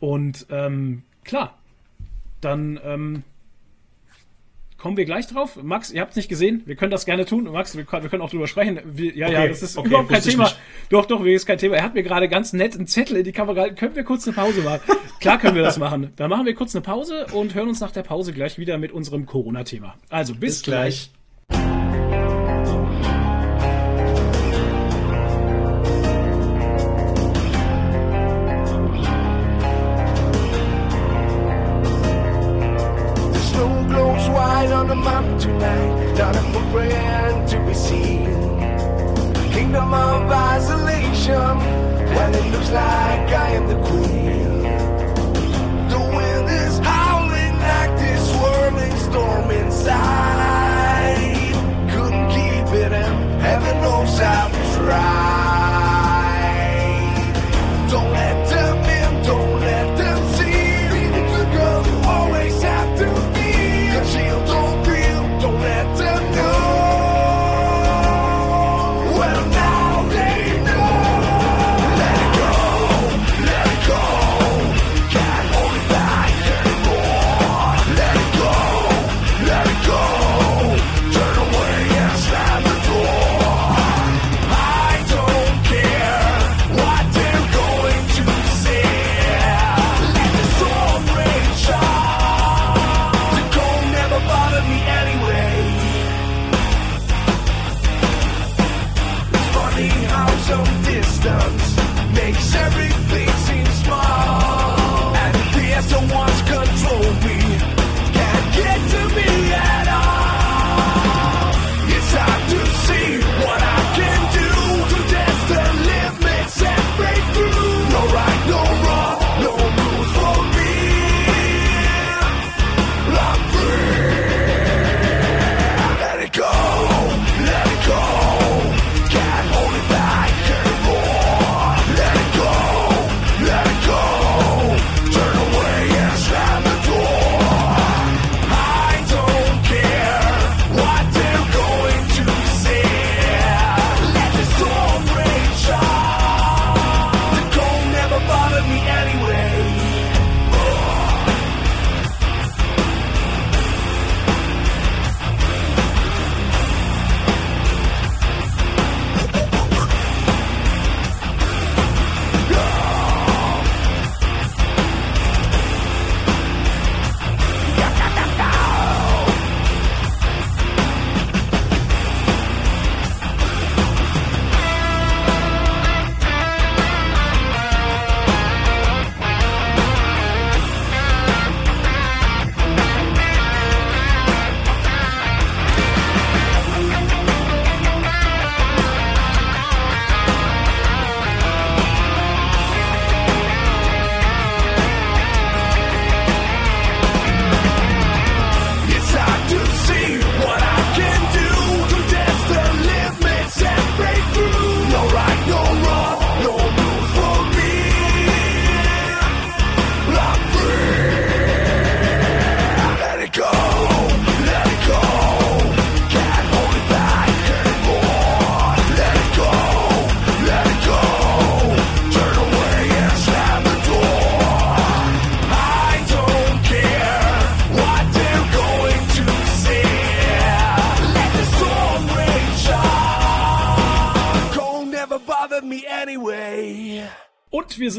Und ähm, klar, dann ähm, Kommen wir gleich drauf. Max, ihr habt es nicht gesehen. Wir können das gerne tun. Max, wir, wir können auch drüber sprechen. Wir, ja, okay, ja, das ist okay, überhaupt kein Thema. Doch, doch, ist kein Thema. Er hat mir gerade ganz nett einen Zettel in die Kamera gehalten. Können wir kurz eine Pause machen? [laughs] Klar können wir das machen. Dann machen wir kurz eine Pause und hören uns nach der Pause gleich wieder mit unserem Corona-Thema. Also bis, bis gleich. gleich. The map tonight, not a footprint to be seen. Kingdom of isolation, when it looks like I am the queen. The wind is howling like this swirling storm inside. Couldn't keep it in, heaven knows I tried.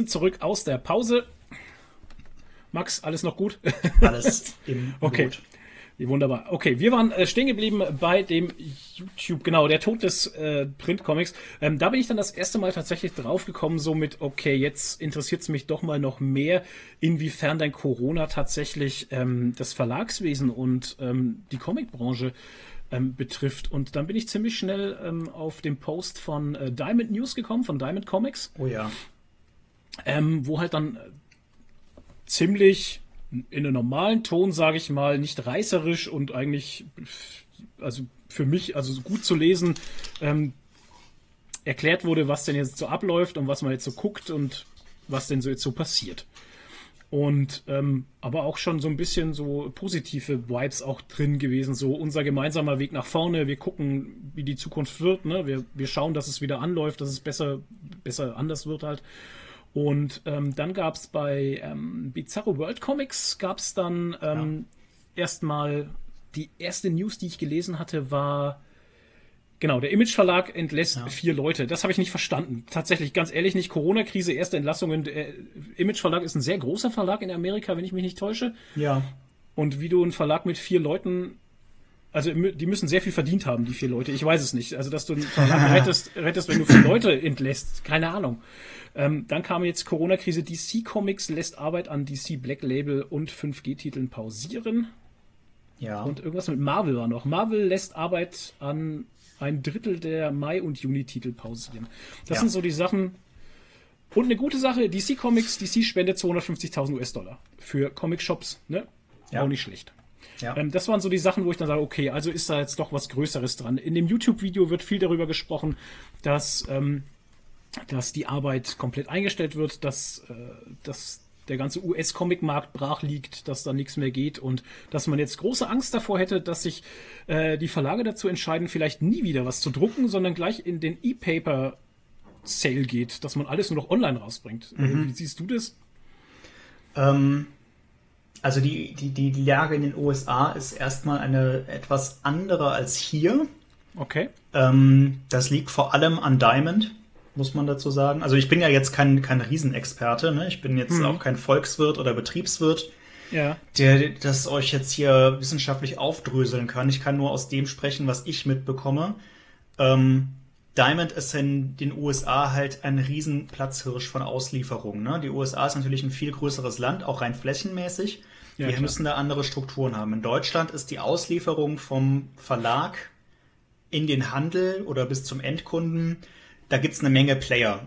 Sind zurück aus der Pause. Max, alles noch gut? Alles im [laughs] okay. Gut. Wunderbar. Okay, wir waren äh, stehen geblieben bei dem YouTube, genau, der Tod des äh, Printcomics. Ähm, da bin ich dann das erste Mal tatsächlich draufgekommen, so mit, okay, jetzt interessiert es mich doch mal noch mehr, inwiefern dein Corona tatsächlich ähm, das Verlagswesen und ähm, die Comicbranche ähm, betrifft. Und dann bin ich ziemlich schnell ähm, auf den Post von äh, Diamond News gekommen, von Diamond Comics. Oh ja. Ähm, wo halt dann ziemlich in einem normalen Ton, sage ich mal, nicht reißerisch und eigentlich, also für mich, also gut zu lesen, ähm, erklärt wurde, was denn jetzt so abläuft und was man jetzt so guckt und was denn so jetzt so passiert. Und ähm, aber auch schon so ein bisschen so positive Vibes auch drin gewesen, so unser gemeinsamer Weg nach vorne. Wir gucken, wie die Zukunft wird. Ne? Wir, wir schauen, dass es wieder anläuft, dass es besser, besser anders wird halt. Und ähm, dann gab es bei ähm, Bizarro World Comics gab es dann ähm, ja. erstmal die erste News, die ich gelesen hatte, war genau der Image Verlag entlässt ja. vier Leute. Das habe ich nicht verstanden. Tatsächlich, ganz ehrlich, nicht Corona-Krise, erste Entlassungen. Der Image Verlag ist ein sehr großer Verlag in Amerika, wenn ich mich nicht täusche. Ja. Und wie du einen Verlag mit vier Leuten also die müssen sehr viel verdient haben, die vier Leute. Ich weiß es nicht. Also dass du einen Verlag [laughs] rettest, rettest, wenn du vier Leute entlässt, keine Ahnung. Ähm, dann kam jetzt Corona-Krise. DC Comics lässt Arbeit an DC Black Label und 5G-Titeln pausieren. Ja. Und irgendwas mit Marvel war noch. Marvel lässt Arbeit an ein Drittel der Mai- und Juni-Titel pausieren. Das ja. sind so die Sachen. Und eine gute Sache, DC Comics, DC spendet 250.000 US-Dollar für Comic-Shops. Ne? Ja. Auch nicht schlecht. Ja. Ähm, das waren so die Sachen, wo ich dann sage, okay, also ist da jetzt doch was Größeres dran. In dem YouTube-Video wird viel darüber gesprochen, dass ähm, dass die Arbeit komplett eingestellt wird, dass, äh, dass der ganze US-Comic-Markt brach liegt, dass da nichts mehr geht und dass man jetzt große Angst davor hätte, dass sich äh, die Verlage dazu entscheiden, vielleicht nie wieder was zu drucken, sondern gleich in den E-Paper Sale geht, dass man alles nur noch online rausbringt. Mhm. Wie siehst du das? Ähm, also die, die, die Lage in den USA ist erstmal eine etwas andere als hier. Okay. Ähm, das liegt vor allem an Diamond muss man dazu sagen. Also ich bin ja jetzt kein, kein Riesenexperte, ne? Ich bin jetzt mhm. auch kein Volkswirt oder Betriebswirt, ja. der das euch jetzt hier wissenschaftlich aufdröseln kann. Ich kann nur aus dem sprechen, was ich mitbekomme. Ähm, Diamond ist in den USA halt ein Riesenplatzhirsch von Auslieferungen. Ne? Die USA ist natürlich ein viel größeres Land, auch rein flächenmäßig. Ja, Wir klar. müssen da andere Strukturen haben. In Deutschland ist die Auslieferung vom Verlag in den Handel oder bis zum Endkunden da gibt's eine Menge Player.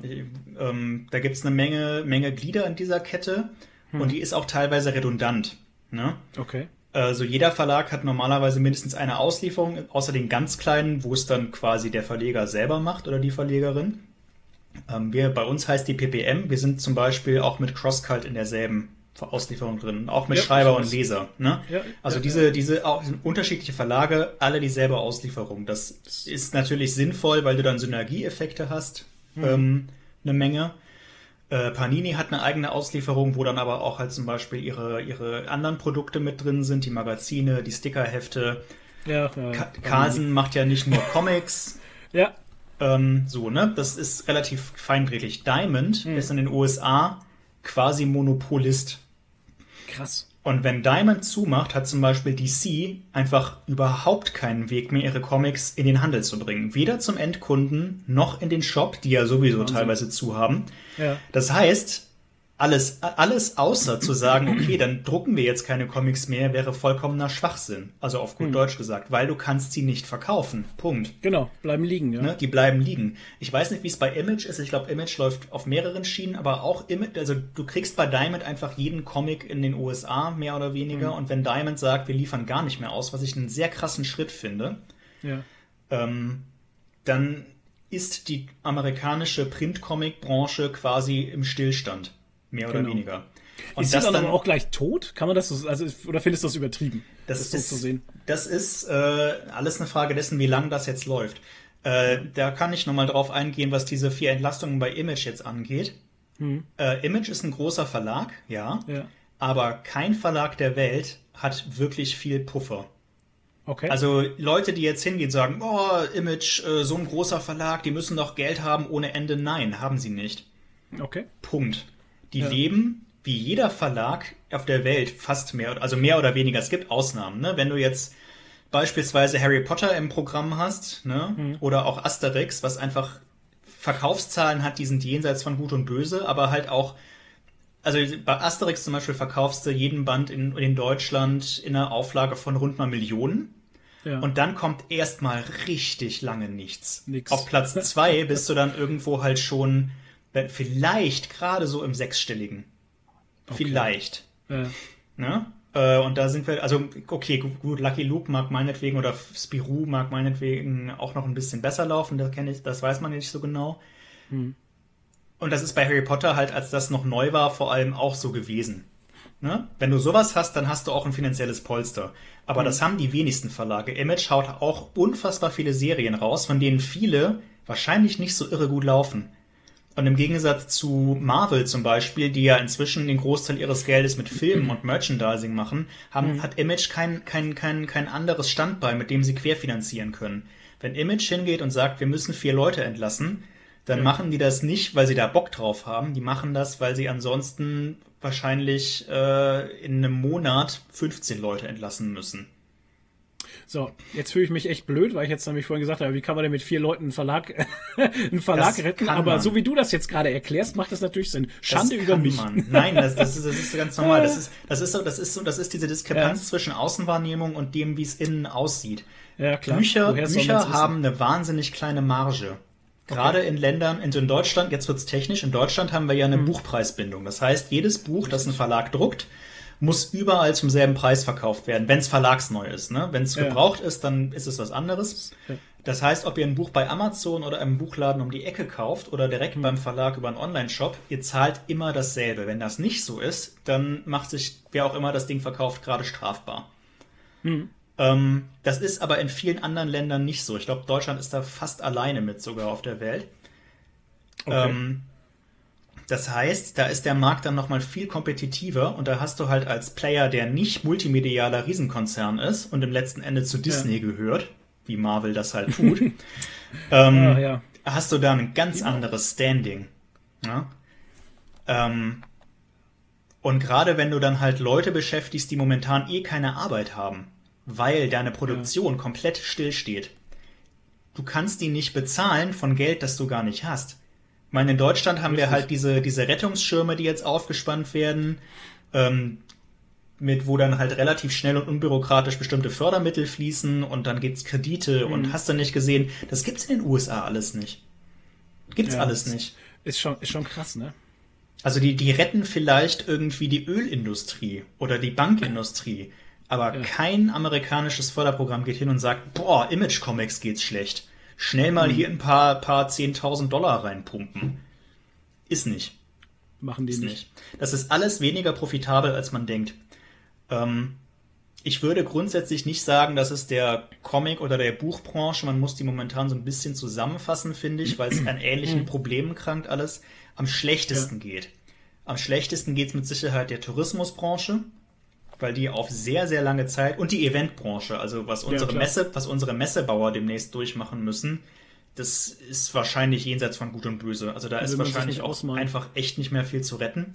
Ähm, da gibt's eine Menge, Menge Glieder in dieser Kette hm. und die ist auch teilweise redundant. Ne? Okay. Also jeder Verlag hat normalerweise mindestens eine Auslieferung, außer den ganz kleinen, wo es dann quasi der Verleger selber macht oder die Verlegerin. Ähm, wir, bei uns heißt die PPM. Wir sind zum Beispiel auch mit CrossCult in derselben Auslieferung drin, auch mit ja, Schreiber und Leser. Ne? Ja, also ja, diese, diese auch, unterschiedliche Verlage, alle dieselbe Auslieferung. Das ist natürlich sinnvoll, weil du dann Synergieeffekte hast, hm. ähm, eine Menge. Äh, Panini hat eine eigene Auslieferung, wo dann aber auch halt zum Beispiel ihre, ihre anderen Produkte mit drin sind, die Magazine, die Stickerhefte. Ja, ja, Carlsen macht ja nicht nur Comics. [laughs] ja. Ähm, so, ne? Das ist relativ feingrätig. Diamond hm. ist in den USA quasi Monopolist. Krass. Und wenn Diamond zumacht, hat zum Beispiel DC einfach überhaupt keinen Weg mehr, ihre Comics in den Handel zu bringen. Weder zum Endkunden noch in den Shop, die ja sowieso Wahnsinn. teilweise zu haben. Ja. Das heißt, alles, alles außer zu sagen, okay, dann drucken wir jetzt keine Comics mehr, wäre vollkommener Schwachsinn. Also auf gut hm. Deutsch gesagt, weil du kannst sie nicht verkaufen. Punkt. Genau, bleiben liegen, ja. Ne? Die bleiben liegen. Ich weiß nicht, wie es bei Image ist. Ich glaube, Image läuft auf mehreren Schienen, aber auch Image, also du kriegst bei Diamond einfach jeden Comic in den USA, mehr oder weniger. Hm. Und wenn Diamond sagt, wir liefern gar nicht mehr aus, was ich einen sehr krassen Schritt finde, ja. ähm, dann ist die amerikanische Print-Comic-Branche quasi im Stillstand. Mehr oder genau. weniger. Und ist das dann, dann auch gleich tot? Kann man das so, also oder findest du das übertrieben? Das, das ist so zu sehen. Das ist äh, alles eine Frage dessen, wie lange das jetzt läuft. Äh, da kann ich nochmal drauf eingehen, was diese vier Entlastungen bei Image jetzt angeht. Hm. Äh, Image ist ein großer Verlag, ja, ja, aber kein Verlag der Welt hat wirklich viel Puffer. Okay. Also Leute, die jetzt hingehen, sagen, oh, Image, äh, so ein großer Verlag, die müssen doch Geld haben ohne Ende. Nein, haben sie nicht. Okay. Punkt. Die ja. leben wie jeder Verlag auf der Welt fast mehr, also mehr oder weniger. Es gibt Ausnahmen. Ne? Wenn du jetzt beispielsweise Harry Potter im Programm hast, ne? Mhm. oder auch Asterix, was einfach Verkaufszahlen hat, die sind jenseits von Gut und Böse, aber halt auch also bei Asterix zum Beispiel verkaufst du jeden Band in, in Deutschland in einer Auflage von rund mal Millionen. Ja. Und dann kommt erstmal richtig lange nichts. Nix. Auf Platz zwei [laughs] bist du dann irgendwo halt schon vielleicht gerade so im sechsstelligen. Okay. Vielleicht. Ja. Ne? Äh, und da sind wir, also okay, gut, Lucky Luke mag meinetwegen oder Spirou mag meinetwegen auch noch ein bisschen besser laufen, das kenne ich, das weiß man nicht so genau. Hm. Und das ist bei Harry Potter halt, als das noch neu war, vor allem auch so gewesen. Ne? Wenn du sowas hast, dann hast du auch ein finanzielles Polster. Aber mhm. das haben die wenigsten Verlage. Image haut auch unfassbar viele Serien raus, von denen viele wahrscheinlich nicht so irre gut laufen. Und im Gegensatz zu Marvel zum Beispiel, die ja inzwischen den Großteil ihres Geldes mit Filmen und Merchandising machen, haben, mhm. hat Image kein, kein, kein, kein anderes Standbein, mit dem sie querfinanzieren können. Wenn Image hingeht und sagt, wir müssen vier Leute entlassen, dann ja. machen die das nicht, weil sie da Bock drauf haben. Die machen das, weil sie ansonsten wahrscheinlich äh, in einem Monat 15 Leute entlassen müssen. So, jetzt fühle ich mich echt blöd, weil ich jetzt nämlich vorhin gesagt habe, wie kann man denn mit vier Leuten einen Verlag, [laughs] einen Verlag das retten? Aber man. so wie du das jetzt gerade erklärst, macht das natürlich Sinn. Schande über mich. Man. Nein, das, das, ist, das ist ganz normal. Das ist, das ist so, das ist so, das ist diese Diskrepanz ja. zwischen Außenwahrnehmung und dem, wie es innen aussieht. Ja, klar. Bücher, Bücher haben eine wahnsinnig kleine Marge. Gerade okay. in Ländern, in Deutschland, jetzt wird's technisch, in Deutschland haben wir ja eine mhm. Buchpreisbindung. Das heißt, jedes Buch, das ein Verlag druckt, muss überall zum selben Preis verkauft werden, wenn es verlagsneu ist. Ne? Wenn es ja. gebraucht ist, dann ist es was anderes. Das heißt, ob ihr ein Buch bei Amazon oder einem Buchladen um die Ecke kauft oder direkt mhm. beim Verlag über einen Online-Shop, ihr zahlt immer dasselbe. Wenn das nicht so ist, dann macht sich wer auch immer das Ding verkauft gerade strafbar. Mhm. Ähm, das ist aber in vielen anderen Ländern nicht so. Ich glaube, Deutschland ist da fast alleine mit sogar auf der Welt. Okay. Ähm, das heißt, da ist der Markt dann nochmal viel kompetitiver und da hast du halt als Player, der nicht multimedialer Riesenkonzern ist und im letzten Ende zu Disney ja. gehört, wie Marvel das halt tut, [laughs] ähm, ja, ja. hast du da ein ganz anderes Standing. Ähm, und gerade wenn du dann halt Leute beschäftigst, die momentan eh keine Arbeit haben, weil deine Produktion komplett stillsteht. Du kannst die nicht bezahlen von Geld, das du gar nicht hast. Ich meine, in Deutschland haben Richtig. wir halt diese, diese Rettungsschirme, die jetzt aufgespannt werden, ähm, mit wo dann halt relativ schnell und unbürokratisch bestimmte Fördermittel fließen und dann gibt's Kredite mhm. und hast du nicht gesehen, das gibt's in den USA alles nicht. Gibt's ja, alles nicht. Ist schon, ist schon krass, ne? Also die, die retten vielleicht irgendwie die Ölindustrie oder die Bankindustrie. Aber ja. kein amerikanisches Förderprogramm geht hin und sagt, boah, Image Comics geht's schlecht. Schnell mal mhm. hier ein paar, paar 10.000 Dollar reinpumpen. Ist nicht. Machen die ist nicht. Das ist alles weniger profitabel, als man denkt. Ähm, ich würde grundsätzlich nicht sagen, dass es der Comic- oder der Buchbranche, man muss die momentan so ein bisschen zusammenfassen, finde ich, weil es an ähnlichen mhm. Problemen krankt alles, am schlechtesten ja. geht. Am schlechtesten geht es mit Sicherheit der Tourismusbranche weil die auf sehr, sehr lange Zeit und die Eventbranche, also was unsere ja, Messe, was unsere Messebauer demnächst durchmachen müssen, das ist wahrscheinlich jenseits von Gut und Böse. Also da ist wahrscheinlich auch ausmalen. einfach echt nicht mehr viel zu retten.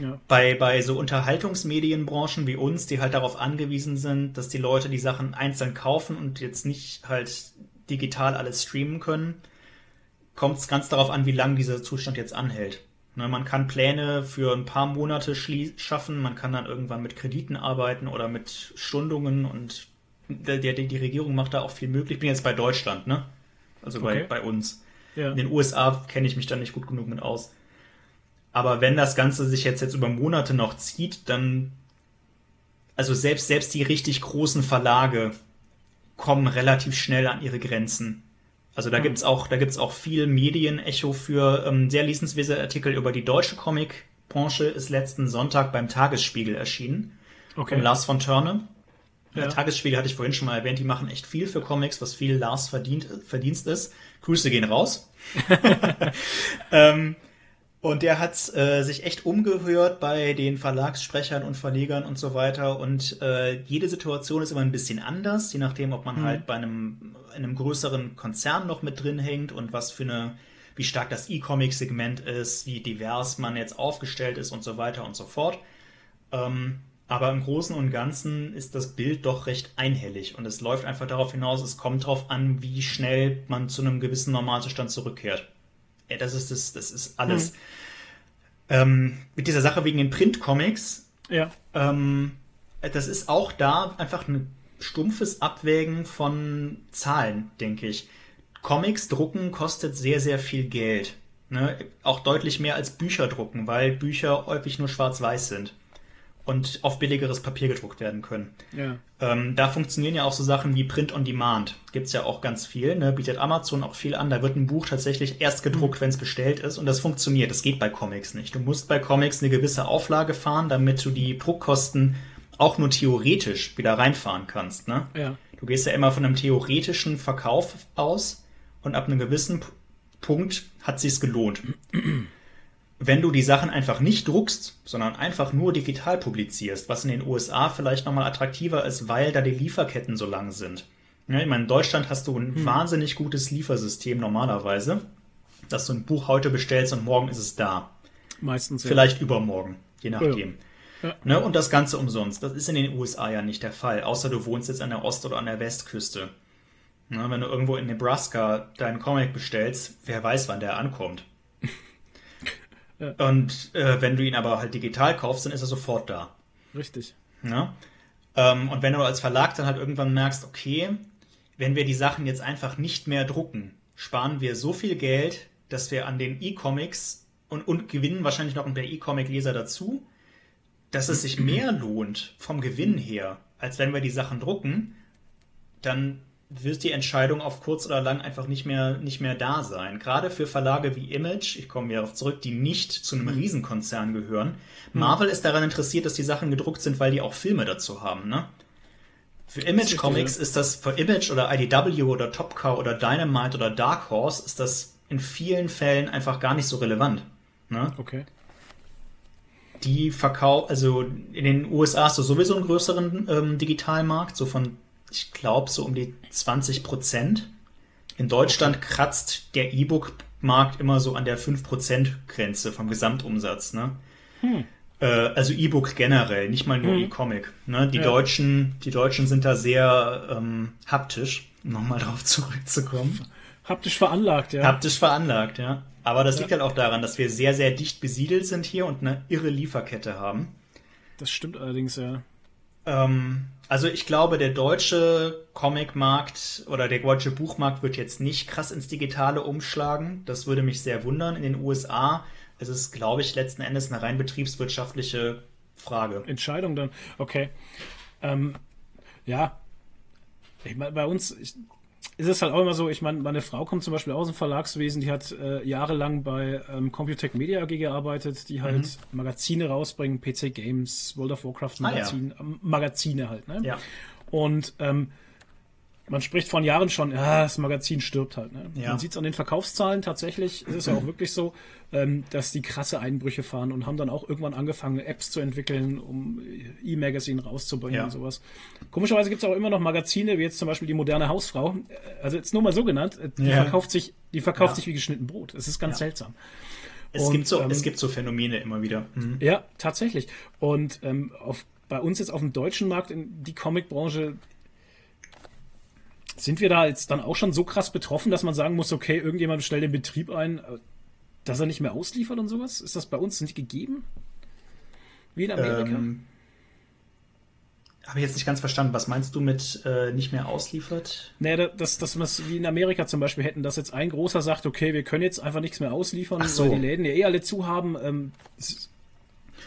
Ja. Bei, bei so Unterhaltungsmedienbranchen wie uns, die halt darauf angewiesen sind, dass die Leute die Sachen einzeln kaufen und jetzt nicht halt digital alles streamen können, kommt es ganz darauf an, wie lange dieser Zustand jetzt anhält. Ne, man kann Pläne für ein paar Monate schaffen, man kann dann irgendwann mit Krediten arbeiten oder mit Stundungen und der, der, die Regierung macht da auch viel möglich. Ich bin jetzt bei Deutschland, ne? Also bei, okay. bei uns. Ja. In den USA kenne ich mich da nicht gut genug mit aus. Aber wenn das Ganze sich jetzt, jetzt über Monate noch zieht, dann, also selbst, selbst die richtig großen Verlage kommen relativ schnell an ihre Grenzen. Also da mhm. gibt's auch, da gibt's auch viel Medienecho für ähm, sehr lesenswerte Artikel über die deutsche Comicbranche ist letzten Sonntag beim Tagesspiegel erschienen. Okay. Von Lars von Törne. Ja. Der Tagesspiegel hatte ich vorhin schon mal erwähnt, die machen echt viel für Comics, was viel Lars verdient, Verdienst ist. Grüße gehen raus. [laughs] [laughs] ähm, Und der hat äh, sich echt umgehört bei den Verlagssprechern und Verlegern und so weiter. Und äh, jede Situation ist immer ein bisschen anders, je nachdem, ob man mhm. halt bei einem, einem größeren Konzern noch mit drin hängt und was für eine, wie stark das E-Comic-Segment ist, wie divers man jetzt aufgestellt ist und so weiter und so fort. Ähm, aber im Großen und Ganzen ist das Bild doch recht einhellig und es läuft einfach darauf hinaus, es kommt darauf an, wie schnell man zu einem gewissen Normalzustand zurückkehrt. Ja, das ist das, das ist alles. Mhm. Ähm, mit dieser Sache wegen den Printcomics. Ja. Ähm, das ist auch da einfach ein stumpfes Abwägen von Zahlen, denke ich. Comics drucken kostet sehr, sehr viel Geld. Ne? Auch deutlich mehr als Bücher drucken, weil Bücher häufig nur schwarz-weiß sind und auf billigeres Papier gedruckt werden können. Ja. Ähm, da funktionieren ja auch so Sachen wie Print on Demand. Gibt es ja auch ganz viel, ne? bietet Amazon auch viel an. Da wird ein Buch tatsächlich erst gedruckt, mhm. wenn es bestellt ist und das funktioniert. Das geht bei Comics nicht. Du musst bei Comics eine gewisse Auflage fahren, damit du die Druckkosten auch nur theoretisch wieder reinfahren kannst. Ne? Ja. Du gehst ja immer von einem theoretischen Verkauf aus und ab einem gewissen Punkt hat sich's gelohnt. [clears throat] wenn du die Sachen einfach nicht druckst, sondern einfach nur digital publizierst, was in den USA vielleicht nochmal attraktiver ist, weil da die Lieferketten so lang sind. Ja, ich meine, in Deutschland hast du ein hm. wahnsinnig gutes Liefersystem normalerweise, dass du ein Buch heute bestellst und morgen ist es da. Meistens. Vielleicht ja. übermorgen, je nachdem. Ja. Ja. Ne, und das Ganze umsonst. Das ist in den USA ja nicht der Fall, außer du wohnst jetzt an der Ost- oder an der Westküste. Ne, wenn du irgendwo in Nebraska deinen Comic bestellst, wer weiß, wann der ankommt. [laughs] Und äh, wenn du ihn aber halt digital kaufst, dann ist er sofort da. Richtig. Ja? Ähm, und wenn du als Verlag dann halt irgendwann merkst, okay, wenn wir die Sachen jetzt einfach nicht mehr drucken, sparen wir so viel Geld, dass wir an den E-Comics und, und gewinnen wahrscheinlich noch ein paar E-Comic-Leser dazu, dass es sich mehr lohnt vom Gewinn her, als wenn wir die Sachen drucken, dann wird die Entscheidung auf kurz oder lang einfach nicht mehr, nicht mehr da sein. Gerade für Verlage wie Image, ich komme wieder darauf zurück, die nicht zu einem hm. Riesenkonzern gehören. Hm. Marvel ist daran interessiert, dass die Sachen gedruckt sind, weil die auch Filme dazu haben, ne? Für Image Comics ist das, für Image oder IDW oder Top Cow oder Dynamite oder Dark Horse ist das in vielen Fällen einfach gar nicht so relevant. Ne? Okay. Die verkaufen, also in den USA hast du sowieso einen größeren ähm, Digitalmarkt, so von ich glaube, so um die 20 Prozent. In Deutschland okay. kratzt der E-Book-Markt immer so an der 5%-Grenze vom Gesamtumsatz. Ne? Hm. Äh, also E-Book generell, nicht mal nur hm. E-Comic. Ne? Die, ja. Deutschen, die Deutschen sind da sehr ähm, haptisch, um nochmal drauf zurückzukommen. Haptisch veranlagt, ja. Haptisch veranlagt, ja. Aber das ja. liegt halt auch daran, dass wir sehr, sehr dicht besiedelt sind hier und eine irre Lieferkette haben. Das stimmt allerdings, ja. Ähm, also ich glaube, der deutsche Comicmarkt oder der deutsche Buchmarkt wird jetzt nicht krass ins Digitale umschlagen. Das würde mich sehr wundern. In den USA ist es, glaube ich, letzten Endes eine rein betriebswirtschaftliche Frage. Entscheidung dann, okay. Ähm, ja, ich meine, bei uns, ich, ist es halt auch immer so, ich meine, meine Frau kommt zum Beispiel aus dem Verlagswesen, die hat äh, jahrelang bei ähm, Computec Media AG gearbeitet, die halt mhm. Magazine rausbringen, PC Games, World of Warcraft Magazin, ah, ja. äh, Magazine halt, ne? Ja. Und ähm, man spricht von Jahren schon, ja, das Magazin stirbt halt. Ne? Ja. Man sieht es an den Verkaufszahlen tatsächlich, ist es ja auch [clears throat] wirklich so, ähm, dass die krasse Einbrüche fahren und haben dann auch irgendwann angefangen, Apps zu entwickeln, um E-Magazine rauszubringen ja. und sowas. Komischerweise gibt es auch immer noch Magazine, wie jetzt zum Beispiel die moderne Hausfrau, äh, also jetzt nur mal so genannt, äh, die ja. verkauft sich, die verkauft sich wie geschnitten Brot. Es ist ganz seltsam. Es, und, gibt so, ähm, es gibt so Phänomene immer wieder. Mhm. Ja, tatsächlich. Und ähm, auf, bei uns jetzt auf dem deutschen Markt, in die Comicbranche, sind wir da jetzt dann auch schon so krass betroffen, dass man sagen muss, okay, irgendjemand stellt den Betrieb ein, äh, dass er nicht mehr ausliefert und sowas? Ist das bei uns nicht gegeben? Wie in Amerika? Ähm, Habe ich jetzt nicht ganz verstanden. Was meinst du mit äh, nicht mehr ausliefert? Naja, dass, dass wir es wie in Amerika zum Beispiel hätten, dass jetzt ein großer sagt, okay, wir können jetzt einfach nichts mehr ausliefern, so. weil die Läden ja eh alle zu haben. Ähm,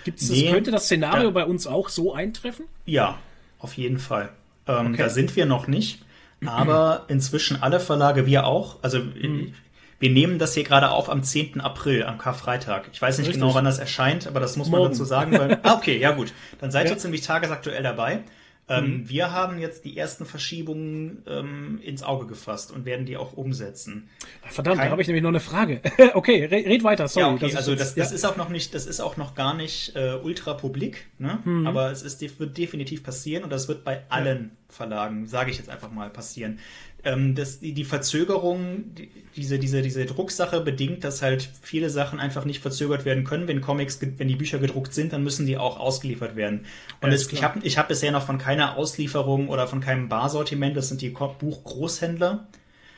gibt's das, nee, könnte das Szenario da, bei uns auch so eintreffen? Ja, auf jeden Fall. Ähm, okay. Da sind wir noch nicht aber [clears throat] inzwischen alle Verlage, wir auch. Also mhm. wir nehmen das hier gerade auf am 10. April, am Karfreitag. Ich weiß nicht Richtig. genau, wann das erscheint, aber das muss Morgen. man dazu sagen. Weil, [laughs] ah, okay, ja gut. Dann seid ja. ihr ziemlich tagesaktuell dabei. Ähm, mhm. Wir haben jetzt die ersten Verschiebungen ähm, ins Auge gefasst und werden die auch umsetzen. Verdammt, Kein... da habe ich nämlich noch eine Frage. [laughs] okay, red, red, weiter, sorry. Ja, okay, das also das, das ja. ist auch noch nicht, das ist auch noch gar nicht äh, ultra publik, ne? Mhm. aber es ist, wird definitiv passieren und das wird bei allen ja. Verlagen, sage ich jetzt einfach mal, passieren ähm, das, die, die Verzögerung, die, diese, diese, diese Drucksache bedingt, dass halt viele Sachen einfach nicht verzögert werden können. Wenn Comics, wenn die Bücher gedruckt sind, dann müssen die auch ausgeliefert werden. Und es, ich habe ich hab bisher noch von keiner Auslieferung oder von keinem Barsortiment, das sind die Buchgroßhändler,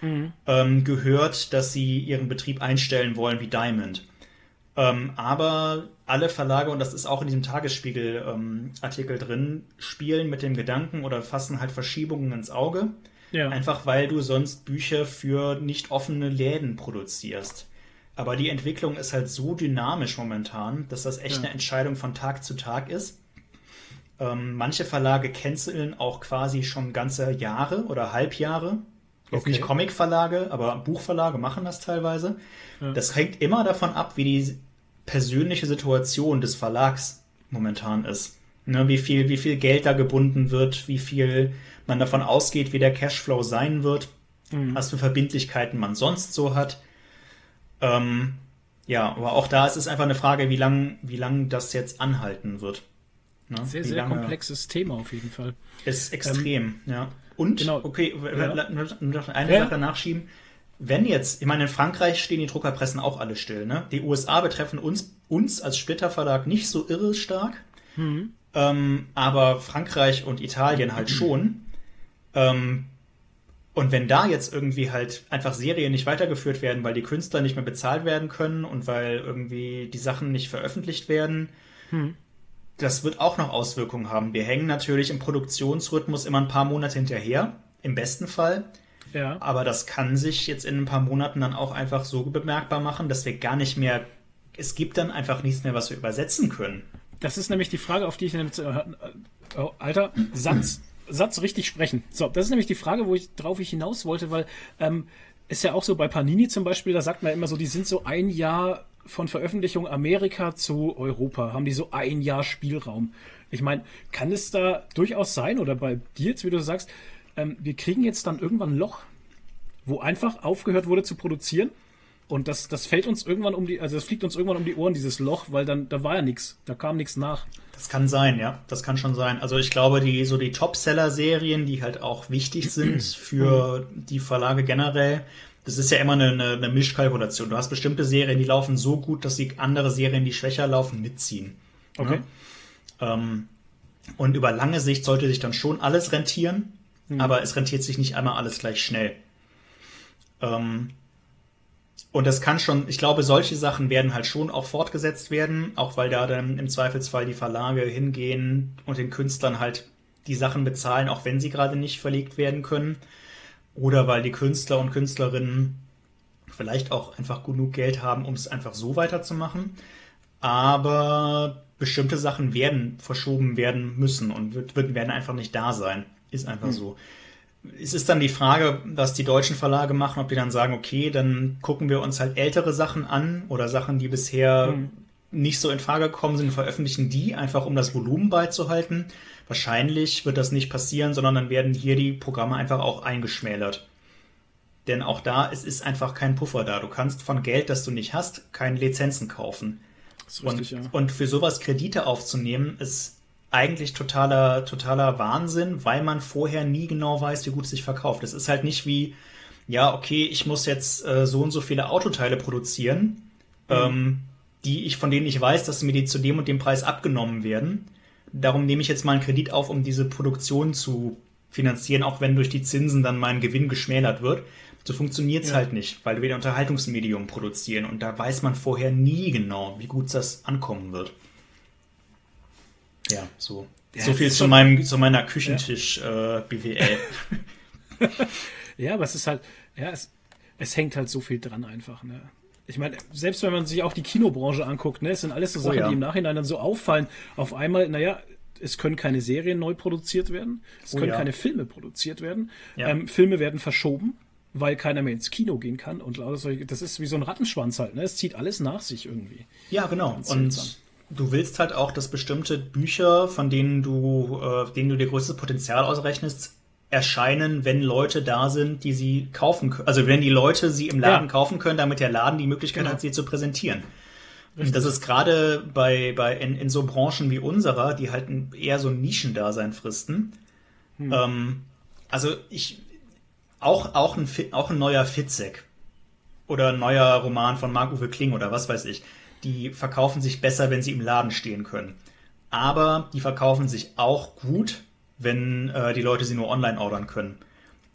mhm. ähm, gehört, dass sie ihren Betrieb einstellen wollen wie Diamond. Ähm, aber alle Verlage, und das ist auch in diesem Tagesspiegel-Artikel ähm, drin, spielen mit dem Gedanken oder fassen halt Verschiebungen ins Auge. Ja. Einfach weil du sonst Bücher für nicht offene Läden produzierst. Aber die Entwicklung ist halt so dynamisch momentan, dass das echt ja. eine Entscheidung von Tag zu Tag ist. Ähm, manche Verlage canceln auch quasi schon ganze Jahre oder Halbjahre. Jetzt okay. nicht Comic-Verlage, aber Buchverlage machen das teilweise. Ja. Das hängt immer davon ab, wie die persönliche Situation des Verlags momentan ist. Ne, wie viel, wie viel Geld da gebunden wird, wie viel man davon ausgeht, wie der Cashflow sein wird, mhm. was für Verbindlichkeiten man sonst so hat. Ähm, ja, aber auch da ist es einfach eine Frage, wie lang, wie lang das jetzt anhalten wird. Ne? Sehr, sehr komplexes Thema auf jeden Fall. Ist extrem, ähm, ja. Und, genau. okay, ja. eine ja. Sache nachschieben. Wenn jetzt, ich meine, in Frankreich stehen die Druckerpressen auch alle still, ne? Die USA betreffen uns, uns als Splitterverlag nicht so irre stark. Mhm. Ähm, aber Frankreich und Italien halt [clears throat] schon. Ähm, und wenn da jetzt irgendwie halt einfach Serien nicht weitergeführt werden, weil die Künstler nicht mehr bezahlt werden können und weil irgendwie die Sachen nicht veröffentlicht werden, hm. das wird auch noch Auswirkungen haben. Wir hängen natürlich im Produktionsrhythmus immer ein paar Monate hinterher, im besten Fall. Ja. Aber das kann sich jetzt in ein paar Monaten dann auch einfach so bemerkbar machen, dass wir gar nicht mehr, es gibt dann einfach nichts mehr, was wir übersetzen können. Das ist nämlich die Frage, auf die ich, äh, oh, Alter, Satz. Satz richtig sprechen. So, das ist nämlich die Frage, wo ich drauf ich hinaus wollte, weil ähm, ist ja auch so bei Panini zum Beispiel, da sagt man immer so, die sind so ein Jahr von Veröffentlichung Amerika zu Europa, haben die so ein Jahr Spielraum. Ich meine, kann es da durchaus sein, oder bei dir jetzt, wie du sagst, ähm, wir kriegen jetzt dann irgendwann ein Loch, wo einfach aufgehört wurde zu produzieren und das, das fällt uns irgendwann um die, also das fliegt uns irgendwann um die Ohren, dieses Loch, weil dann, da war ja nichts, da kam nichts nach. Das kann sein, ja. Das kann schon sein. Also ich glaube, die, so die Top-Seller-Serien, die halt auch wichtig sind [clears throat] für die Verlage generell, das ist ja immer eine, eine, eine Mischkalkulation. Du hast bestimmte Serien, die laufen so gut, dass die andere Serien, die schwächer laufen, mitziehen. Okay. Ja? Ähm, und über lange Sicht sollte sich dann schon alles rentieren, mhm. aber es rentiert sich nicht einmal alles gleich schnell. Ähm, und das kann schon, ich glaube, solche Sachen werden halt schon auch fortgesetzt werden, auch weil da dann im Zweifelsfall die Verlage hingehen und den Künstlern halt die Sachen bezahlen, auch wenn sie gerade nicht verlegt werden können. Oder weil die Künstler und Künstlerinnen vielleicht auch einfach genug Geld haben, um es einfach so weiterzumachen. Aber bestimmte Sachen werden verschoben werden müssen und werden einfach nicht da sein. Ist einfach hm. so es ist dann die Frage, was die deutschen Verlage machen, ob die dann sagen, okay, dann gucken wir uns halt ältere Sachen an oder Sachen, die bisher mhm. nicht so in Frage gekommen sind, veröffentlichen die einfach, um das Volumen beizuhalten. Wahrscheinlich wird das nicht passieren, sondern dann werden hier die Programme einfach auch eingeschmälert. Denn auch da, es ist einfach kein Puffer da. Du kannst von Geld, das du nicht hast, keine Lizenzen kaufen. Richtig, und, ja. und für sowas Kredite aufzunehmen, ist eigentlich totaler, totaler Wahnsinn, weil man vorher nie genau weiß, wie gut es sich verkauft. Es ist halt nicht wie, ja, okay, ich muss jetzt äh, so und so viele Autoteile produzieren, mhm. ähm, die ich, von denen ich weiß, dass mir die zu dem und dem Preis abgenommen werden. Darum nehme ich jetzt mal einen Kredit auf, um diese Produktion zu finanzieren, auch wenn durch die Zinsen dann mein Gewinn geschmälert wird. So funktioniert es ja. halt nicht, weil wir ein Unterhaltungsmedium produzieren und da weiß man vorher nie genau, wie gut das ankommen wird. Ja, so. Ja, so viel zu meinem, zu meiner Küchentisch-BWL. Ja. Äh, [laughs] ja, aber es ist halt, ja, es, es hängt halt so viel dran einfach, ne? Ich meine, selbst wenn man sich auch die Kinobranche anguckt, ne, es sind alles so oh Sachen, oh ja. die im Nachhinein dann so auffallen. Auf einmal, naja, es können keine Serien neu produziert werden, es oh können ja. keine Filme produziert werden. Ja. Ähm, Filme werden verschoben, weil keiner mehr ins Kino gehen kann und das ist wie so ein Rattenschwanz halt, ne? Es zieht alles nach sich irgendwie. Ja, genau. Und du willst halt auch, dass bestimmte Bücher, von denen du, äh, denen du dir größtes Potenzial ausrechnest, erscheinen, wenn Leute da sind, die sie kaufen können. Also wenn die Leute sie im Laden ja. kaufen können, damit der Laden die Möglichkeit genau. hat, sie zu präsentieren. Richtig. Das ist gerade bei, bei in, in so Branchen wie unserer, die halt eher so ein Nischendasein fristen. Hm. Ähm, also ich auch, auch, ein, auch ein neuer Fitzek oder ein neuer Roman von Marc-Uwe Kling oder was weiß ich, die verkaufen sich besser, wenn sie im Laden stehen können. Aber die verkaufen sich auch gut, wenn äh, die Leute sie nur online ordern können.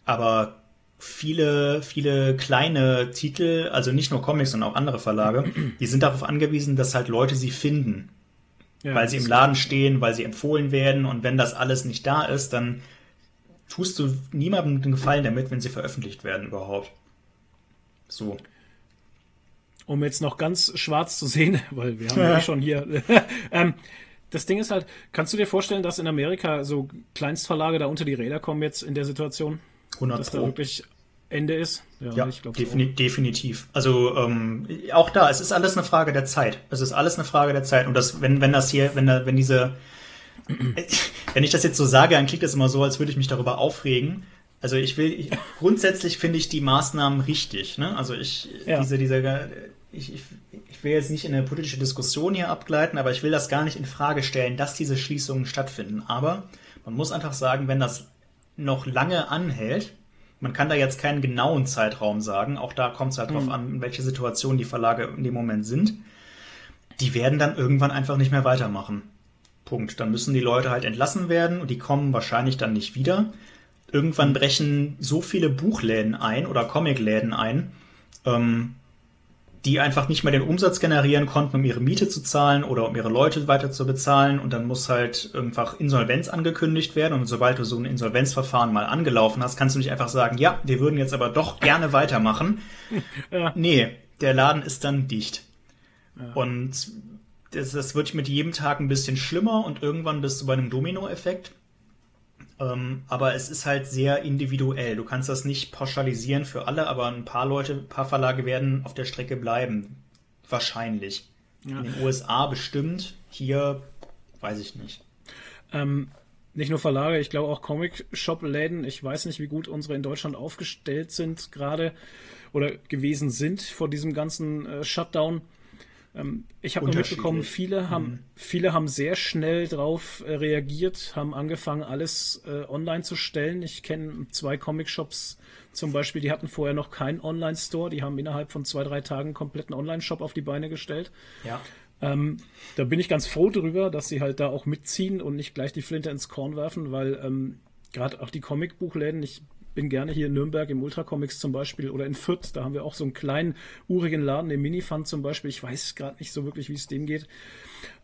Aber viele, viele kleine Titel, also nicht nur Comics, sondern auch andere Verlage, die sind darauf angewiesen, dass halt Leute sie finden. Ja, weil sie im Laden stehen, weil sie empfohlen werden und wenn das alles nicht da ist, dann tust du niemandem den Gefallen damit, wenn sie veröffentlicht werden überhaupt. So. Um jetzt noch ganz schwarz zu sehen, [laughs] weil wir haben ja eh schon hier. [laughs] ähm, das Ding ist halt, kannst du dir vorstellen, dass in Amerika so Kleinstverlage da unter die Räder kommen jetzt in der Situation? 100 dass Pro. da wirklich Ende ist? Ja, ja ich defini so. definitiv. Also ähm, auch da, es ist alles eine Frage der Zeit. Es ist alles eine Frage der Zeit. Und das, wenn, wenn das hier, wenn da, wenn diese, [clears throat] wenn ich das jetzt so sage, dann klingt das immer so, als würde ich mich darüber aufregen. Also ich will, ich, grundsätzlich finde ich die Maßnahmen richtig. Ne? Also ich, ja. diese, diese, ich, ich, ich will jetzt nicht in eine politische Diskussion hier abgleiten, aber ich will das gar nicht in Frage stellen, dass diese Schließungen stattfinden. Aber man muss einfach sagen, wenn das noch lange anhält, man kann da jetzt keinen genauen Zeitraum sagen, auch da kommt es halt mhm. drauf an, in welche Situation die Verlage in dem Moment sind. Die werden dann irgendwann einfach nicht mehr weitermachen. Punkt. Dann müssen die Leute halt entlassen werden und die kommen wahrscheinlich dann nicht wieder. Irgendwann brechen so viele Buchläden ein oder Comicläden ein, ähm, die einfach nicht mehr den Umsatz generieren konnten, um ihre Miete zu zahlen oder um ihre Leute weiter zu bezahlen. Und dann muss halt einfach Insolvenz angekündigt werden. Und sobald du so ein Insolvenzverfahren mal angelaufen hast, kannst du nicht einfach sagen, ja, wir würden jetzt aber doch gerne weitermachen. [laughs] Ja. Nee, der Laden ist dann dicht. Ja. Und das, das wird mit jedem Tag ein bisschen schlimmer und irgendwann bist du bei einem Dominoeffekt. Ähm, aber es ist halt sehr individuell. Du kannst das nicht pauschalisieren für alle, aber ein paar Leute, ein paar Verlage werden auf der Strecke bleiben. Wahrscheinlich. Ja. In den USA bestimmt. Hier weiß ich nicht. Ähm, nicht nur Verlage, ich glaube auch Comic-Shop-Läden. Ich weiß nicht, wie gut unsere in Deutschland aufgestellt sind gerade oder gewesen sind vor diesem ganzen äh, Shutdown. Ähm, ich habe mitbekommen, viele haben, mhm. viele haben sehr schnell darauf äh, reagiert, haben angefangen, alles äh, online zu stellen. Ich kenne zwei Comic-Shops zum Beispiel, die hatten vorher noch keinen Online-Store, die haben innerhalb von zwei, drei Tagen einen kompletten Online-Shop auf die Beine gestellt. Ja. Ähm, da bin ich ganz froh drüber, dass sie halt da auch mitziehen und nicht gleich die Flinte ins Korn werfen, weil ähm, gerade auch die Comicbuchläden, ich bin gerne hier in Nürnberg im Ultracomics zum Beispiel oder in Fürth, da haben wir auch so einen kleinen urigen Laden, im Minifund zum Beispiel. Ich weiß gerade nicht so wirklich, wie es dem geht.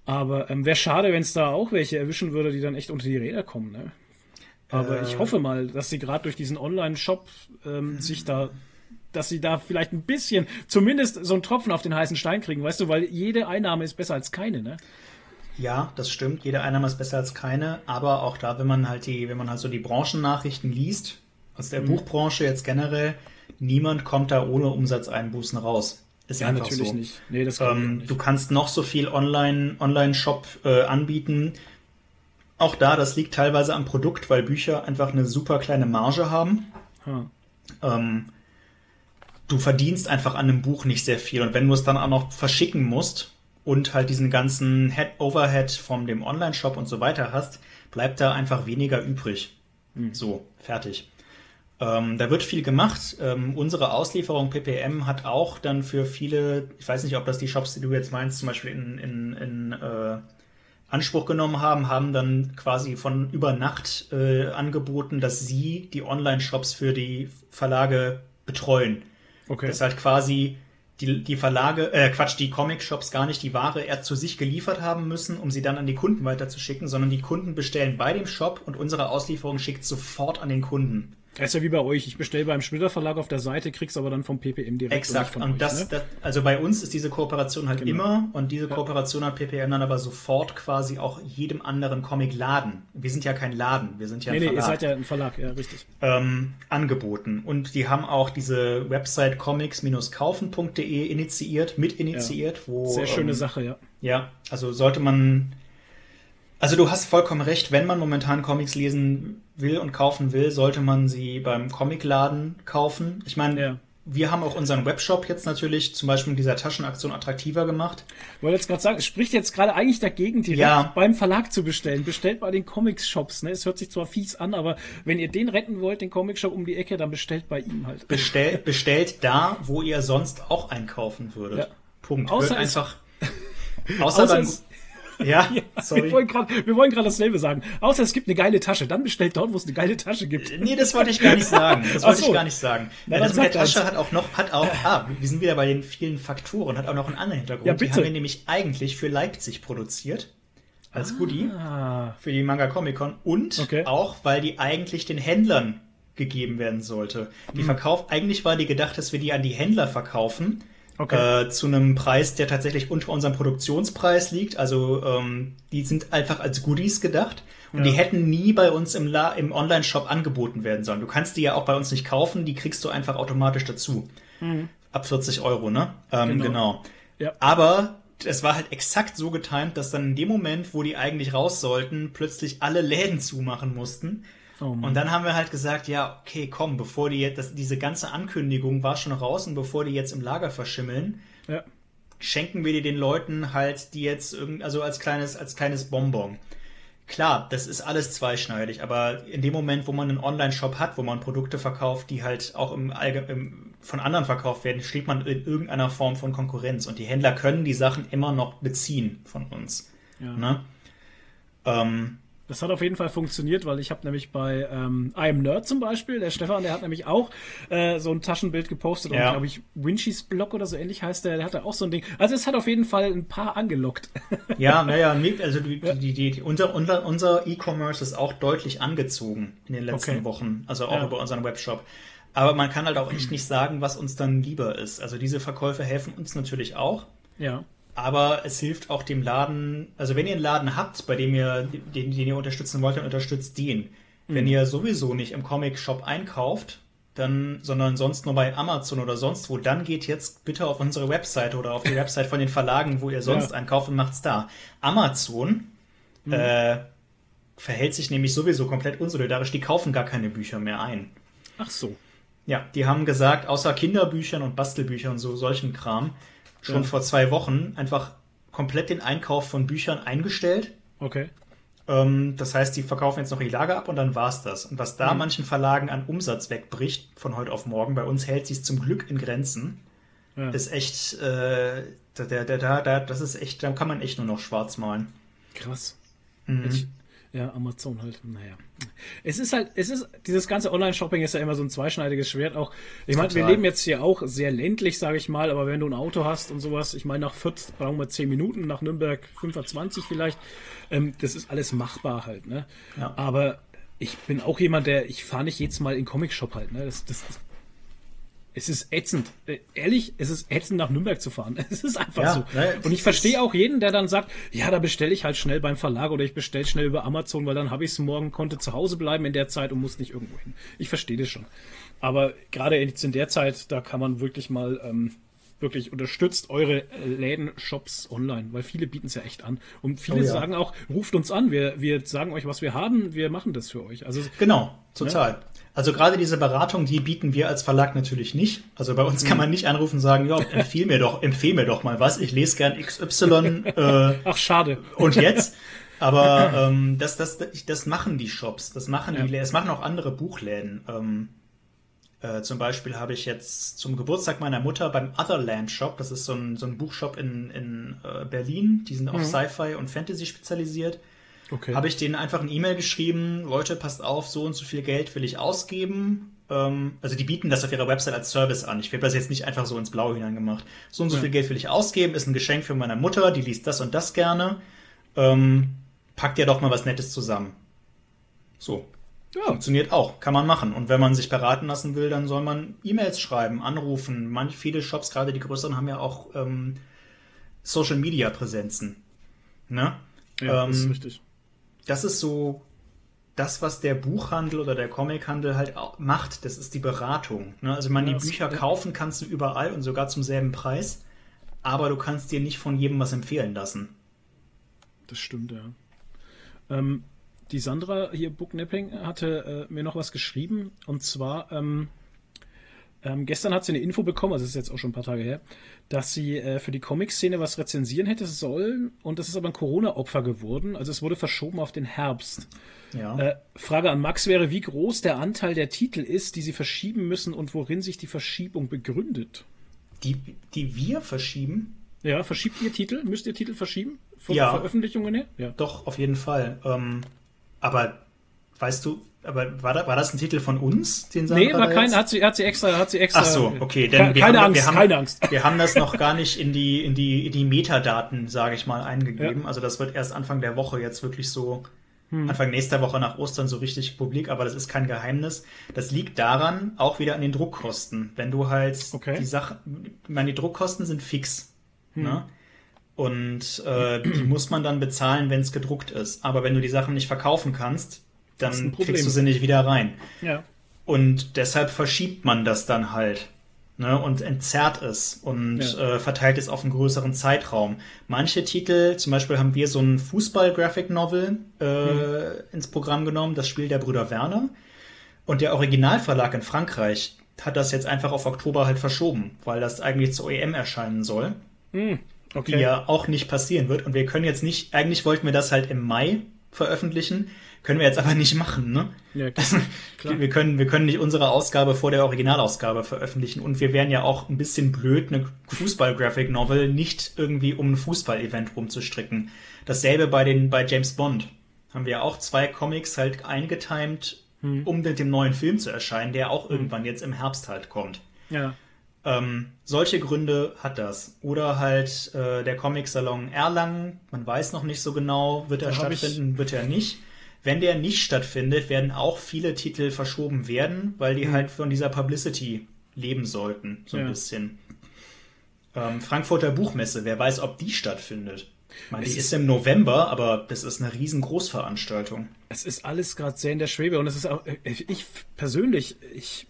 Aber ähm, wäre schade, wenn es da auch welche erwischen würde, die dann echt unter die Räder kommen. Ne? Aber äh, ich hoffe mal, dass sie gerade durch diesen Online-Shop ähm, sich da dass sie da vielleicht ein bisschen, zumindest so einen Tropfen auf den heißen Stein kriegen, weißt du, weil jede Einnahme ist besser als keine, ne? Ja, das stimmt. Jede Einnahme ist besser als keine. Aber auch da, wenn man halt die, wenn man halt so die Branchennachrichten liest, aus der mhm. Buchbranche jetzt generell, niemand kommt da ohne Umsatzeinbußen raus. Ist ja, natürlich so. nicht. Nee, das ähm, nicht. Du kannst noch so viel Online, Online-Shop äh, anbieten. Auch da, das liegt teilweise am Produkt, weil Bücher einfach eine super kleine Marge haben. Hm. Ähm, du verdienst einfach an einem Buch nicht sehr viel. Und wenn du es dann auch noch verschicken musst und halt diesen ganzen Head Overhead von dem Online-Shop und so weiter hast, bleibt da einfach weniger übrig. Hm. So, fertig. Ähm, da wird viel gemacht. Ähm, unsere Auslieferung PPM hat auch dann für viele, ich weiß nicht, ob das die Shops, die du jetzt meinst, zum Beispiel in, in, in äh, Anspruch genommen haben, haben dann quasi von über Nacht äh, angeboten, dass sie die Online-Shops für die Verlage betreuen. Okay. Das halt quasi die, die Verlage, äh, Quatsch, die Comic-Shops gar nicht die Ware erst zu sich geliefert haben müssen, um sie dann an die Kunden weiterzuschicken, sondern die Kunden bestellen bei dem Shop und unsere Auslieferung schickt sofort an den Kunden. Das ist ja wie bei euch. Ich bestelle beim Schmitter Verlag auf der Seite, krieg's aber dann vom PPM direkt. Exakt. Und, und euch, das, ne? das, also bei uns ist diese Kooperation halt genau. immer und diese Kooperation hat PPM dann aber sofort quasi auch jedem anderen Comic-Laden. Wir sind ja kein Laden, wir sind ja ein nee, Verlag. Nee, ihr seid ja ein Verlag, ja, richtig. Ähm, angeboten. Und die haben auch diese Website comics-kaufen.de initiiert, mit initiiert, ja. wo. Sehr schöne ähm, Sache, ja. Ja, also sollte man also du hast vollkommen recht, wenn man momentan Comics lesen will und kaufen will, sollte man sie beim Comicladen kaufen. Ich meine, ja. wir haben auch unseren Webshop jetzt natürlich zum Beispiel mit dieser Taschenaktion attraktiver gemacht. Ich wollte jetzt gerade sagen, es spricht jetzt gerade eigentlich dagegen, direkt ja. beim Verlag zu bestellen. Bestellt bei den Comics-Shops. Ne? Es hört sich zwar fies an, aber wenn ihr den retten wollt, den Comic-Shop um die Ecke, dann bestellt bei ihm halt. Bestell, bestellt da, wo ihr sonst auch einkaufen würdet. Ja. Punkt. Außer einfach. [laughs] Außer, außer beim, ja, [laughs] sorry. Wir wollen gerade dasselbe sagen. Außer es gibt eine geile Tasche. Dann bestellt dort, wo es eine geile Tasche gibt. Nee, das wollte ich gar nicht sagen. Das wollte so. ich gar nicht sagen. Na, das mit der Tasche hat auch noch, hat auch, ah, wir sind wieder bei den vielen Faktoren, hat auch noch einen anderen Hintergrund. Ja, bitte. Die haben wir nämlich eigentlich für Leipzig produziert. Als ah. Goodie. Für die Manga Comic Con. Und okay. auch, weil die eigentlich den Händlern gegeben werden sollte. Die hm. verkauft, eigentlich war die gedacht, dass wir die an die Händler verkaufen Okay. Äh, zu einem Preis, der tatsächlich unter unserem Produktionspreis liegt. Also ähm, die sind einfach als Goodies gedacht und ja. die hätten nie bei uns im, La im Online-Shop angeboten werden sollen. Du kannst die ja auch bei uns nicht kaufen, die kriegst du einfach automatisch dazu. Mhm. Ab 40 Euro, ne? Ähm, genau. genau. Ja. Aber es war halt exakt so getimt, dass dann in dem Moment, wo die eigentlich raus sollten, plötzlich alle Läden zumachen mussten. Oh und dann haben wir halt gesagt, ja, okay, komm, bevor die jetzt, das, diese ganze Ankündigung war schon raus und bevor die jetzt im Lager verschimmeln, ja. schenken wir die den Leuten halt, die jetzt irgendwie, also als kleines, als kleines Bonbon. Klar, das ist alles zweischneidig, aber in dem Moment, wo man einen Online-Shop hat, wo man Produkte verkauft, die halt auch im, im, von anderen verkauft werden, steht man in irgendeiner Form von Konkurrenz und die Händler können die Sachen immer noch beziehen von uns. Ja. Ne? Ähm, das hat auf jeden Fall funktioniert, weil ich habe nämlich bei ähm, I Am Nerd zum Beispiel, der Stefan, der hat nämlich auch äh, so ein Taschenbild gepostet ja. und glaube ich Winchys Blog oder so ähnlich heißt der, der hatte auch so ein Ding. Also es hat auf jeden Fall ein paar angelockt. [laughs] Ja, naja, also die, die, die, unser, unser E-Commerce ist auch deutlich angezogen in den letzten okay. Wochen, also auch ja. über unseren Webshop. Aber man kann halt auch echt nicht sagen, was uns dann lieber ist. Also diese Verkäufe helfen uns natürlich auch. Ja aber es hilft auch dem Laden, also wenn ihr einen Laden habt, bei dem ihr, den, den ihr unterstützen wollt, dann unterstützt den. Mhm. Wenn ihr sowieso nicht im Comic-Shop einkauft, dann, sondern sonst nur bei Amazon oder sonst wo, dann geht jetzt bitte auf unsere Website oder auf die [laughs] Website von den Verlagen, wo ihr sonst ja. einkauft und macht's da. Amazon mhm. äh, verhält sich nämlich sowieso komplett unsolidarisch, die kaufen gar keine Bücher mehr ein. Ach so. Ja, die haben gesagt, außer Kinderbüchern und Bastelbüchern und so solchen Kram, schon ja. vor zwei Wochen einfach komplett den Einkauf von Büchern eingestellt. Okay. Ähm, das heißt, die verkaufen jetzt noch ihr Lager ab und dann war's das. Und was da mhm. manchen Verlagen an Umsatz wegbricht von heute auf morgen, bei uns hält sich zum Glück in Grenzen. Ja. Ist echt, äh, da, da, da, da, das ist echt, da kann man echt nur noch schwarz malen. Krass. Mhm. Ich, ja, Amazon halt, naja. Es ist halt, es ist, dieses ganze Online-Shopping ist ja immer so ein zweischneidiges Schwert auch. Ich meine, wir leben jetzt hier auch sehr ländlich, sage ich mal, aber wenn du ein Auto hast und sowas, ich meine, nach Fürth brauchen wir 10 Minuten, nach Nürnberg 25 vielleicht, ähm, das ist alles machbar halt, ne? Ja. Aber ich bin auch jemand, der, ich fahre nicht jetzt mal in Comic-Shop halt, ne? Das, das, es ist ätzend. Äh, ehrlich, es ist ätzend, nach Nürnberg zu fahren. [laughs] Es ist einfach ja, so. Ne, und ich verstehe auch jeden, der dann sagt, ja, da bestelle ich halt schnell beim Verlag oder ich bestelle schnell über Amazon, weil dann habe ich es morgen, konnte zu Hause bleiben in der Zeit und muss nicht irgendwo hin. Ich verstehe das schon. Aber gerade jetzt in der Zeit, da kann man wirklich mal ähm, wirklich unterstützt eure Läden, Shops online, weil viele bieten es ja echt an. Und viele oh ja. sagen auch, ruft uns an, wir, wir sagen euch, was wir haben, wir machen das für euch. Also, genau, total. Ne? Also gerade diese Beratung, die bieten wir als Verlag natürlich nicht. Also bei uns kann man nicht anrufen und sagen, ja, empfehl mir doch, empfehl mir doch mal was. Ich lese gern XY. Äh, Ach, schade. Und jetzt? [laughs] Aber ähm, das, das, das machen die Shops, das machen die, ja. das machen auch andere Buchläden. Ähm, äh, zum Beispiel habe ich jetzt zum Geburtstag meiner Mutter beim Otherland Shop, das ist so ein, so ein Buchshop in, in äh, Berlin, die sind auf mhm. Sci-Fi und Fantasy spezialisiert. Okay. Habe ich denen einfach eine E-Mail geschrieben, Leute, passt auf, so und so viel Geld will ich ausgeben. Ähm, also die bieten das auf ihrer Website als Service an. Ich habe das jetzt nicht einfach so ins Blaue hineingemacht. So und so ja. viel Geld will ich ausgeben, ist ein Geschenk für meine Mutter, die liest das und das gerne. Ähm, packt ihr doch mal was Nettes zusammen. So. Ja. Funktioniert auch, kann man machen. Und wenn man sich beraten lassen will, dann soll man E-Mails schreiben, anrufen. Manch, viele Shops, gerade die größeren, haben ja auch ähm, Social Media Präsenzen. Ne? Ja, ähm, das ist richtig. Das ist so das, was der Buchhandel oder der Comichandel halt macht. Das ist die Beratung. Ne? Also man ja, die Bücher kaufen kannst du überall und sogar zum selben Preis, aber du kannst dir nicht von jedem was empfehlen lassen. Das stimmt, ja. Ähm, die Sandra hier, Booknipping, hatte äh, mir noch was geschrieben und zwar ähm, ähm, gestern hat sie eine Info bekommen, also das ist jetzt auch schon ein paar Tage her, dass sie äh, für die Comic-Szene was rezensieren hätte sollen und das ist aber ein Corona-Opfer geworden. Also es wurde verschoben auf den Herbst. Ja. Äh, Frage an Max wäre, wie groß der Anteil der Titel ist, die sie verschieben müssen und worin sich die Verschiebung begründet. Die, die wir verschieben? Ja, verschiebt ihr Titel? Müsst ihr Titel verschieben? Von ja. Veröffentlichungen her? Ja. Doch, auf jeden Fall. Ähm, aber weißt du, aber war, da, war das ein Titel von uns, den Sandra Nee, war kein, hat sie, hat sie extra, hat sie extra. Ach so, okay, denn keine haben, Angst, wir haben, keine Angst. Wir haben das noch gar nicht in die, in die, in die Metadaten, sage ich mal, eingegeben. Ja. Also das wird erst Anfang der Woche jetzt wirklich so, hm. Anfang nächster Woche nach Ostern so richtig publik, aber das ist kein Geheimnis. Das liegt daran, auch wieder an den Druckkosten. Wenn du halt okay. die Sache, ich meine, die Druckkosten sind fix. Hm. Ne? Und äh, die muss man dann bezahlen, wenn es gedruckt ist. Aber wenn du die Sachen nicht verkaufen kannst, dann kriegst du sie nicht wieder rein. Ja. Und deshalb verschiebt man das dann halt. Ne, und entzerrt es und ja. äh, verteilt es auf einen größeren Zeitraum. Manche Titel, zum Beispiel haben wir so ein Fußball-Graphic-Novel äh, mhm. ins Programm genommen, das Spiel der Brüder Werner. Und der Originalverlag in Frankreich hat das jetzt einfach auf Oktober halt verschoben, weil das eigentlich zur EM erscheinen soll. Mhm. Okay. Die ja auch nicht passieren wird. Und wir können jetzt nicht, eigentlich wollten wir das halt im Mai veröffentlichen. Können wir jetzt aber nicht machen, ne? Ja, klar. klar. Wir, können, wir können nicht unsere Ausgabe vor der Originalausgabe veröffentlichen und wir wären ja auch ein bisschen blöd, eine Fußball-Graphic-Novel nicht irgendwie um ein Fußball-Event rumzustricken. Dasselbe bei den, bei James Bond. Haben wir auch zwei Comics halt eingetimed, hm. um mit dem neuen Film zu erscheinen, der auch hm. irgendwann jetzt im Herbst halt kommt. Ja. Ähm, solche Gründe hat das. Oder halt äh, der Comic-Salon Erlangen, man weiß noch nicht so genau, wird er stattfinden, wird er nicht. Wenn der nicht stattfindet, werden auch viele Titel verschoben werden, weil die mhm. halt von dieser Publicity leben sollten, so ein ja. bisschen. Ähm, Frankfurter Buchmesse, wer weiß, ob die stattfindet. Meine, die ist, im November, aber das ist eine riesengroßveranstaltung. Es ist alles gerade sehr in der Schwebe und es ist auch, ich persönlich, ich,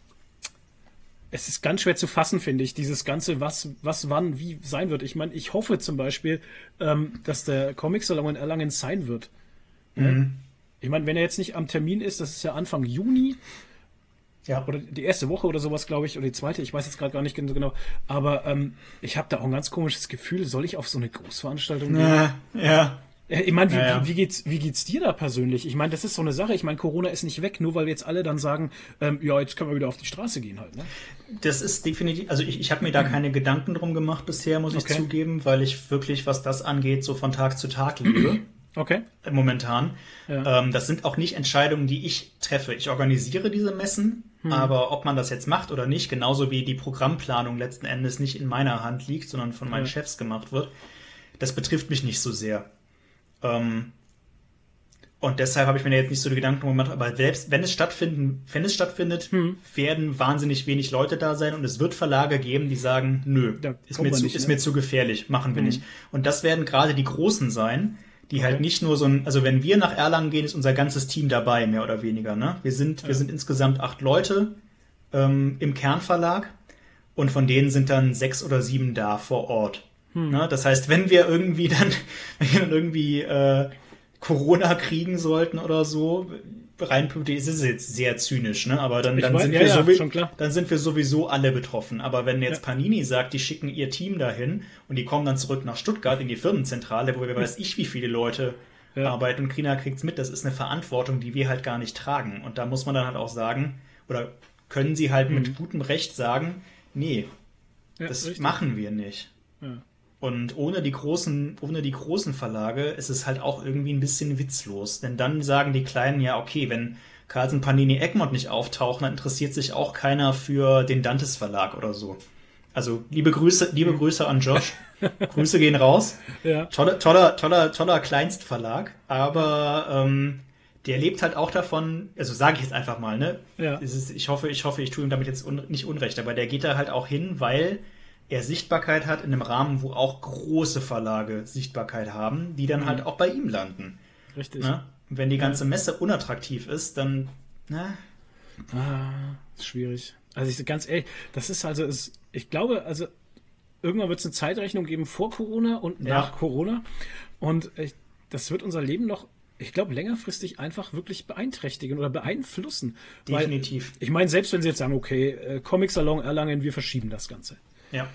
es ist ganz schwer zu fassen, finde ich, dieses Ganze, was, was wann, wie sein wird. Ich meine, ich hoffe zum Beispiel, ähm, dass der Comic-Salon in Erlangen sein wird. Mhm. Ich meine, wenn er jetzt nicht am Termin ist, das ist ja Anfang Juni. Ja. Oder die erste Woche oder sowas, glaube ich, oder die zweite, ich weiß jetzt gerade gar nicht genau. Aber ähm, ich habe da auch ein ganz komisches Gefühl, soll ich auf so eine Großveranstaltung gehen? Ja. ja. Äh, ich meine, wie, ja, ja. wie, geht's, wie geht's dir da persönlich? Ich meine, das ist so eine Sache. Ich meine, Corona ist nicht weg, nur weil wir jetzt alle dann sagen, ähm, ja, jetzt können wir wieder auf die Straße gehen halt. Ne? Das ist definitiv, also ich, ich habe mir da keine Gedanken drum gemacht bisher, muss ich okay. zugeben, weil ich wirklich, was das angeht, so von Tag zu Tag lebe. [clears throat] Okay. Momentan. Ja. Ähm, das sind auch nicht Entscheidungen, die ich treffe. Ich organisiere diese Messen, hm. aber ob man das jetzt macht oder nicht, genauso wie die Programmplanung letzten Endes nicht in meiner Hand liegt, sondern von meinen ja. Chefs gemacht wird, das betrifft mich nicht so sehr. Ähm, und deshalb habe ich mir jetzt nicht so die Gedanken gemacht, aber selbst wenn es stattfinden, wenn es stattfindet, hm. werden wahnsinnig wenig Leute da sein und es wird Verlage geben, die sagen, nö, ist, mir zu, nicht, ist ne? mir zu gefährlich, machen wir hm. nicht. Und das werden gerade die Großen sein, die halt halt nicht nur so ein, also wenn wir nach Erlangen gehen, ist unser ganzes Team dabei, mehr oder weniger. Ne? Wir sind, ja. wir sind insgesamt acht Leute ähm, im Kernverlag und von denen sind dann sechs oder sieben da vor Ort. Hm. Ne? Das heißt, wenn wir irgendwie dann, [laughs] wenn wir dann irgendwie äh, Corona kriegen sollten oder so, rein ist es jetzt sehr zynisch, ne? Aber dann, dann, weiß, sind ja, wir ja, dann sind wir sowieso alle betroffen. Aber wenn jetzt ja. Panini sagt, die schicken ihr Team dahin und die kommen dann zurück nach Stuttgart in die Firmenzentrale, wo wir weiß ich, wie viele Leute ja. arbeiten und Krina kriegt's mit, das ist eine Verantwortung, die wir halt gar nicht tragen. Und da muss man dann halt auch sagen, oder können sie halt mhm. mit gutem Recht sagen, nee, das richtig. machen wir nicht. Ja. Und ohne die großen, ohne die großen Verlage ist es halt auch irgendwie ein bisschen witzlos. Denn dann sagen die Kleinen ja, okay, wenn Carlsen, Panini, Egmont nicht auftauchen, dann interessiert sich auch keiner für den Dantes Verlag oder so. Also liebe Grüße, liebe Grüße an Josh. [laughs] Grüße gehen raus. Ja. Toller, toller, toller, toller Kleinstverlag. Aber ähm, der lebt halt auch davon, also sage ich jetzt einfach mal, ne? Ja. Ist, ich hoffe, ich hoffe, ich tue ihm damit jetzt un, nicht unrecht, aber der geht da halt auch hin, weil er Sichtbarkeit hat in einem Rahmen, wo auch große Verlage Sichtbarkeit haben, die dann mhm. halt auch bei ihm landen. Richtig. Ne? Wenn die ganze Messe unattraktiv ist, dann, ne? Ah, schwierig. Also ich ganz ehrlich, das ist also, ist, ich glaube, also irgendwann wird es eine Zeitrechnung geben vor Corona und nach ja. Corona. Und ich, das wird unser Leben noch, ich glaube, längerfristig einfach wirklich beeinträchtigen oder beeinflussen. Definitiv. Weil, ich meine, selbst wenn sie jetzt sagen, okay, äh, Comic Salon Erlangen, wir verschieben das Ganze. Ja.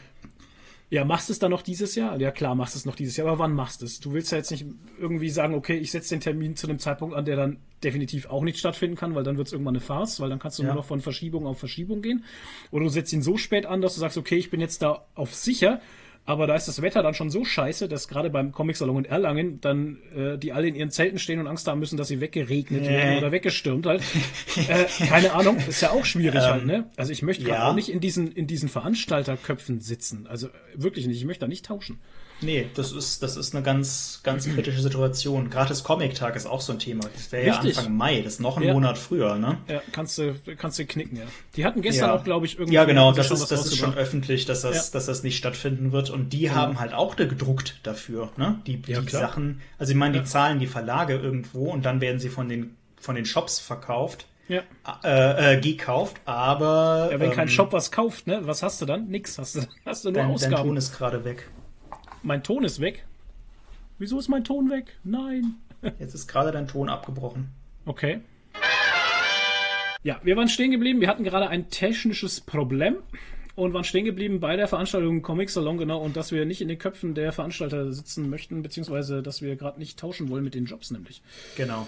Ja, machst du es dann noch dieses Jahr? Ja, klar, machst du es noch dieses Jahr, aber wann machst du es? Du willst ja jetzt nicht irgendwie sagen, okay, ich setze den Termin zu einem Zeitpunkt an, der dann definitiv auch nicht stattfinden kann, weil dann wird es irgendwann eine Farce, weil dann kannst du ja. nur noch von Verschiebung auf Verschiebung gehen. Oder du setzt ihn so spät an, dass du sagst, okay, ich bin jetzt da auf sicher aber da ist das Wetter dann schon so scheiße, dass gerade beim Comic-Salon in Erlangen dann äh, die alle in ihren Zelten stehen und Angst haben müssen, dass sie weggeregnet yeah. werden oder weggestürmt halt. [laughs] äh, keine Ahnung, ist ja auch schwierig halt, ähm, halt, ne? Also ich möchte ja. auch nicht in diesen, in diesen Veranstalterköpfen sitzen. Also wirklich nicht, ich möchte da nicht tauschen. Nee, das ist, das ist eine ganz, ganz kritische Situation. Gerade das Comic-Tag ist auch so ein Thema. Das wäre ja Anfang Mai, das ist noch ein ja. Monat früher, ne? Ja, kannst du, kannst du knicken, ja. Die hatten gestern ja. auch, glaube ich, irgendwie. Ja, genau, das ist, das ist schon öffentlich, dass das, ja. dass das nicht stattfinden wird. Und die genau. haben halt auch gedruckt dafür, ne? Die, die Sachen, also ich meine, die zahlen die Verlage irgendwo und dann werden sie von den, von den Shops verkauft. Ja. Äh, äh, gekauft, aber. Ja, wenn ähm, kein Shop was kauft, ne? Was hast du dann? Nix. Hast du, hast du nur dein, Ausgaben. Dein Ton ist gerade weg. Mein Ton ist weg. Wieso ist mein Ton weg? Nein. [laughs] Jetzt ist gerade dein Ton abgebrochen. Okay. Ja, wir waren stehen geblieben. Wir hatten gerade ein technisches Problem und waren stehen geblieben bei der Veranstaltung Comic Salon, genau, und dass wir nicht in den Köpfen der Veranstalter sitzen möchten, beziehungsweise dass wir gerade nicht tauschen wollen mit den Jobs, nämlich. Genau.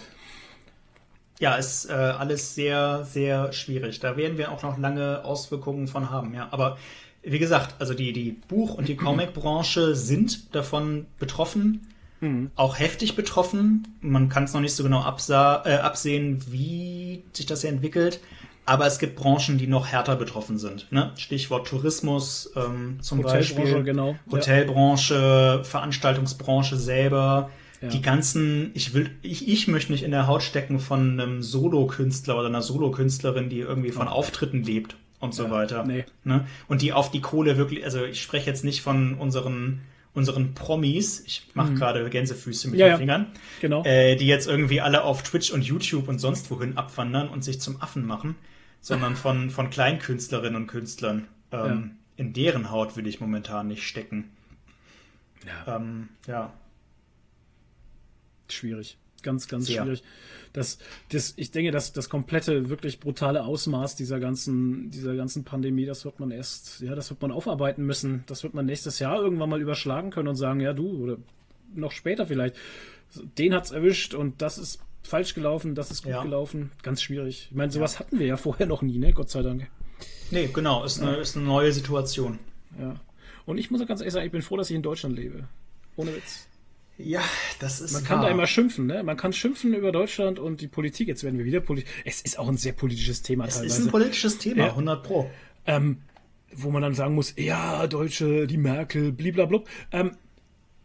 Ja, ist äh, alles sehr, sehr schwierig. Da werden wir auch noch lange Auswirkungen von haben, ja. Aber wie gesagt, also die, die Buch- und die [clears throat] Comic-Branche sind davon betroffen, mhm. auch heftig betroffen. Man kann es noch nicht so genau äh, absehen, wie sich das hier entwickelt. Aber es gibt Branchen, die noch härter betroffen sind. Ne? Stichwort Tourismus ähm, zum Beispiel. Genau. Hotelbranche, ja. Veranstaltungsbranche selber. Ja. Die ganzen, ich will, ich, ich möchte nicht in der Haut stecken von einem Solokünstler oder einer Solokünstlerin, die irgendwie von Auftritten lebt und so ja, weiter. Nee. Ne? Und die auf die Kohle wirklich, also ich spreche jetzt nicht von unseren unseren Promis, ich mache mhm. gerade Gänsefüße mit ja, den Fingern, ja. genau. äh, die jetzt irgendwie alle auf Twitch und YouTube und sonst wohin abwandern und sich zum Affen machen, sondern von, von Kleinkünstlerinnen und Künstlern. Ähm. In deren Haut will ich momentan nicht stecken. Ja. Ähm, ja. Schwierig. Ganz, ganz Sehr. schwierig das, das, ich denke, dass das komplette, wirklich brutale Ausmaß dieser ganzen, dieser ganzen Pandemie, das wird man erst, ja, das wird man aufarbeiten müssen. Das wird man nächstes Jahr irgendwann mal überschlagen können und sagen, ja, du, oder noch später vielleicht, den hat's erwischt und das ist falsch gelaufen, das ist gut ja. gelaufen. Ganz schwierig. Ich meine, sowas ja. hatten wir ja vorher noch nie, ne? Gott sei Dank. Nee, genau, ist eine, ist eine neue Situation. Ja. Und ich muss auch ganz ehrlich sagen, ich bin froh, dass ich in Deutschland lebe. Ohne Witz. Ja, das ist. Man kann wahr. da immer schimpfen, ne? Man kann schimpfen über Deutschland und die Politik. Jetzt werden wir wieder politisch. Es ist auch ein sehr politisches Thema es teilweise. Ist ein politisches Thema, ja. 100 Pro. Ähm, wo man dann sagen muss, ja, Deutsche, die Merkel, bliblablub. Ähm,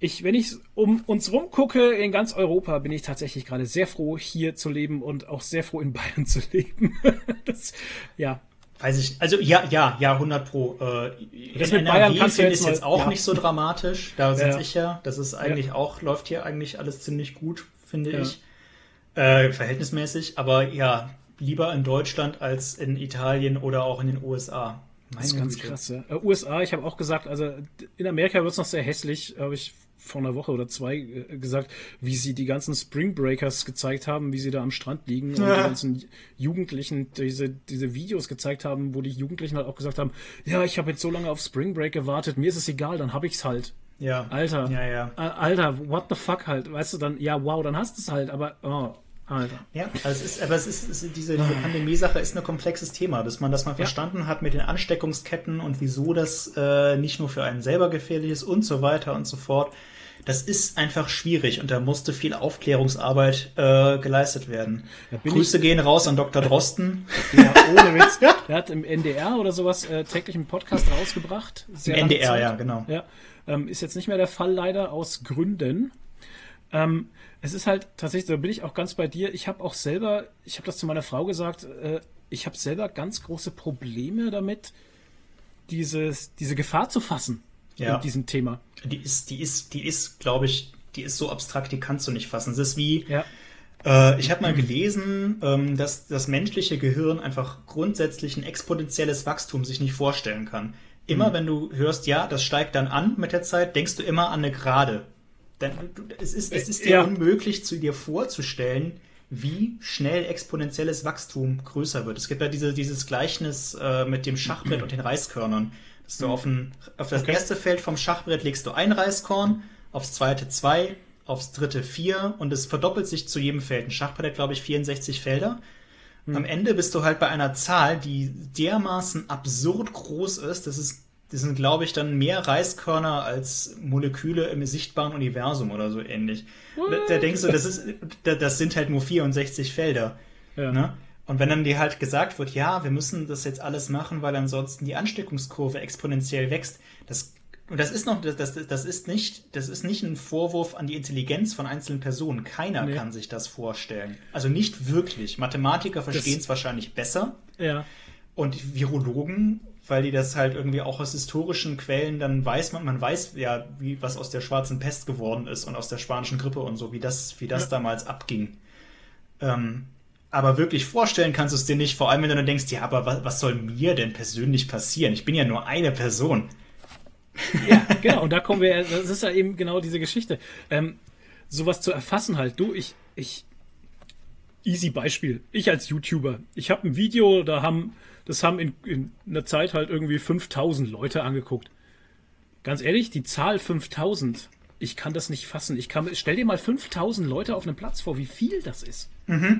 ich, wenn ich um uns rumgucke in ganz Europa, bin ich tatsächlich gerade sehr froh, hier zu leben und auch sehr froh in Bayern [laughs] zu leben. das, ja, Weiß ich, also ja, ja, ja, 100 pro. Äh, das mit Bayern kannst du jetzt, jetzt auch ja. nicht so dramatisch. Da sitze ja. ich ja. Das ist eigentlich ja. auch, läuft hier eigentlich alles ziemlich gut, finde ich. Äh, verhältnismäßig. Aber ja, lieber in Deutschland als in Italien oder auch in den USA. Meine das ist ganz Güte. krass. Äh, USA, ich habe auch gesagt, also in Amerika wird es noch sehr hässlich, habe ich vor einer Woche oder zwei äh, gesagt, wie sie die ganzen Spring Breakers gezeigt haben, wie sie da am Strand liegen und ja. die ganzen Jugendlichen diese, diese Videos gezeigt haben, wo die Jugendlichen halt auch gesagt haben, ja, ich habe jetzt so lange auf Spring Break gewartet, mir ist es egal, dann habe ich's halt. Ja. Alter. Ja, ja. Alter, what the fuck halt. Weißt du, dann, ja, wow, dann hast du es halt, aber, oh, Alter. Ja, also es ist, aber es ist, es ist diese, diese Pandemie-Sache ist ein komplexes Thema, bis man das mal ja. verstanden hat mit den Ansteckungsketten und wieso das äh, nicht nur für einen selber gefährlich ist und so weiter und so fort das ist einfach schwierig und da musste viel Aufklärungsarbeit äh, geleistet werden. Grüße ich, gehen raus an Dr. Drosten. [laughs] Ja, ohne Witz. Der hat im NDR oder sowas äh, täglich einen Podcast rausgebracht. Sehr Im NDR, Zeit. ja, genau. Ja, ähm, ist jetzt nicht mehr der Fall leider aus Gründen. Ähm, es ist halt tatsächlich, da bin ich auch ganz bei dir. Ich habe auch selber, ich habe das zu meiner Frau gesagt, äh, ich habe selber ganz große Probleme damit, dieses, diese Gefahr zu fassen Ja. in diesem Thema. Die ist, die ist, die ist, glaube ich, die ist so abstrakt, die kannst du nicht fassen. Es ist wie, Ja. Äh, ich habe mal gelesen, ähm, dass das menschliche Gehirn einfach grundsätzlich ein exponentielles Wachstum sich nicht vorstellen kann. Immer wenn du hörst, ja, das steigt dann an mit der Zeit, denkst du immer an eine Gerade. Denn du, es ist, es ist dir Ja. unmöglich, zu dir vorzustellen, wie schnell exponentielles Wachstum größer wird. Es gibt ja diese, dieses Gleichnis äh, mit dem Schachbrett und den Reiskörnern. Dass du auf, ein, auf das Okay. erste Feld vom Schachbrett legst du ein Reiskorn, aufs zweite zwei, aufs dritte vier und es verdoppelt sich zu jedem Feld. Ein Schachbrett hat, glaube ich, 64 Felder. Am Ende bist du halt bei einer Zahl, die dermaßen absurd groß ist, das ist, das sind, glaube ich, dann mehr Reiskörner als Moleküle im sichtbaren Universum oder so ähnlich. Da, da denkst du, das ist, da, das sind halt nur 64 Felder. Ja. Ne? Und wenn dann dir halt gesagt wird, ja, wir müssen das jetzt alles machen, weil ansonsten die Ansteckungskurve exponentiell wächst, das und das ist noch, das, das, das ist nicht, das ist nicht ein Vorwurf an die Intelligenz von einzelnen Personen. Keiner Nee. kann sich das vorstellen. Also nicht wirklich. Mathematiker verstehen es wahrscheinlich besser Ja. und Virologen, weil die das halt irgendwie auch aus historischen Quellen dann weiß man, man weiß ja, wie was aus der schwarzen Pest geworden ist und aus der spanischen Grippe und so, wie das, wie das Ja. damals abging. Ähm, aber wirklich vorstellen kannst du es dir nicht, vor allem wenn du dann denkst, ja, aber was, was soll mir denn persönlich passieren? Ich bin ja nur eine Person. Ja, [laughs] genau. Und da kommen wir, das ist ja eben genau diese Geschichte. Ähm, sowas zu erfassen halt. Du, ich, ich, easy Beispiel. Ich als YouTuber. Ich habe ein Video, da haben, das haben in, in einer Zeit halt irgendwie 5000 Leute angeguckt. Ganz ehrlich, die Zahl 5000, ich kann das nicht fassen. Ich kann, stell dir mal 5000 Leute auf einem Platz vor, wie viel das ist.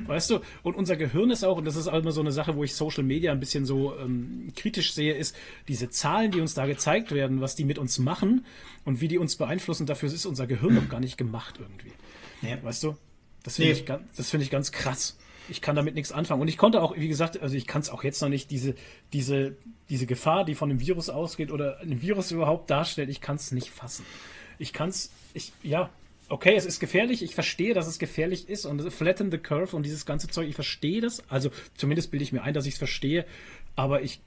Weißt du? Und unser Gehirn ist auch, und das ist auch immer so eine Sache, wo ich Social Media ein bisschen so ähm, kritisch sehe, ist diese Zahlen, die uns da gezeigt werden, was die mit uns machen und wie die uns beeinflussen, dafür ist unser Gehirn noch gar nicht gemacht irgendwie. Ja. Weißt du? Das finde Nee. ich, ganz- das finde ich ganz krass. Ich kann damit nichts anfangen. Und ich konnte auch, wie gesagt, also ich kann es auch jetzt noch nicht, diese, diese, diese Gefahr, die von einem Virus ausgeht oder ein Virus überhaupt darstellt, ich kann es nicht fassen. Ich kann es, ich, ja, okay, es ist gefährlich, ich verstehe, dass es gefährlich ist und flatten the curve und dieses ganze Zeug, ich verstehe das. Also zumindest bilde ich mir ein, dass ich es verstehe, aber ich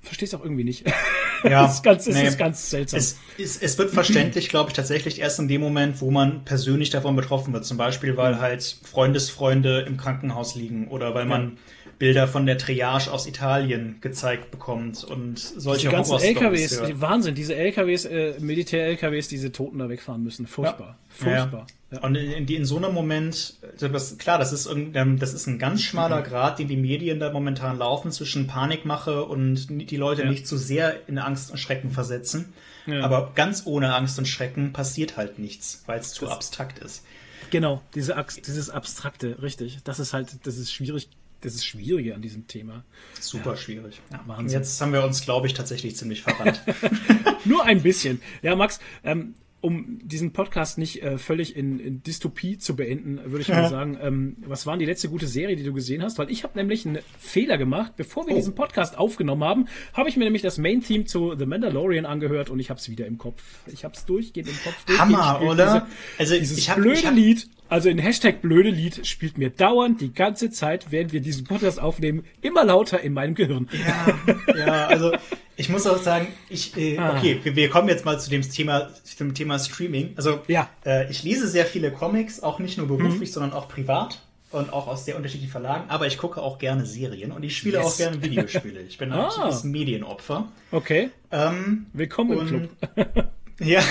verstehe es auch irgendwie nicht. [laughs] [laughs] Ja, das ist ganz, es nee. ist ganz seltsam. Es, es, es wird verständlich, glaube ich, tatsächlich erst in dem Moment, wo man persönlich davon betroffen wird. Zum Beispiel, weil halt Freundesfreunde im Krankenhaus liegen oder weil man Bilder von der Triage aus Italien gezeigt bekommt und solche die ganzen LKWs, die Wahnsinn, diese LKWs, äh, Militär-LKWs, diese Toten da wegfahren müssen. Furchtbar. Furchtbar. Ja. Und in, in so einem Moment, also das, klar, das ist, irgendein- das ist ein ganz schmaler Mhm. Grad, den die Medien da momentan laufen zwischen Panikmache und die Leute Ja. nicht zu sehr in Angst und Schrecken versetzen. Ja. Aber ganz ohne Angst und Schrecken passiert halt nichts, weil es zu abstrakt ist. Genau, diese dieses Abstrakte, richtig. Das ist halt, das ist schwierig, das ist Schwierige an diesem Thema. Super schwierig. Ja, Wahnsinn. Jetzt haben wir uns, glaube ich, tatsächlich ziemlich verrannt. [laughs] Nur ein bisschen. Ja, Max, ähm, um diesen Podcast nicht äh, völlig in, in Dystopie zu beenden, würde ich mal sagen, ähm, was war die letzte gute Serie, die du gesehen hast? Weil ich habe nämlich einen Fehler gemacht. Bevor wir Oh. diesen Podcast aufgenommen haben, habe ich mir nämlich das Main-Theme zu The Mandalorian angehört und ich habe es wieder im Kopf. Ich habe es durchgehend im Kopf. Hammer, oder? Diese, Also, dieses ich hab- blöde ich hab- Lied, also in Hashtag blöde Lied, spielt mir dauernd die ganze Zeit, während wir diesen Podcast aufnehmen, immer lauter in meinem Gehirn. Ja, ja, also [laughs] ich muss auch sagen, ich, äh, Ah. okay, wir, wir kommen jetzt mal zu dem Thema, zum Thema Streaming. Also Ja. äh, ich lese sehr viele Comics, auch nicht nur beruflich, sondern auch privat und auch aus sehr unterschiedlichen Verlagen. Aber ich gucke auch gerne Serien und ich spiele Yes. auch gerne Videospiele. Ich bin [laughs] ein Ah. absolutes Medienopfer. Okay, Ähm, willkommen im und, Club. [laughs] Ja,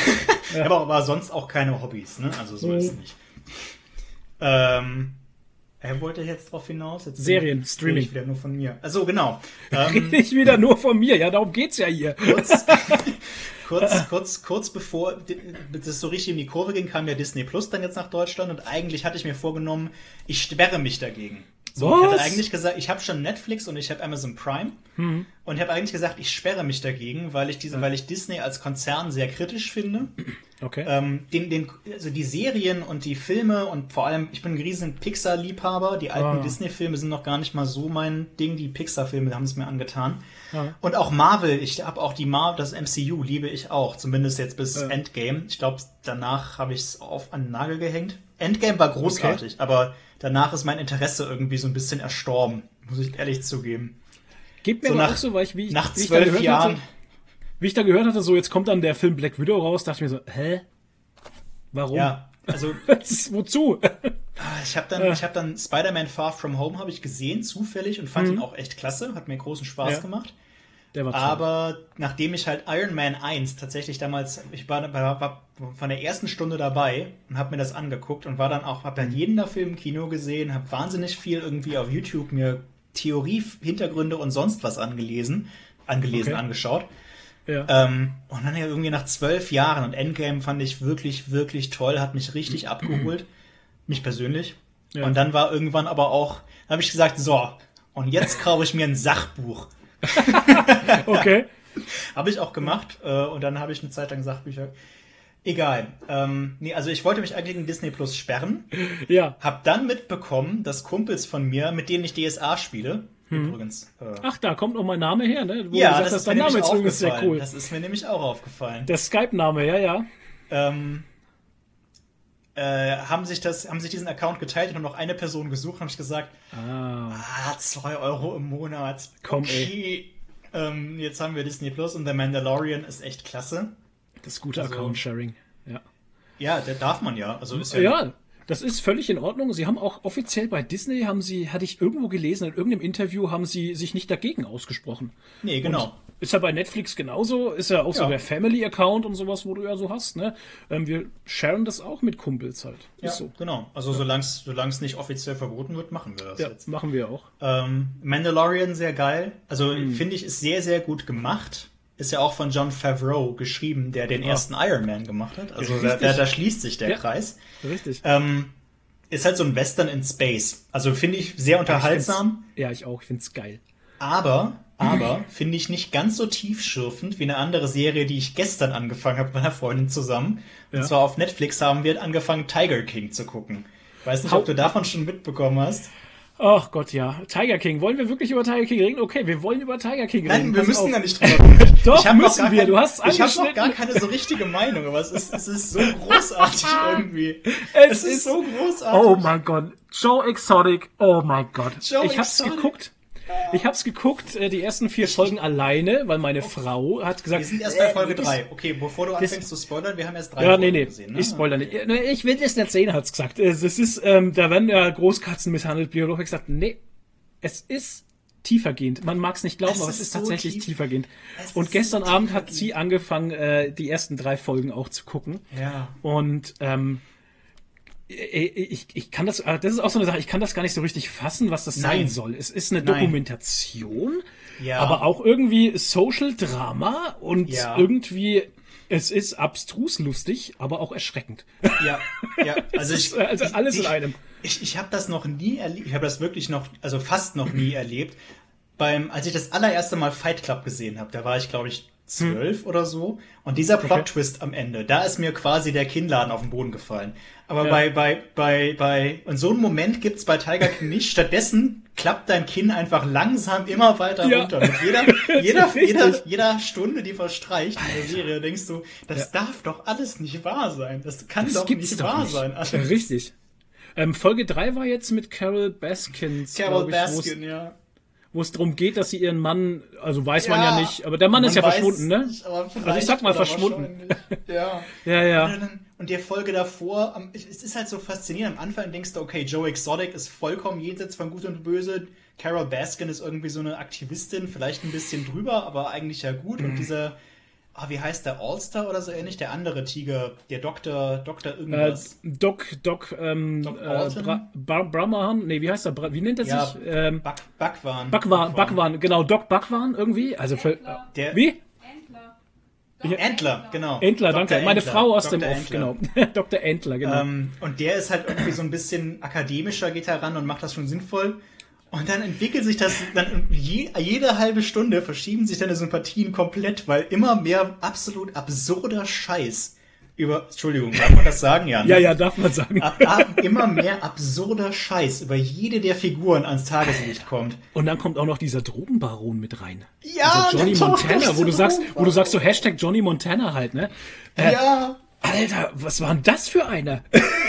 aber, aber sonst auch keine Hobbys, ne? Also so ist es Mhm. nicht. Ähm, er wollte jetzt drauf hinaus. Jetzt Serien, Streaming. Ich wieder nur von mir. Also genau. Ähm, ich wieder nur von mir. Ja, darum geht's ja hier. kurz, [laughs] kurz, kurz, kurz bevor das so richtig in die Kurve ging, kam ja Disney Plus dann jetzt nach Deutschland und eigentlich hatte ich mir vorgenommen, ich sperre mich dagegen. So, ich Was? hatte eigentlich gesagt, ich habe schon Netflix und ich habe Amazon Prime Mhm. und ich habe eigentlich gesagt, ich sperre mich dagegen, weil ich diese, weil ich Disney als Konzern sehr kritisch finde Okay. Ähm, den, den, also die Serien und die Filme und vor allem, ich bin ein riesen Pixar-Liebhaber. Die alten Ah. Disney-Filme sind noch gar nicht mal so mein Ding. Die Pixar-Filme haben es mir angetan. Ja. Und auch Marvel, ich habe auch die Marvel, das MCU liebe ich auch. Zumindest jetzt bis Ja. Endgame. Ich glaube, danach habe ich es auf an den Nagel gehängt. Endgame war großartig, aber danach ist mein Interesse irgendwie so ein bisschen erstorben. Muss ich ehrlich zugeben. Geht mir So aber nach- auch so, weil ich, wie ich, Nach wie ich da zwölf gehört Jahren. Hatte, wie ich da gehört hatte, so jetzt kommt dann der Film Black Widow raus, dachte ich mir so, hä? Warum? Ja, also [laughs] Wozu? Ah, Ich habe dann, ich hab dann Spider-Man Far From Home habe ich gesehen, zufällig, und fand ihn auch echt klasse. Hat mir großen Spaß Mhm. Ja. gemacht. War toll. Aber nachdem ich halt Iron Man 1 tatsächlich damals, ich war, war, war von der ersten Stunde dabei und habe mir das angeguckt und war dann auch, habe dann Mhm. jeden der Film im Kino gesehen, habe wahnsinnig viel irgendwie auf YouTube mir Theorie, Hintergründe und sonst was angelesen, angelesen, Okay. angeschaut. ja. Ähm, und dann ja irgendwie nach zwölf Jahren und Endgame fand ich wirklich, wirklich toll, hat mich richtig abgeholt. [clears throat] Mich persönlich. Ja. Und dann war irgendwann aber auch, habe ich gesagt, so, und jetzt kaufe ich mir ein Sachbuch. [laughs] okay. [laughs] Habe ich auch gemacht. Äh, und dann habe ich eine Zeit lang Sachbücher. Egal. Ähm, nee, also ich wollte mich eigentlich gegen Disney Plus sperren. Ja. Hab dann mitbekommen, dass Kumpels von mir, mit denen ich DSA spiele, übrigens. Äh, Ach, da kommt noch mein Name her, ne? Wo ja, du das sagst, ist mir dein Name nämlich ist sehr cool. Das ist mir nämlich auch aufgefallen. Der Skype-Name, ja, ja. ähm, äh, haben sich das, haben sich diesen Account geteilt und haben noch eine Person gesucht, habe ich gesagt, Ah. ah, zwei Euro im Monat. Komm, okay. Ähm, jetzt haben wir Disney Plus und The Mandalorian ist echt klasse. Das gute Also- Account-Sharing. Ja. Ja, der darf man ja. Also ist ja, Ja, das ist völlig in Ordnung. Sie haben auch offiziell bei Disney, haben sie, hatte ich irgendwo gelesen, in irgendeinem Interview haben sie sich nicht dagegen ausgesprochen. Nee, genau. Ist ja bei Netflix genauso, ist ja auch so Ja. der Family-Account und sowas, wo du ja so hast, ne? Ähm, wir sharen das auch mit Kumpels halt. Ja, Ist so. genau. Also solange es nicht offiziell verboten wird, machen wir das Ja, jetzt. machen wir auch. Ähm, Mandalorian sehr geil. Also Hm. finde ich, ist sehr, sehr gut gemacht. Ist ja auch von John Favreau geschrieben, der den ersten Iron Man gemacht hat. Also [laughs] da, da, da schließt sich der Ja. Kreis. Richtig. Ähm, ist halt so ein Western in Space. Also finde ich sehr unterhaltsam, Ja, ich auch. Ich find's geil. aber, aber finde ich nicht ganz so tiefschürfend wie eine andere Serie, die ich gestern angefangen habe mit meiner Freundin zusammen. Und Ja. zwar auf Netflix haben wir angefangen, Tiger King zu gucken. Weiß nicht, ob du davon schon mitbekommen hast. Ach Gott, ja. Tiger King. Wollen wir wirklich über Tiger King reden? Okay, wir wollen über Tiger King reden. Nein, wir Pass müssen auf. da nicht [laughs] drüber reden. Doch, Ich müssen wir. kein- Du hast Ich habe noch gar keine so richtige Meinung, aber es ist, es ist so großartig [laughs] irgendwie. Es Es, ist, ist- so großartig. Oh mein Gott. Joe Exotic. Oh mein Gott. Joe ich hab's Exotic. geguckt. Ich hab's geguckt, äh, die ersten vier Folgen alleine, weil meine Frau hat gesagt, Wir sind erst bei äh, Folge das- 3. Okay, bevor du anfängst zu spoilern, wir haben erst drei Ja, nee, Folgen nee, gesehen. Ne? ich spoilere nicht. Äh, nee, Ich will das nicht sehen, hat's gesagt. Es es ist, ähm, da werden ja Großkatzen misshandelt. Biologe hat gesagt, nee, es ist tiefergehend. Man mag's nicht glauben, Es aber es ist so tatsächlich tief- tiefergehend. Es Und gestern so Abend hat sie angefangen, äh, die ersten drei Folgen auch zu gucken. Ja. Und ähm, ich, ich, ich kann das, äh, das ist auch so eine Sache, ich kann das gar nicht so richtig fassen, was das sein Nein. soll. Es ist eine. Dokumentation, Ja. aber auch irgendwie Social Drama und Ja. irgendwie, es ist abstrus lustig, aber auch erschreckend. Ja, ja. [laughs] Also Es ich, ist, äh, also alles ich, in einem. Ich, ich habe das noch nie erlebt. Ich habe das wirklich noch, also fast noch nie erlebt. Beim, als ich das allererste Mal Fight Club gesehen habe, da war ich, glaube ich, zwölf oder so. Und dieser Plot-Twist am Ende, da ist mir quasi der Kinnladen auf den Boden gefallen. Aber Ja. bei, bei, bei, bei, und so einen Moment gibt's bei Tiger King nicht. Stattdessen klappt dein Kinn einfach langsam immer weiter Ja. runter. Mit jeder, [laughs] jeder, jeder, jeder Stunde, die verstreicht in der Serie, denkst du, das darf doch alles nicht wahr sein. Das kann Das doch nicht doch wahr nicht. sein. alles. Richtig. Ähm, Folge 3 war jetzt mit Carol Baskins, Carol ich, Baskin, ja. Wo es darum geht, dass sie ihren Mann, also weiß man Ja, ja nicht, aber der Mann ist ja verschwunden, ne? nicht, Also ich sag mal verschwunden. Ja. [laughs] Ja, ja. Und der Folge davor, es ist halt so faszinierend. Am Anfang denkst du, okay, Joe Exotic ist vollkommen jenseits von Gut und Böse. Carol Baskin ist irgendwie so eine Aktivistin, vielleicht ein bisschen drüber, aber eigentlich ja gut. Mhm. Und dieser, ah, wie heißt der Allstar oder so ähnlich? Der andere Tiger, der Doktor, Doktor Äh, irgendwas. Doc, Doc, ähm, Doc äh? Bra Bra Brahman, nee, wie heißt er? Wie nennt er Ja, sich? Ähm, Back, Backwaren. Bakwan, Bakwan, genau, Doc Bakwan irgendwie. Also für. Der- wie? Entler. Ja. Entler, genau. Entler, Dr. danke. Meine Entler. Frau aus Dr. dem Off, genau. [laughs] Dr. Entler, genau. Ähm, und der ist halt irgendwie so ein bisschen akademischer, geht heran und macht das schon sinnvoll. Und dann entwickelt sich das, dann je, jede halbe Stunde verschieben sich deine Sympathien komplett, weil immer mehr absolut absurder Scheiß über, Entschuldigung, darf man das sagen? Ja, ne? ja, ja, darf man sagen. Ab, ab, immer mehr absurder Scheiß über jede der Figuren ans Tageslicht kommt. Und dann kommt auch noch dieser Drogenbaron mit rein. Ja, also Johnny Montana, wo du sagst, wo du sagst so Hashtag Johnny Montana halt, ne? Äh, ja. Alter, was war denn das für einer? [laughs]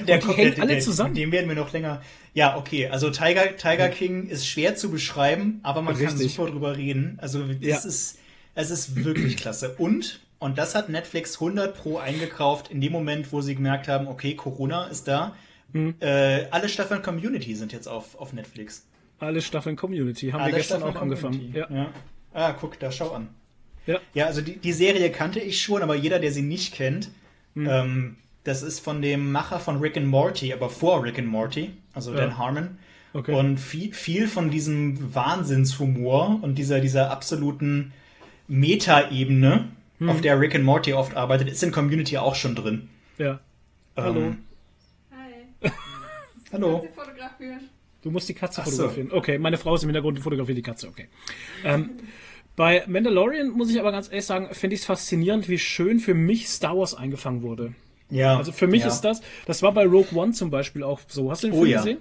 Äh, der kommt, hängen alle zusammen. Dem werden wir noch länger. Ja, okay. Also Tiger, Tiger King ist schwer zu beschreiben, aber man Richtig. kann super drüber reden. Also es ja. ist, es ist wirklich klasse. Und und das hat Netflix 100 pro eingekauft in dem Moment, wo sie gemerkt haben, okay, Corona ist da. Mhm. Äh, alle Staffeln Community sind jetzt auf, auf Netflix. Alle Staffeln Community haben alle wir gestern Staffeln auch angefangen. Ja. ja. Ah, guck, da schau an. Ja, ja also die, die Serie kannte ich schon, aber jeder, der sie nicht kennt, mhm. ähm, das ist von dem Macher von Rick and Morty, aber vor Rick and Morty, also ja. Dan Harmon. Okay. Und viel, viel von diesem Wahnsinnshumor und dieser, dieser absoluten Meta-Ebene, hm. auf der Rick and Morty oft arbeitet, ist in Community auch schon drin. Ja. Ähm, Hallo. Hi. Hallo. Du musst die Katze Ach fotografieren. So. Okay, meine Frau ist im Hintergrund, fotografiert die Katze, okay. Ähm, bei Mandalorian muss ich aber ganz ehrlich sagen, finde ich es faszinierend, wie schön für mich Star Wars eingefangen wurde. Ja. Also für mich ja. ist das, das war bei Rogue One zum Beispiel auch so. Hast du den oh Film ja. gesehen?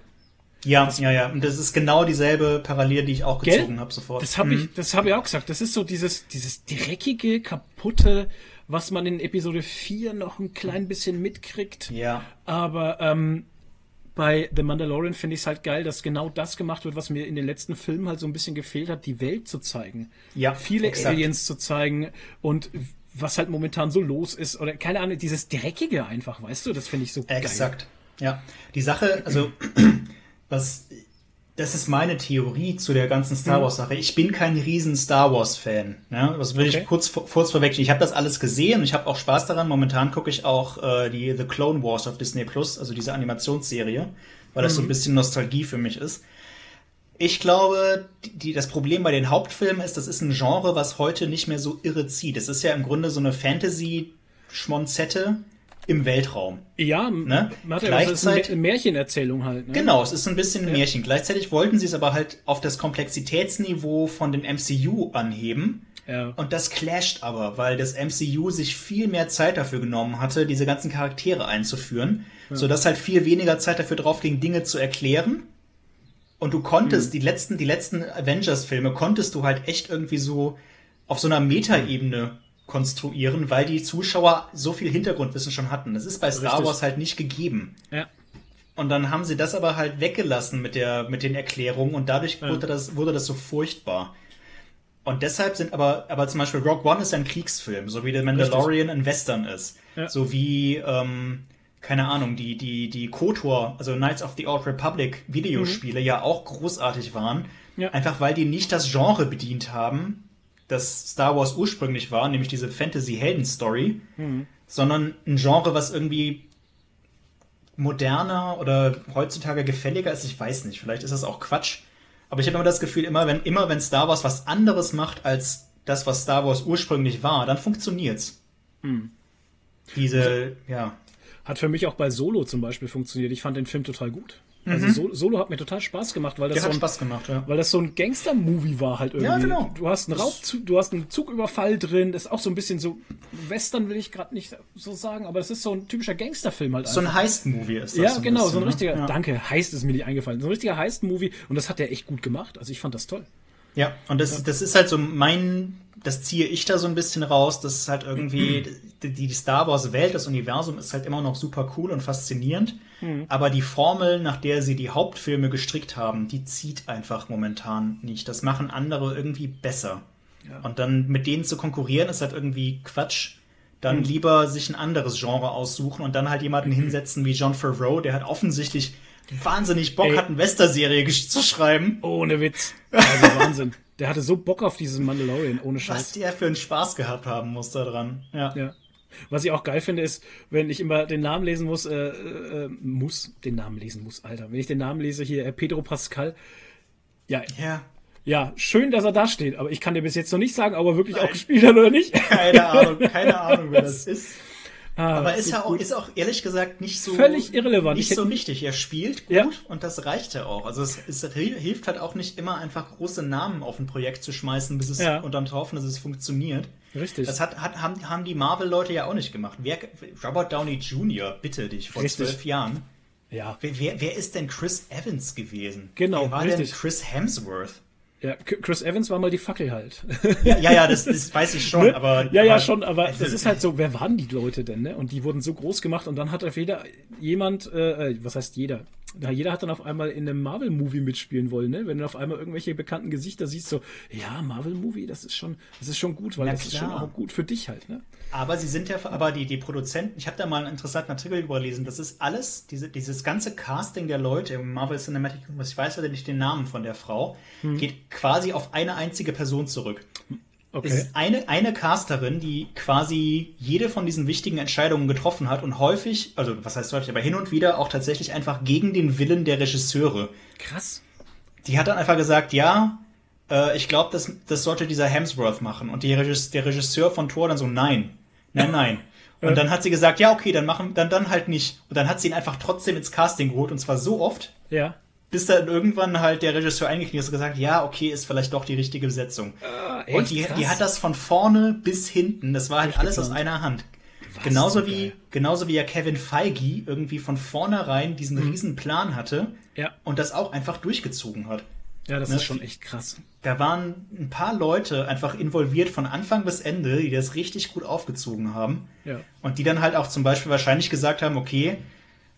Ja, das, ja, ja. Und das ist genau dieselbe Parallele, die ich auch gezogen habe sofort. Das habe mhm. ich, das habe ich auch gesagt. Das ist so dieses, dieses dreckige, kaputte, was man in Episode 4 noch ein klein bisschen mitkriegt. Ja. Aber ähm, bei The Mandalorian finde ich es halt geil, dass genau das gemacht wird, was mir in den letzten Filmen halt so ein bisschen gefehlt hat, die Welt zu zeigen. Ja. Viele exakt. Aliens zu zeigen und was halt momentan so los ist oder keine Ahnung, dieses Dreckige einfach, weißt du, das finde ich so exakt. geil. Exakt. Ja. Die Sache, also [clears throat] was das ist meine Theorie zu der ganzen Star mhm. Wars Sache. Ich bin kein riesen Star Wars Fan. Ja, das will okay. ich kurz, kurz vorweg. Ich habe das alles gesehen und ich habe auch Spaß daran. Momentan gucke ich auch äh, die The Clone Wars auf Disney Plus, also diese Animationsserie, weil das mhm. so ein bisschen Nostalgie für mich ist. Ich glaube, die, das Problem bei den Hauptfilmen ist, das ist ein Genre, was heute nicht mehr so irre zieht. Es ist ja im Grunde so eine Fantasy-Schmonzette, im Weltraum. Ja, ne? Warte, Gleichzeitig, ist eine Märchenerzählung halt. Ne? Genau, es ist ein bisschen ja. Märchen. Gleichzeitig wollten sie es aber halt auf das Komplexitätsniveau von dem MCU anheben. Ja. Und das clasht aber, weil das MCU sich viel mehr Zeit dafür genommen hatte, diese ganzen Charaktere einzuführen, ja. sodass halt viel weniger Zeit dafür drauf ging, Dinge zu erklären. Und du konntest, mhm. die letzten, die letzten Avengers-Filme konntest du halt echt irgendwie so auf so einer Metaebene konstruieren, weil die Zuschauer so viel Hintergrundwissen schon hatten. Das ist bei Star Richtig. Wars halt nicht gegeben. Ja. Und dann haben sie das aber halt weggelassen mit der, mit den Erklärungen und dadurch ja. wurde das, wurde das so furchtbar. Und deshalb sind aber, aber zum Beispiel Rogue One ist ein Kriegsfilm, so wie The Mandalorian Richtig. ein Western ist. Ja. So wie, ähm, keine Ahnung, die, die, die KOTOR, also Knights of the Old Republic Videospiele mhm. ja auch großartig waren. Ja. Einfach weil die nicht das Genre bedient haben, das Star Wars ursprünglich war, nämlich diese Fantasy-Helden-Story, mhm. sondern ein Genre, was irgendwie moderner oder heutzutage gefälliger ist. Ich weiß nicht, vielleicht ist das auch Quatsch. Aber ich habe immer das Gefühl, immer wenn, immer wenn Star Wars was anderes macht als das, was Star Wars ursprünglich war, dann funktioniert's. Mhm. Diese, ja. Hat für mich auch bei Solo zum Beispiel funktioniert. Ich fand den Film total gut. Also mhm. so Solo hat mir total Spaß gemacht, weil das, so ein, Spaß gemacht, ja. weil das so ein Gangster-Movie war halt irgendwie. Ja, genau. Du hast einen Raubzug, du hast einen Zugüberfall drin, das ist auch so ein bisschen so, Western will ich gerade nicht so sagen, aber das ist so ein typischer Gangster-Film halt. So ein Heist-Movie ist das. Ja, so genau, bisschen, so ein ne? richtiger, ne? danke, Heist ist mir nicht eingefallen, so ein richtiger Heist-Movie und das hat er echt gut gemacht, also ich fand das toll. Ja, und das, ja. das ist halt so mein das ziehe ich da so ein bisschen raus, dass es halt irgendwie [clears throat] die, Star Wars Welt, das Universum ist halt immer noch super cool und faszinierend, mhm. aber die Formel, nach der sie die Hauptfilme gestrickt haben, die zieht einfach momentan nicht. Das machen andere irgendwie besser. Ja. Und dann mit denen zu konkurrieren ist halt irgendwie Quatsch. Dann mhm. lieber sich ein anderes Genre aussuchen und dann halt jemanden mhm. hinsetzen wie John Favreau, der hat offensichtlich wahnsinnig Bock Ey. hat, eine Wester-Serie zu schreiben. Ohne Witz. [laughs] Also Wahnsinn. Der hatte so Bock auf diesen Mandalorian, ohne Scheiß. Was der für einen Spaß gehabt haben muss da dran. Ja. ja. Was ich auch geil finde, ist, wenn ich immer den Namen lesen muss, äh, äh, muss, den Namen lesen muss, Alter. Wenn ich den Namen lese hier, äh, Pedro Pascal. Ja. Ja. Ja, schön, dass er da steht, aber ich kann dir bis jetzt noch nicht sagen, ob er wirklich Nein. auch gespielt hat oder nicht. Keine Ahnung, keine [laughs] Ahnung, wer das ist. Ah, aber ist ja auch, ist auch ehrlich gesagt nicht so völlig irrelevant. Nicht so wichtig. Er spielt gut ja. und das reicht ja auch. Also es, es, hilft halt auch nicht immer einfach große Namen auf ein Projekt zu schmeißen, bis es ja. und dann hoffen, dass es funktioniert. Richtig. Das hat, hat, haben, haben die Marvel-Leute ja auch nicht gemacht. Wer, Robert Downey Jr., bitte dich, vor Richtig. zwölf Jahren. Ja. Wer, wer, wer ist denn Chris Evans gewesen? Genau, Wer war richtig. denn Chris Hemsworth? Ja, Chris Evans war mal die Fackel halt. Ja, ja, ja das, das weiß ich schon, [laughs] Ne? aber. ja, ja, aber- schon, aber das ist halt so, wer waren die Leute denn, ne? Und die wurden so groß gemacht und dann hat auf jeder jemand, äh, äh, was heißt jeder? Na, jeder hat dann auf einmal in einem Marvel-Movie mitspielen wollen, ne? Wenn du auf einmal irgendwelche bekannten Gesichter siehst, so, ja, Marvel-Movie, das ist schon, das ist schon gut, weil Na das ist schon klar. auch gut für dich halt, ne? Aber sie sind ja, aber die, die Produzenten, ich habe da mal einen interessanten Artikel überlesen, das ist alles, diese, dieses ganze Casting der Leute im Marvel Cinematic Universe, ich weiß leider nicht den Namen von der Frau, Hm. geht quasi auf eine einzige Person zurück. Okay. Es ist eine, eine Casterin, die quasi jede von diesen wichtigen Entscheidungen getroffen hat und häufig, also was heißt häufig, aber hin und wieder auch tatsächlich einfach gegen den Willen der Regisseure. Krass. Die hat dann einfach gesagt, ja, äh, ich glaube, das, das sollte dieser Hemsworth machen. Und die Regis der Regisseur von Thor dann so, nein, nein, nein. [laughs] Und dann hat sie gesagt, ja, okay, dann machen, dann, dann halt nicht. Und dann hat sie ihn einfach trotzdem ins Casting geholt und zwar so oft, Ja. Bis dann irgendwann halt der Regisseur eingeknickt ist und gesagt, ja, okay, ist vielleicht doch die richtige Besetzung. echt und die, die hat das von vorne bis hinten, das war halt alles aus einer Hand. Genauso so wie, geil. genauso wie ja Kevin Feige irgendwie von vornherein diesen riesen Plan hatte Mhm. Ja. und das auch einfach durchgezogen hat. Ja, das Ne? ist schon echt krass. Da waren ein paar Leute einfach involviert von Anfang bis Ende, die das richtig gut aufgezogen haben. Ja. Und die dann halt auch zum Beispiel wahrscheinlich gesagt haben, okay,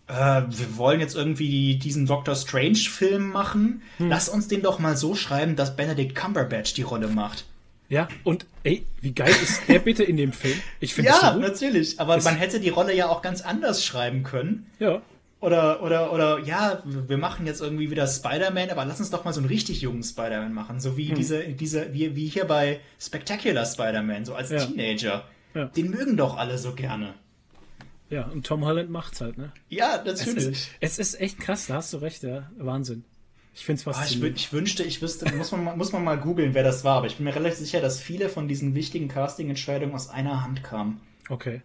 äh, wir wollen jetzt irgendwie diesen Doctor Strange-Film machen. Hm. Lass uns den doch mal so schreiben, dass Benedict Cumberbatch die Rolle macht. Ja, und ey, wie geil ist der bitte in dem Film? Ich finde Ja, so gut. natürlich. Aber Es- man hätte die Rolle ja auch ganz anders schreiben können. Ja. Oder, oder, oder, ja, wir machen jetzt irgendwie wieder Spider-Man, aber lass uns doch mal so einen richtig jungen Spider-Man machen. So Hm. wie diese, diese, wie, wie hier bei Spectacular Spider-Man, so als Ja. Teenager. Ja. Den mögen doch alle so gerne. Ja, und Tom Holland macht's halt, ne? Ja, Es natürlich. ist, es ist echt krass, da hast du recht, ja. Wahnsinn. Ich Ah, ich, wü- faszinierend. ich wünschte, ich wüsste, muss man, mal- muss man mal googeln, wer das war, aber ich bin mir relativ sicher, dass viele von diesen wichtigen Casting-Entscheidungen aus einer Hand kamen. okay,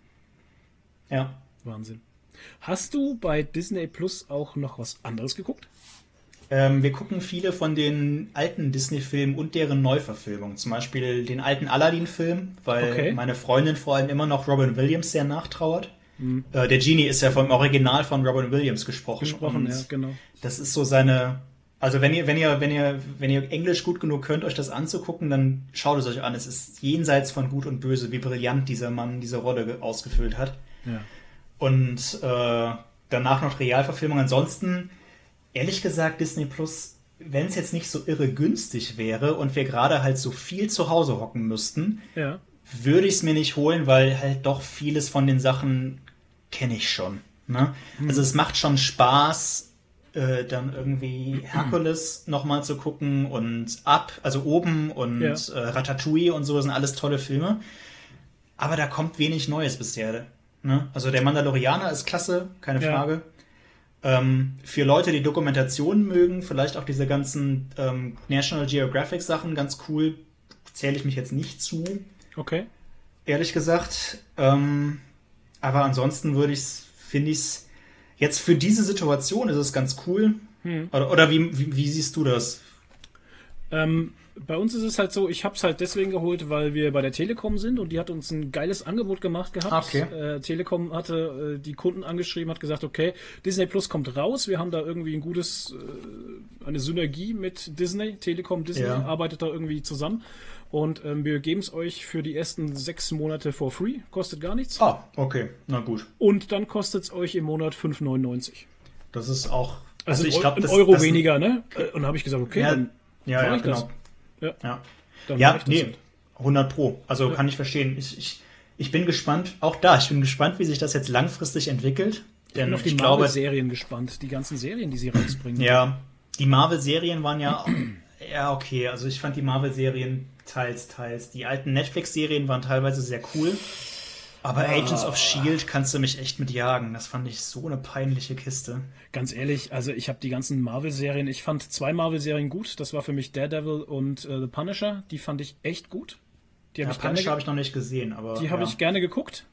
Ja. Wahnsinn. Hast du bei Disney Plus auch noch was anderes geguckt? Ähm, wir gucken viele von den alten Disney-Filmen und deren Neuverfilmungen. Zum Beispiel den alten Aladdin-Film, weil Okay. meine Freundin vor allem immer noch Robin Williams sehr nachtrauert. Äh, der Genie ist ja vom Original von Robin Williams gesprochen. Gesprochen, ja, genau. Das ist so seine. Also wenn ihr, wenn ihr, wenn ihr, wenn ihr Englisch gut genug könnt, euch das anzugucken, dann schaut es euch an. Es ist jenseits von Gut und Böse, wie brillant dieser Mann diese Rolle ge- ausgefüllt hat. Ja. Und äh, danach noch Realverfilmung. Ansonsten, ehrlich gesagt, Disney Plus, wenn es jetzt nicht so irre günstig wäre und wir gerade halt so viel zu Hause hocken müssten, Ja. würde ich es mir nicht holen, weil halt doch vieles von den Sachen kenne ich schon. Ne? Also es macht schon Spaß, äh, dann irgendwie Hercules nochmal zu gucken und Ab, also oben und Ja. äh, Ratatouille und so, sind alles tolle Filme. Aber da kommt wenig Neues bisher. Ne? Also der Mandalorianer ist klasse, keine Ja. Frage. Ähm, für Leute, die Dokumentationen mögen, vielleicht auch diese ganzen ähm, National Geographic Sachen ganz cool, zähle ich mich jetzt nicht zu Okay. ehrlich gesagt. Ähm, aber ansonsten würde ich finde ich es jetzt für diese Situation ist es ganz cool. Hm. Oder, oder wie, wie, wie siehst du das? Ähm, bei uns ist es halt so, ich habe es halt deswegen geholt, weil wir bei der Telekom sind und die hat uns ein geiles Angebot gemacht gehabt. Okay. Äh, Telekom hatte äh, die Kunden angeschrieben, hat gesagt, okay, Disney Plus kommt raus, wir haben da irgendwie ein gutes, äh, eine Synergie mit Disney, Telekom, Disney Ja. arbeitet da irgendwie zusammen und ähm, wir geben es euch für die ersten sechs Monate for free, kostet gar nichts Ah, okay, na gut. und dann kostet es euch im Monat 5,99. Das ist auch. Also, ich ein, glaube, ein das Euro das- weniger, ne? Äh, Und da habe ich gesagt, okay, Ja, dann ja, ja, ich das. genau. Ja. Ja, ja ich das nee, halt. 100 Pro. Also Ja. kann ich verstehen. Ich, ich, ich bin gespannt, auch da, ich bin gespannt, wie sich das jetzt langfristig entwickelt. Ich bin auf die ich Marvel-Serien gespannt, die ganzen Serien, die sie rausbringen. Ja, die Marvel-Serien waren ja, [clears throat] ja okay. Also ich fand die Marvel-Serien teils, teils. Die alten Netflix-Serien waren teilweise sehr cool. Aber Agents of Shield kannst du mich echt mit jagen. Das fand ich so eine peinliche Kiste. Ganz ehrlich, also ich habe die ganzen Marvel-Serien, ich fand zwei Marvel-Serien gut. Das war für mich Daredevil und äh, The Punisher. Die fand ich echt gut. Die habe Ja, ich, Punisher habe ich noch nicht gesehen, aber die ja. ich gerne geguckt.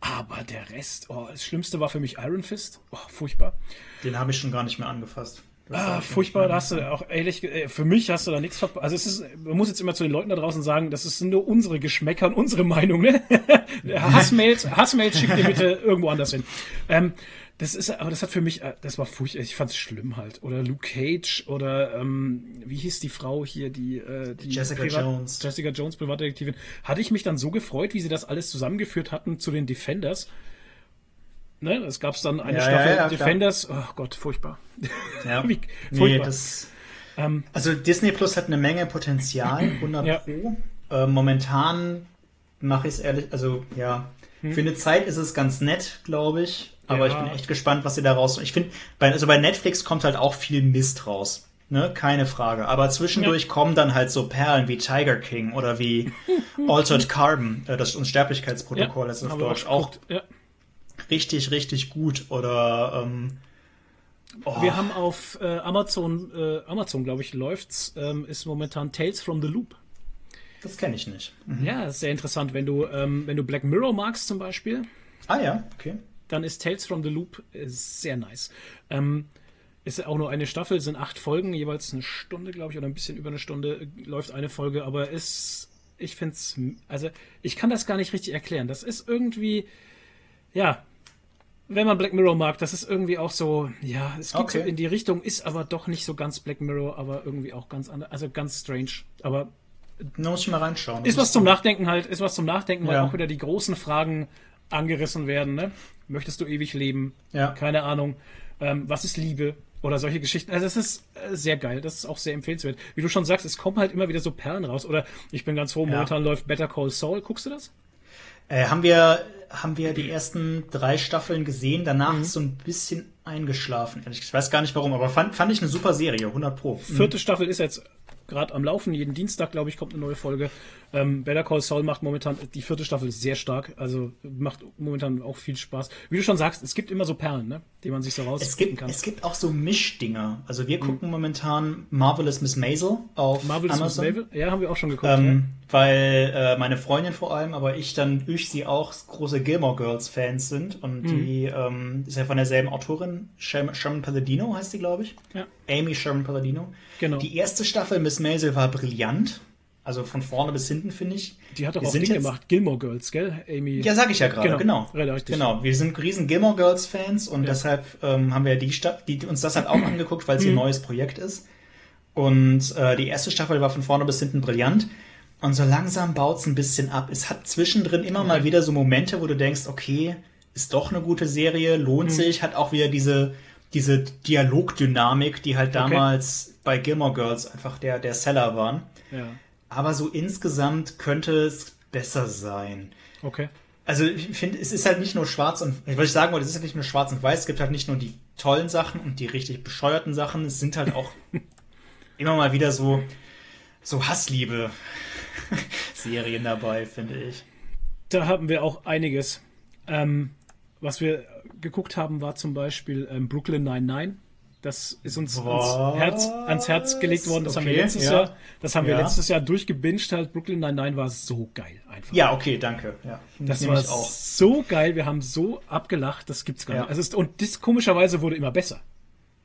Aber der Rest, oh, das Schlimmste war für mich Iron Fist. Oh, furchtbar. den habe ich schon gar nicht mehr angefasst. Ah, furchtbar, da hast du auch ehrlich, äh, für mich hast du da nichts verpasst. Also es ist, man muss jetzt immer zu den Leuten da draußen sagen, das ist nur unsere Geschmäcker und unsere Meinung, ne? [laughs] Hassmails, Hassmails schickt ihr bitte [laughs] irgendwo anders hin. Ähm, das ist, aber das hat für mich, äh, das war furchtbar, ich fand es schlimm halt. Oder Luke Cage oder ähm, wie hieß die Frau hier, die, äh, die Jessica Privat Jones. Jessica Jones, Privatdetektivin. Hatte ich mich dann so gefreut, wie sie das alles zusammengeführt hatten zu den Defenders. Ne, es gab dann eine Ja, Staffel ja, ja, klar. Defenders. Oh Gott, furchtbar. Ja. [laughs] Wie- Nee, furchtbar. das, Ähm, also Disney Plus hat eine Menge Potenzial, [clears throat] 100 Ja. Pro. Äh, momentan mache ich es ehrlich, also ja, für eine Zeit ist es ganz nett, glaube ich. Aber Hm. Ja. ich bin echt gespannt, was sie da raus. Ich finde, bei, also bei Netflix kommt halt auch viel Mist raus. Ne, keine Frage. Aber zwischendurch kommen dann halt so Perlen wie Tiger King oder wie [laughs] Altered Carbon, äh, das Unsterblichkeitsprotokoll, das ist auf Deutsch auch geguckt. Ja. Richtig, richtig gut. Oder ähm, oh, Wir haben auf äh, Amazon, äh, Amazon glaube ich, läuft's, ähm, ist momentan Tales from the Loop. das kenne ich nicht. Ja, ist sehr interessant. Wenn du, ähm, wenn du Black Mirror magst zum Beispiel, Ah ja, okay. dann ist Tales from the Loop äh, sehr nice. Ähm, ist auch nur eine Staffel, sind acht Folgen, jeweils eine Stunde, glaube ich, oder ein bisschen über eine Stunde äh, läuft eine Folge, aber ist, ich finde es, also ich kann das gar nicht richtig erklären. Das ist irgendwie, ja, wenn man Black Mirror mag, das ist irgendwie auch so, ja, es geht Okay. so in die Richtung, ist aber doch nicht so ganz Black Mirror, aber irgendwie auch ganz anders, also ganz strange. Aber Da muss ich mal reinschauen. ist was zum Nachdenken halt, ist was zum Nachdenken, weil Ja. auch wieder die großen Fragen angerissen werden, ne? Möchtest du ewig leben? Ja. Keine Ahnung. Ähm, was ist Liebe? Oder solche Geschichten. Also das ist äh, sehr geil. Das ist auch sehr empfehlenswert. Wie du schon sagst, es kommen halt immer wieder so Perlen raus. Oder ich bin ganz froh, Ja. momentan läuft Better Call Saul. Guckst du das? Äh, haben wir haben wir die ersten drei Staffeln gesehen. Danach Mhm. ist so ein bisschen eingeschlafen. ehrlich. Ich weiß gar nicht warum, aber fand, fand ich eine super Serie, 100 pro. Vierte Staffel ist jetzt gerade am Laufen. Jeden Dienstag, glaube ich, kommt eine neue Folge. Ähm, Better Call Saul macht momentan die vierte Staffel sehr stark. Also macht momentan auch viel Spaß. Wie du schon sagst, es gibt immer so Perlen, ne? die man sich so rauspicken kann. es gibt auch so Mischdinger. Also wir gucken momentan Marvelous Miss Maisel auf Marvelous Miss Amazon. Maisel? Ja, haben wir auch schon geguckt. ja. Ähm, weil äh, meine Freundin vor allem, aber ich dann durch sie auch große Gilmore Girls Fans sind und Mhm. die ähm, ist ja von derselben Autorin, Sherman, Sherman Palladino heißt sie, glaube ich. Ja. Amy Sherman Palladino. Genau. Die erste Staffel Miss Maisel war brillant. Also von vorne bis hinten, finde ich. Die hat doch Wir auch Ding jetzt- gemacht. Gilmore Girls, gell, Amy? Ja, sag ich ja gerade, Genau. genau. Ja. Genau, wir sind riesen Gilmore Girls Fans und deshalb ähm, haben wir die, Sta die uns das halt auch [clears throat] angeguckt, weil es Mhm. ihr neues Projekt ist. Und äh, die erste Staffel war von vorne bis hinten brillant. Und so langsam baut es ein bisschen ab. Es hat zwischendrin immer mal wieder so Momente, wo du denkst, okay, ist doch eine gute Serie, Mhm. lohnt sich, hat auch wieder diese, diese Dialogdynamik, die halt damals bei Gilmore Girls einfach der, der Seller waren. Ja. Aber so insgesamt könnte es besser sein. Okay. Also ich finde, es ist halt nicht nur schwarz und, was ich sagen wollte, es ist halt nicht nur schwarz und weiß, es gibt halt nicht nur die tollen Sachen und die richtig bescheuerten Sachen, es sind halt auch [laughs] immer mal wieder so, so Hassliebe Serien dabei, finde ich. Da haben wir auch einiges. Ähm, was wir geguckt haben, war zum Beispiel ähm, Brooklyn 99. Das ist uns ans? Herz, ans Herz gelegt worden. Das haben wir Okay, letztes ja. Jahr, das haben wir Ja. letztes Jahr durchgebinged halt. Brooklyn 99 war so geil einfach. Ja, okay, danke. Ja, Das war so geil, wir haben so abgelacht, das gibt's gar nicht. Also es, und das komischerweise wurde immer besser.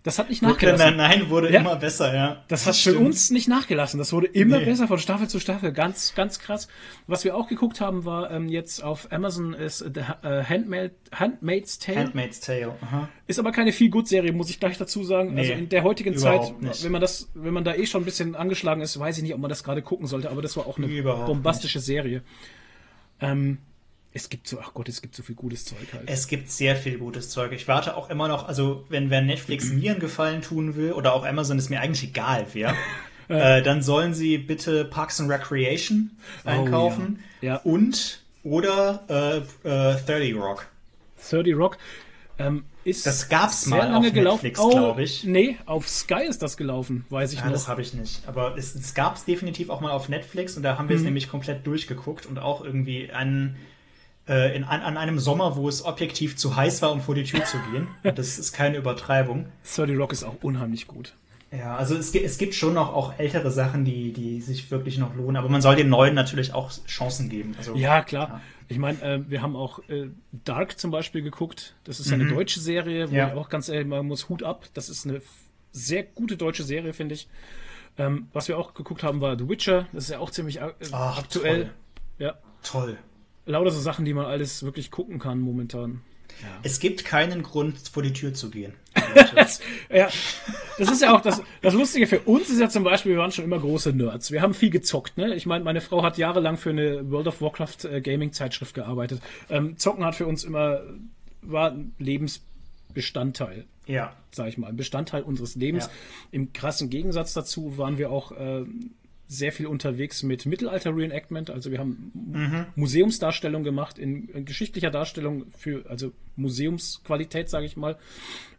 Das hat nicht Brooklyn nachgelassen. Nine-Nine wurde Ja. immer besser, ja. Das hat für stimmt. uns nicht nachgelassen. Das wurde immer Nee. besser von Staffel zu Staffel. Ganz, ganz krass. Was wir auch geguckt haben, war ähm, jetzt auf Amazon ist The äh, Handmaid, Handmaid's Tale. Handmaid's Tale. Aha. Ist aber keine viel gut Serie, muss ich gleich dazu sagen. Nee, also in der heutigen Zeit, nicht. wenn man das, wenn man da eh schon ein bisschen angeschlagen ist, weiß ich nicht, ob man das gerade gucken sollte. Aber das war auch eine Überhaupt bombastische Serie. Ähm, es gibt so, ach Gott, es gibt so viel gutes Zeug halt. Es gibt sehr viel gutes Zeug. Ich warte auch immer noch, also wenn wer Netflix [clears throat] mir einen Gefallen tun will oder auch Amazon, ist mir eigentlich egal, wer. [laughs] äh, dann sollen sie bitte Parks and Recreation einkaufen Oh, ja. Ja. und oder äh, äh, 30 Rock. 30 Rock ähm, ist Das gab's sehr mal lange auf gelaufen. Netflix, oh, glaub ich. Nee, auf Sky ist das gelaufen, weiß ich Ja, noch. das habe ich nicht. Aber es, es gab es definitiv auch mal auf Netflix und da haben wir Mhm. es nämlich komplett durchgeguckt und auch irgendwie an, äh, in, an, an einem Sommer, wo es objektiv zu heiß war, um vor die Tür zu gehen. [laughs] Das ist keine Übertreibung. 30 Rock ist auch unheimlich gut. Ja, also es, es gibt schon noch auch ältere Sachen, die, die sich wirklich noch lohnen, aber man soll den neuen natürlich auch Chancen geben. Also, Ja, klar. Ja. Ich meine, äh, wir haben auch äh, Dark zum Beispiel geguckt. Das ist ja eine deutsche Serie, wo Mhm. Ja. ich auch ganz ehrlich, man muss Hut ab. Das ist eine sehr gute deutsche Serie, finde ich. Ähm, was wir auch geguckt haben, war The Witcher. Das ist ja auch ziemlich äh, Ach, aktuell. toll. Ja. Toll. Lauter so Sachen, die man alles wirklich gucken kann momentan. Es gibt keinen Grund, vor die Tür zu gehen. [laughs] Das, ja, das ist ja auch das, das Lustige für uns ist ja zum Beispiel, wir waren schon immer große Nerds. Wir haben viel gezockt, ne? Ich meine, meine Frau hat jahrelang für eine World of Warcraft äh, Gaming Zeitschrift gearbeitet. Ähm, Zocken hat für uns immer, war ein Lebensbestandteil, Ja. sag ich mal, ein Bestandteil unseres Lebens. Ja. Im krassen Gegensatz dazu waren wir auch äh, sehr viel unterwegs mit Mittelalter-Reenactment. Also wir haben Museumsdarstellung gemacht in, in geschichtlicher Darstellung für, also Museumsqualität, sage ich mal.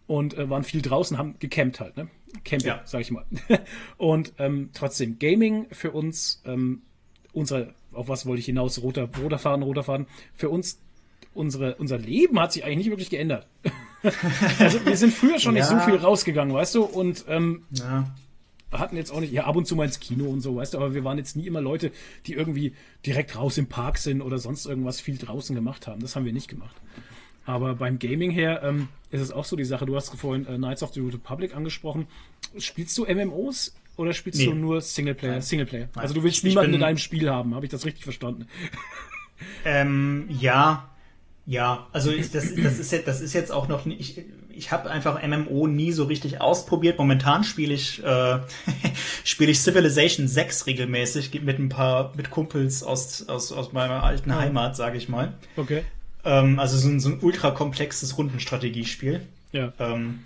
Und äh, waren viel draußen, haben gecampt halt, ne? Camping, Ja. sag ich mal. [laughs] und ähm, trotzdem, Gaming für uns, ähm, unser, auf was wollte ich hinaus, roter, roter Faden, roter Faden, für uns, unsere, unser Leben hat sich eigentlich nicht wirklich geändert. [laughs] also wir sind früher schon nicht Ja. so viel rausgegangen, weißt du, und ähm, ja. Hatten jetzt auch nicht, ja, ab und zu mal ins Kino und so, weißt du, aber wir waren jetzt nie immer Leute, die irgendwie direkt raus im Park sind oder sonst irgendwas viel draußen gemacht haben. Das haben wir nicht gemacht. Aber beim Gaming her ähm, ist es auch so die Sache, du hast vorhin äh, Knights of the Republic angesprochen. Spielst du MMOs oder spielst Nee. du nur Singleplayer? Nein. Singleplayer. Nein. Also du willst Ich niemanden in bin- deinem Spiel haben, habe ich das richtig verstanden? Ähm, ja, ja. Also ich, das, das ist jetzt, das ist jetzt auch noch nicht. Ich, habe einfach MMO nie so richtig ausprobiert. Momentan spiele ich äh, [laughs] spiele ich Civilization 6 regelmäßig mit ein paar mit Kumpels aus aus aus meiner alten Ah. Heimat, sage ich mal. Okay. Ähm, also so ein, so ein ultra komplexes Rundenstrategiespiel. Ja. Ähm,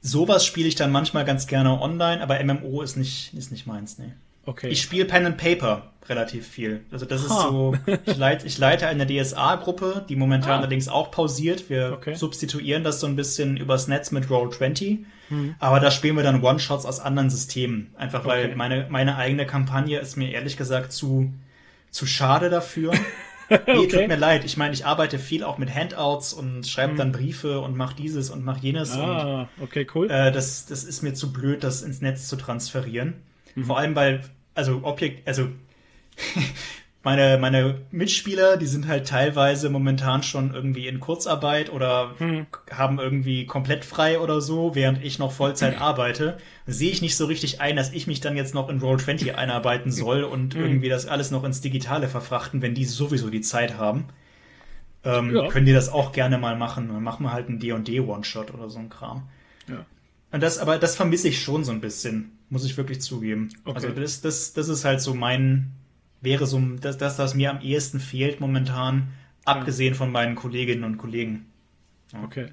sowas spiele ich dann manchmal ganz gerne online, aber MMO ist nicht ist nicht meins, nee. Okay. Ich spiele Pen and Paper relativ viel. Also das ist Ha. so, ich leite, ich leite eine DSA-Gruppe, die momentan Ah. allerdings auch pausiert. Wir Okay. substituieren das so ein bisschen übers Netz mit Roll20. Aber da spielen wir dann One-Shots aus anderen Systemen. Einfach weil Okay. meine, meine eigene Kampagne ist mir ehrlich gesagt zu, zu schade dafür. [laughs] Nee, Okay. tut mir leid. Ich meine, ich arbeite viel auch mit Handouts und schreibe dann Briefe und mache dieses und mache jenes. Und ah, okay, cool. äh, das, das ist mir zu blöd, das ins Netz zu transferieren. Mhm. Vor allem, weil, also Objekt, also [laughs] meine, meine Mitspieler, die sind halt teilweise momentan schon irgendwie in Kurzarbeit oder Mhm. haben irgendwie komplett frei oder so, während ich noch Vollzeit arbeite. Sehe ich nicht so richtig ein, dass ich mich dann jetzt noch in Roll20 einarbeiten soll [laughs] und Mhm. irgendwie das alles noch ins Digitale verfrachten, wenn die sowieso die Zeit haben. Ähm, Ja. Können die das auch gerne mal machen. Dann machen wir halt einen D&D One-Shot oder so ein Kram. ja. Und das, aber das vermisse ich schon so ein bisschen, muss ich wirklich zugeben. Okay. Also das, das, das ist halt so mein, wäre so das, das, was mir am ehesten fehlt momentan, abgesehen von meinen Kolleginnen und Kollegen. Okay.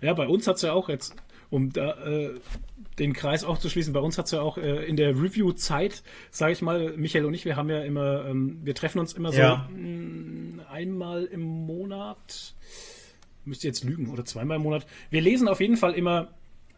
Ja, bei uns hat's ja auch jetzt, um da äh, den Kreis auch zu schließen, bei uns hat's ja auch äh, in der Review-Zeit, sage ich mal, Michael und ich, wir haben ja immer, ähm, wir treffen uns immer so Ja. mh, einmal im Monat, müsst ihr jetzt lügen, oder zweimal im Monat. Wir lesen auf jeden Fall immer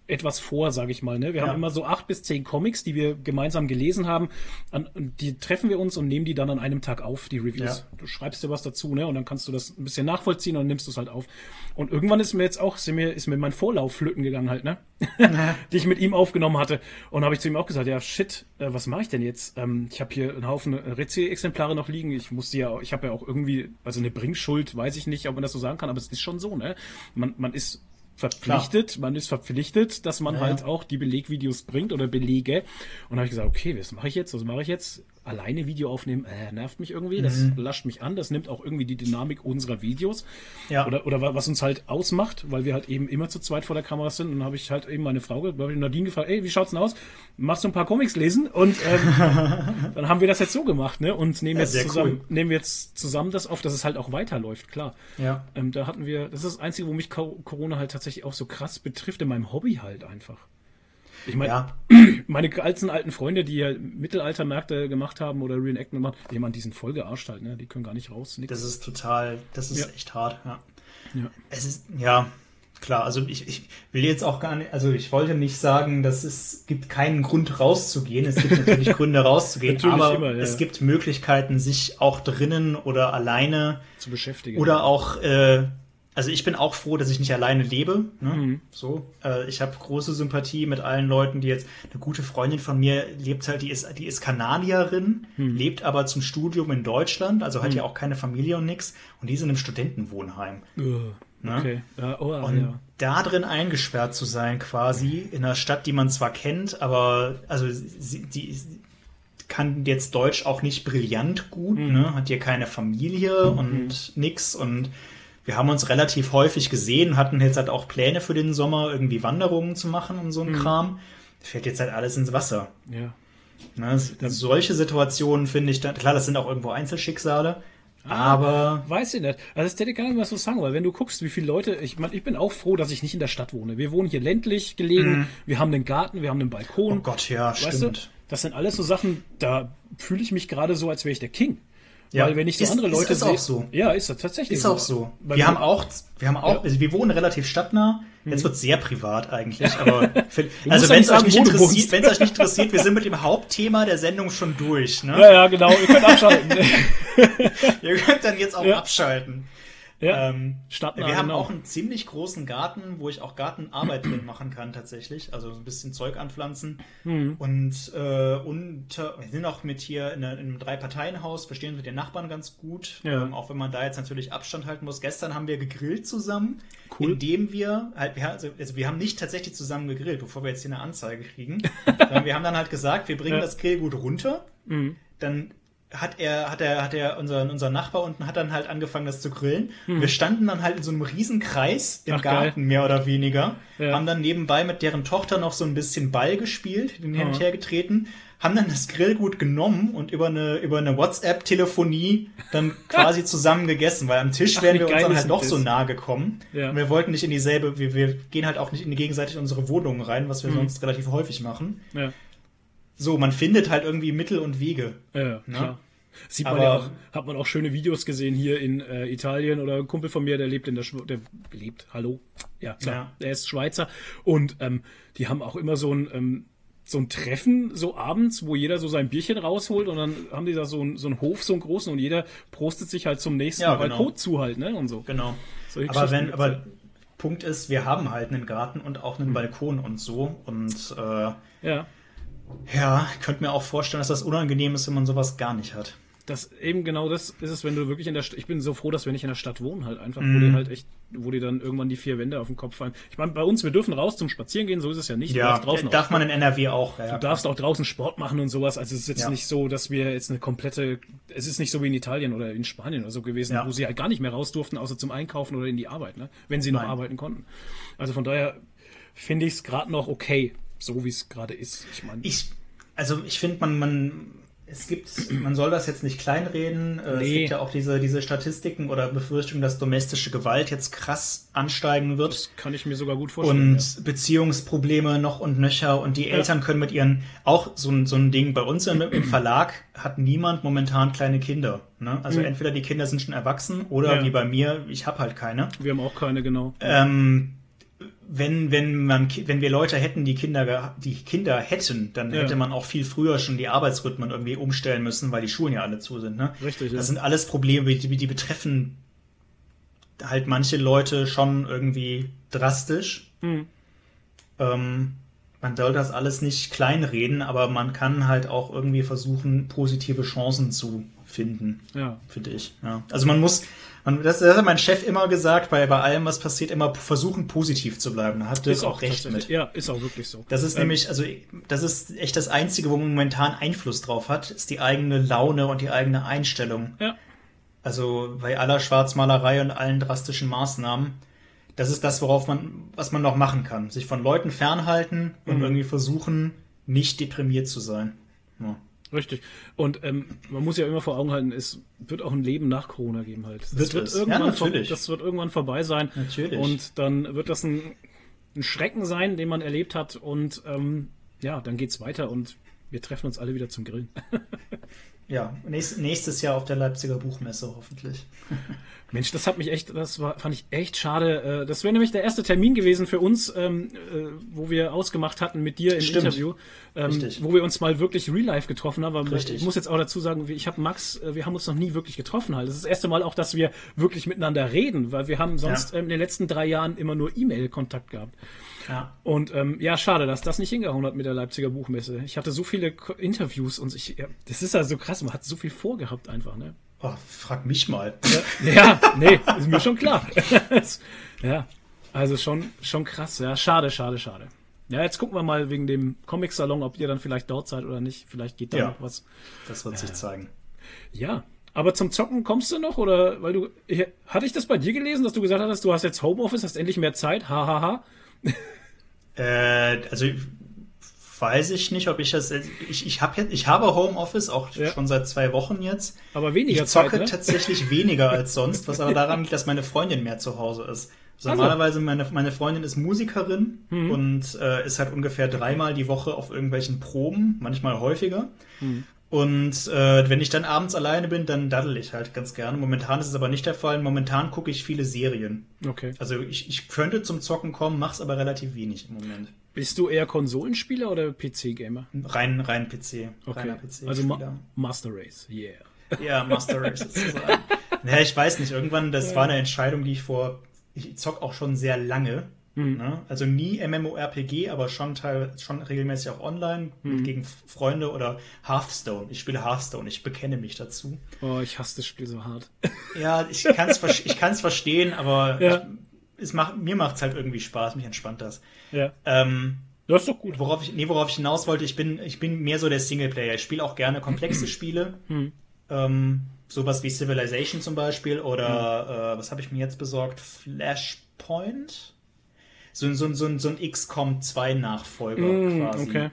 etwas vor, sage ich mal. Ne? Wir Ja. haben immer so acht bis zehn Comics, die wir gemeinsam gelesen haben. An, die treffen wir uns und nehmen die dann an einem Tag auf, die Reviews. Ja. Du schreibst dir was dazu, ne? Und dann kannst du das ein bisschen nachvollziehen und nimmst es halt auf. Und irgendwann ist mir jetzt auch, ist mir, ist mir mein Vorlauf flöten gegangen halt, ne? [laughs] die ich mit ihm aufgenommen hatte. Und habe ich zu ihm auch gesagt, ja shit, äh, was mache ich denn jetzt? Ähm, ich habe hier einen Haufen äh, Rezi-Exemplare noch liegen. Ich muss die ja, ich habe ja auch irgendwie, also eine Bringschuld, weiß ich nicht, ob man das so sagen kann, aber es ist schon so, ne? Man, man ist verpflichtet, man ist verpflichtet, dass man Ja, halt auch die Belegvideos bringt oder Belege. Und habe ich gesagt, okay, was mache ich jetzt? Was mache ich jetzt? Alleine Video aufnehmen, äh, nervt mich irgendwie, das Mhm. lascht mich an, das nimmt auch irgendwie die Dynamik unserer Videos. Ja. Oder, oder wa- was uns halt ausmacht, weil wir halt eben immer zu zweit vor der Kamera sind. Und dann habe ich halt eben meine Frau, habe ich Nadine gefragt, ey, wie schaut's denn aus? Machst du ein paar Comics lesen? Und ähm, [laughs] dann haben wir das jetzt so gemacht, ne? Und nehmen Ja, jetzt zusammen, cool. nehmen wir jetzt zusammen das auf, dass es halt auch weiterläuft, klar. Ja. Ähm, da hatten wir, das ist das Einzige, wo mich Co- Corona halt tatsächlich auch so krass betrifft, in meinem Hobby halt einfach. Ich [clears throat] meine, Ja. meine ganzen alten Freunde, die ja Mittelaltermärkte gemacht haben oder Reenactment gemacht, ich meine, die sind voll gearscht halt, ne? Die können gar nicht raus, nix. Das ist total, das ist Ja. echt hart, ja. Ja. Es ist, ja, klar, also ich, ich will jetzt auch gar nicht, also ich wollte nicht sagen, dass es gibt keinen Grund rauszugehen. Es gibt natürlich [laughs] Gründe rauszugehen, Natürlich aber immer, ja, es gibt Möglichkeiten, sich auch drinnen oder alleine zu beschäftigen. oder auch, äh, also ich bin auch froh, dass ich nicht alleine lebe. Ne? Mhm. So, äh, ich habe große Sympathie mit allen Leuten, die jetzt eine gute Freundin von mir lebt halt, die ist, die ist Kanadierin, Mhm. lebt aber zum Studium in Deutschland, also hat ja auch keine Familie und nix und die sind im Studentenwohnheim. Äh, Ne? Okay. Ja, oh, Und ja. da drin eingesperrt zu sein, quasi, in einer Stadt, die man zwar kennt, aber also sie, die kann jetzt Deutsch auch nicht brillant gut, Mhm. ne? hat hier keine Familie und nix und wir haben uns relativ häufig gesehen, hatten jetzt halt auch Pläne für den Sommer, irgendwie Wanderungen zu machen und so Mhm. ein Kram. Fällt jetzt halt alles ins Wasser. ja. Ne? Solche Situationen finde ich dann, klar, das sind auch irgendwo Einzelschicksale, aber Weiß ich nicht. Also das hätte ich gar nicht mehr so sagen, weil wenn du guckst, wie viele Leute, ich meine, ich bin auch froh, dass ich nicht in der Stadt wohne. Wir wohnen hier ländlich gelegen, wir haben einen Garten, wir haben einen Balkon. oh Gott, ja, weißt du, stimmt. das sind alles so Sachen, da fühle ich mich gerade so, als wäre ich der King. Ja, Weil wenn ich so ist- andere ist- Leute ist auch so. Ja, ist das tatsächlich Ist auch so. Weil Wir haben auch, wir haben auch, Ja. also wir wohnen relativ stadtnah. Jetzt wird sehr privat eigentlich, aber [laughs] für, also wenn es euch nicht interessiert, wohnst. wenn es euch nicht interessiert, wir sind mit dem Hauptthema der Sendung schon durch. Ne? Ja, ja, genau. Ihr könnt abschalten. [laughs] Ihr könnt dann jetzt auch Ja. abschalten. Ja. Ähm, wir haben genau. auch einen ziemlich großen Garten, wo ich auch Gartenarbeit [clears throat] drin machen kann tatsächlich. Also so ein bisschen Zeug anpflanzen. Mhm. Und äh, unter, wir sind auch mit hier in, einer- in einem Drei-Parteien-Haus, verstehen wir mit den Nachbarn ganz gut. Ja. Ähm, auch wenn man da jetzt natürlich Abstand halten muss. Gestern haben wir gegrillt zusammen, Cool. indem wir halt, wir, also, also wir haben nicht tatsächlich zusammen gegrillt, bevor wir jetzt hier eine Anzeige kriegen. [laughs] wir haben dann halt gesagt, wir bringen Ja. das Grillgut runter. Mhm. Dann hat er, hat er, hat er, unser, unser Nachbar unten hat dann halt angefangen, das zu grillen. Mhm. Wir standen dann halt in so einem riesen Kreis im Ach, geil. Garten, mehr oder weniger. Ja. Haben dann nebenbei mit deren Tochter noch so ein bisschen Ball gespielt, den hin und Mhm. her getreten. Haben dann das Grillgut genommen und über eine, über eine WhatsApp-Telefonie dann [laughs] quasi zusammen gegessen, weil am Tisch Ach, wären wir uns geil dann halt doch so nahe gekommen. Ja. Und wir wollten nicht in dieselbe, wir, wir gehen halt auch nicht in die gegenseitig unsere Wohnungen rein, was wir Mhm. sonst relativ häufig machen. Ja, So, man findet halt irgendwie Mittel und Wege. ja, Ne? Sieht man Aber- ja auch, hat man auch schöne Videos gesehen hier in äh, Italien oder ein Kumpel von mir, der lebt in der Schweiz, der lebt, hallo, ja klar, Ja. der ist Schweizer und ähm, die haben auch immer so ein ähm, so ein Treffen so abends, wo jeder so sein Bierchen rausholt und dann haben die da so einen so einen Hof, so einen großen und jeder prostet sich halt zum nächsten Ja, genau. Balkon zu halt, ne und so. Genau. Solche aber wenn, aber Punkt ist, wir haben halt einen Garten und auch einen Balkon und so. Und äh, Ja, ja, ich könnte mir auch vorstellen, dass das unangenehm ist, wenn man sowas gar nicht hat. Das eben genau das ist es, wenn du wirklich in der Stadt, ich bin so froh, dass wir nicht in der Stadt wohnen halt einfach, wo Mhm. dir halt echt, wo dir dann irgendwann die vier Wände auf den Kopf fallen. Ich meine, bei uns, wir dürfen raus zum Spazieren gehen, so ist es ja nicht. Ja, draußen darf man in NRW auch. Ja, Du darfst auch draußen Sport machen und sowas. Also es ist jetzt Ja. nicht so, dass wir jetzt eine komplette, es ist nicht so wie in Italien oder in Spanien oder so gewesen, Ja. wo sie halt gar nicht mehr raus durften, außer zum Einkaufen oder in die Arbeit, ne? wenn sie noch Nein. arbeiten konnten. Also von daher finde ich es gerade noch okay, so wie es gerade ist. Ich meine, Ich, also ich finde, man, man, es gibt, man soll das jetzt nicht kleinreden. Äh, Es Nee. gibt ja auch diese, diese Statistiken oder Befürchtungen, dass domestische Gewalt jetzt krass ansteigen wird. das kann ich mir sogar gut vorstellen. und Beziehungsprobleme noch und nöcher und die Eltern können mit ihren auch so ein, so ein Ding bei uns im, im Verlag hat niemand momentan kleine Kinder. Ne? Also entweder die Kinder sind schon erwachsen oder Mhm. Ja. wie bei mir, ich habe halt keine. ja. Wir haben auch keine, genau. Ähm, wenn, wenn man, wenn wir Leute hätten, die Kinder, die Kinder hätten, dann Ja. hätte man auch viel früher schon die Arbeitsrhythmen irgendwie umstellen müssen, weil die Schulen ja alle zu sind. Ne? Richtig, ja. Das sind alles Probleme, die, die betreffen halt manche Leute schon irgendwie drastisch. Hm. Ähm, man soll das alles nicht kleinreden, aber man kann halt auch irgendwie versuchen, positive Chancen zu finden, Ja. finde ich. Ja. Also man muss, man, das, das hat mein Chef immer gesagt, bei, bei allem, was passiert, immer versuchen, positiv zu bleiben. Da hat Dirk auch recht tatsächlich- mit. Ja, ist auch wirklich so. Das ist Ähm, nämlich, also das ist echt das Einzige, wo man momentan Einfluss drauf hat, ist die eigene Laune und die eigene Einstellung. Ja. Also bei aller Schwarzmalerei und allen drastischen Maßnahmen, das ist das, worauf man, was man noch machen kann. Sich von Leuten fernhalten und Mhm. irgendwie versuchen, nicht deprimiert zu sein. Ja. Richtig. Und ähm, man muss ja immer vor Augen halten, es wird auch ein Leben nach Corona geben halt. Das Wird wird, es. Ja, irgendwann vor, das wird irgendwann vorbei sein. Natürlich. Und dann wird das ein, ein Schrecken sein, den man erlebt hat. Und ähm, ja, dann geht's weiter und wir treffen uns alle wieder zum Grillen. [laughs] Ja, nächst, nächstes Jahr auf der Leipziger Buchmesse hoffentlich. [laughs] Mensch, das hat mich echt, das war, fand ich echt schade. Äh, Das wäre nämlich der erste Termin gewesen für uns, ähm, äh, wo wir ausgemacht hatten mit dir im Stimmt. Interview, ähm, wo wir uns mal wirklich real life getroffen haben. Richtig. ich muss jetzt auch dazu sagen, ich habe Max, äh, wir haben uns noch nie wirklich getroffen halt. Das ist das erste Mal auch, dass wir wirklich miteinander reden, weil wir haben sonst Ja. ähm, in den letzten drei Jahren immer nur E-Mail-Kontakt gehabt. Ja. Und ähm, ja, schade, dass das nicht hingehauen hat mit der Leipziger Buchmesse. Ich hatte so viele Interviews und ich, ja, das ist ja so krass, man hat so viel vorgehabt einfach, ne? Oh, frag mich mal. Ja, ja nee, ist mir schon klar. [laughs] ja, also schon, schon krass. Ja, schade, schade, schade. Ja, jetzt gucken wir mal wegen dem Comic-Salon, ob ihr dann vielleicht dort seid oder nicht. Vielleicht geht da ja, noch was. Das wird sich zeigen. Ja, aber zum Zocken kommst du noch oder weil du hatte ich das bei dir gelesen, dass du gesagt hast, du hast jetzt Homeoffice, hast endlich mehr Zeit, hahaha. Ha, ha. Äh, also weiß ich nicht, ob ich das ich, ich habe ich habe Homeoffice auch ja. schon seit zwei Wochen jetzt. Aber weniger Ich zocke Zeit, ne? tatsächlich weniger als sonst, was aber daran liegt, dass meine Freundin mehr zu Hause ist. Also also. Normalerweise meine meine Freundin ist Musikerin mhm. und äh, ist halt ungefähr dreimal die Woche auf irgendwelchen Proben, manchmal häufiger. Mhm. Und äh, wenn ich dann abends alleine bin, dann daddel ich halt ganz gerne. Momentan ist es aber nicht der Fall. Momentan gucke ich viele Serien. Okay. Also ich, ich könnte zum Zocken kommen, mach's aber relativ wenig im Moment. Bist du eher Konsolenspieler oder PC-Gamer? Rein, rein PC. Okay. PC also Ma Master Race, yeah. Ja, Master Race sozusagen. [laughs] naja, ich weiß nicht. Irgendwann, das ja. war eine Entscheidung, die ich vor. Ich zock auch schon sehr lange. Mhm. Ne? Also nie MMORPG, aber schon teil, schon regelmäßig auch online mhm. gegen Freunde oder Hearthstone. Ich spiele Hearthstone, ich bekenne mich dazu. Oh, ich hasse das Spiel so hart. [laughs] Ja, ich kann es ich kann's verstehen, aber ja. ich, es macht, mir macht es halt irgendwie Spaß, mich entspannt das. Ja. Ähm, das ist doch gut. Worauf ich, nee, worauf ich hinaus wollte, ich bin, ich bin mehr so der Singleplayer. Ich spiele auch gerne komplexe [clears throat] Spiele. Mhm. Ähm, sowas wie Civilization zum Beispiel oder mhm. äh, was habe ich mir jetzt besorgt? Flashpoint? So, so, so, so ein XCOM 2 Nachfolger mm, quasi. Okay.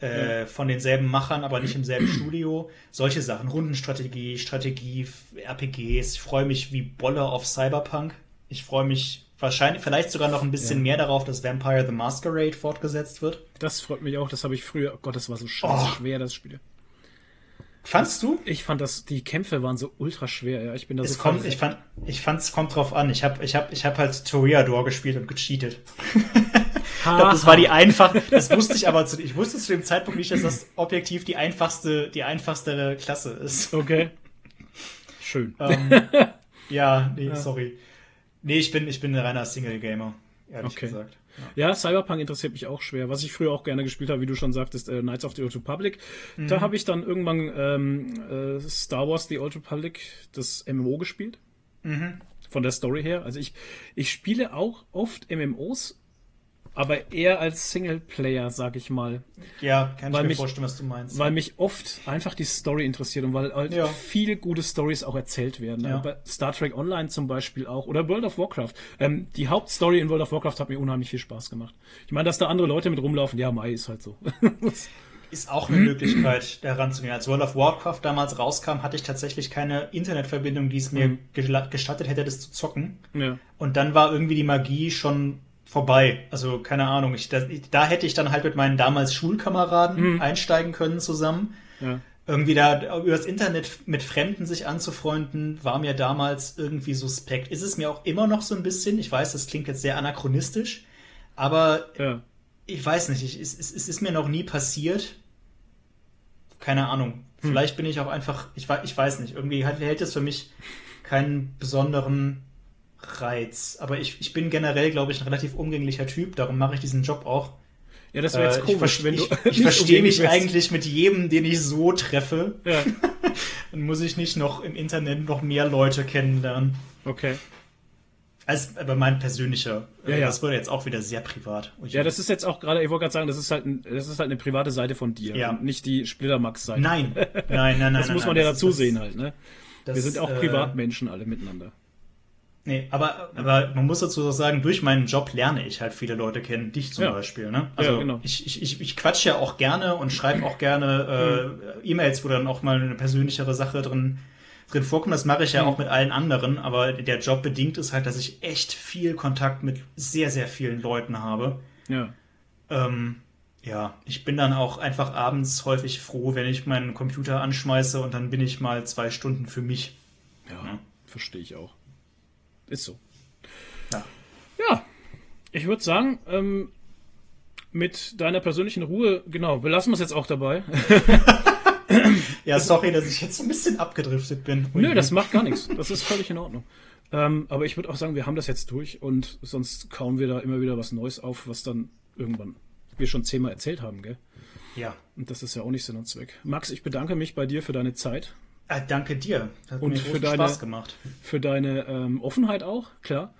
Äh, von denselben Machern, aber nicht im selben Studio. Solche Sachen. Rundenstrategie, Strategie, RPGs. Ich freue mich wie Bolle auf Cyberpunk. Ich freue mich wahrscheinlich, vielleicht sogar noch ein bisschen ja. mehr darauf, dass Vampire the Masquerade fortgesetzt wird. Das freut mich auch. Das habe ich früher. Oh Gott, das war so scheiße oh. schwer, das Spiel. Fandst du? Ich fand das, die Kämpfe waren so ultra schwer, ja. Ich bin da es so kommt, ich fand, ich fand, es kommt drauf an. Ich habe, ich habe, ich habe halt Toreador gespielt und gecheatet. ich glaub, [laughs] das war die einfach, das wusste ich aber zu, ich wusste zu dem Zeitpunkt nicht, dass das objektiv die einfachste, die einfachste Klasse ist. Okay. [laughs] Schön. [laughs] Ähm, ja, nee, ja. sorry. Nee, ich bin, ich bin ein reiner Single Gamer, ehrlich okay. gesagt. Ja. Cyberpunk interessiert mich auch schwer. Was ich früher auch gerne gespielt habe, wie du schon sagtest, äh, Knights of the Old Republic. Mhm. Da habe ich dann irgendwann ähm, äh, Star Wars The Old Republic, das MMO gespielt. Mhm. Von der Story her. Also ich, ich spiele auch oft MMOs, aber eher als Singleplayer, sag ich mal. Ja, kann weil ich mir mich, vorstellen, was du meinst. Weil mich oft einfach die Story interessiert und weil halt ja. viele gute Stories auch erzählt werden. Ja. Bei Star Trek Online zum Beispiel auch oder World of Warcraft. Ähm, die Hauptstory in World of Warcraft hat mir unheimlich viel Spaß gemacht. Ich meine, dass da andere Leute mit rumlaufen, ja, Mai ist halt so. [laughs] ist auch eine Möglichkeit, da ranzugehen. Als World of Warcraft damals rauskam, hatte ich tatsächlich keine Internetverbindung, die es mir mhm. gestattet hätte, das zu zocken. Ja. Und dann war irgendwie die Magie schon vorbei. Also keine Ahnung. Ich, da, da hätte ich dann halt mit meinen damals Schulkameraden mhm. einsteigen können zusammen. Ja. Irgendwie da über das Internet mit Fremden sich anzufreunden, war mir damals irgendwie suspekt. Ist es mir auch immer noch so ein bisschen. Ich weiß, das klingt jetzt sehr anachronistisch, aber ja. ich weiß nicht. Ich, es, es, es ist mir noch nie passiert. Keine Ahnung. Hm. Vielleicht bin ich auch einfach, ich, ich weiß nicht, irgendwie hält es für mich keinen besonderen Reiz. Aber ich, ich bin generell, glaube ich, ein relativ umgänglicher Typ, darum mache ich diesen Job auch. Ja, das wäre jetzt äh, komisch, ich, wenn du. Ich, [laughs] ich verstehe mich eigentlich mit jedem, den ich so treffe. Ja. [laughs] Dann muss ich nicht noch im Internet noch mehr Leute kennenlernen. Okay. Als aber mein persönlicher. Ja, ja. Das wurde jetzt auch wieder sehr privat. ja, das ist jetzt auch gerade, ich wollte gerade sagen, das ist halt ein, das ist halt eine private Seite von dir. Ja. nicht die Splittermax-Seite. Nein. Nein, nein, nein. [laughs] Das nein, muss man nein, ja dazu sehen halt, ne? Das, Wir sind auch äh, Privatmenschen alle miteinander. Nee, aber, aber man muss dazu sagen, durch meinen Job lerne ich halt viele Leute kennen, dich zum ja. Beispiel. Ne? Also ja, genau. ich, ich, ich, ich quatsch ja auch gerne und schreibe auch gerne äh, E-Mails, wo dann auch mal eine persönlichere Sache drin, drin vorkommt. Das mache ich ja mhm. auch mit allen anderen, aber der Job bedingt ist halt, dass ich echt viel Kontakt mit sehr, sehr vielen Leuten habe. Ja. Ähm, ja, ich bin dann auch einfach abends häufig froh, wenn ich meinen Computer anschmeiße und dann bin ich mal zwei Stunden für mich. Ja, ja. verstehe ich auch. Ist so. Ja. Ja. Ich würde sagen, ähm, mit deiner persönlichen Ruhe, genau, belassen wir es jetzt auch dabei. [laughs] ja, sorry, dass ich jetzt so ein bisschen abgedriftet bin. Nö, das macht gar nichts. Das ist völlig in Ordnung. Ähm, aber ich würde auch sagen, wir haben das jetzt durch und sonst kauen wir da immer wieder was Neues auf, was dann irgendwann wir schon zehnmal erzählt haben, gell? Ja. Und das ist ja auch nicht Sinn und Zweck. Max, ich bedanke mich bei dir für deine Zeit. Ah, danke dir. Hat und mir für deine, Spaß gemacht. Für deine ähm, Offenheit auch, klar.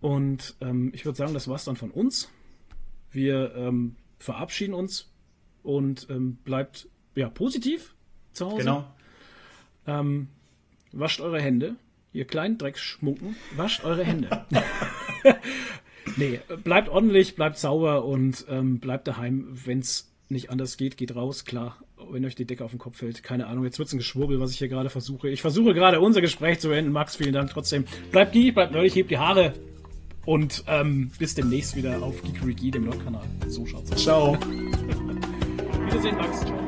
Und ähm, ich würde sagen, das war's dann von uns. Wir ähm, verabschieden uns und ähm, bleibt ja positiv zu Hause. Genau. Ähm, wascht eure Hände, ihr kleinen Dreckschmucken, wascht eure Hände. [laughs] [laughs] nee, bleibt ordentlich, bleibt sauber und ähm, bleibt daheim, wenn es nicht anders geht, geht raus, klar wenn euch die Decke auf den Kopf fällt. Keine Ahnung, jetzt wird's ein Geschwurbel, was ich hier gerade versuche. Ich versuche gerade unser Gespräch zu beenden. Max, vielen Dank trotzdem. Bleibt geek, bleibt neulich, hebt die Haare und ähm, bis demnächst wieder auf Geekery Geek, dem Log-Kanal. So schaut's aus. Ciao. [laughs] Wiedersehen, Max. Ciao.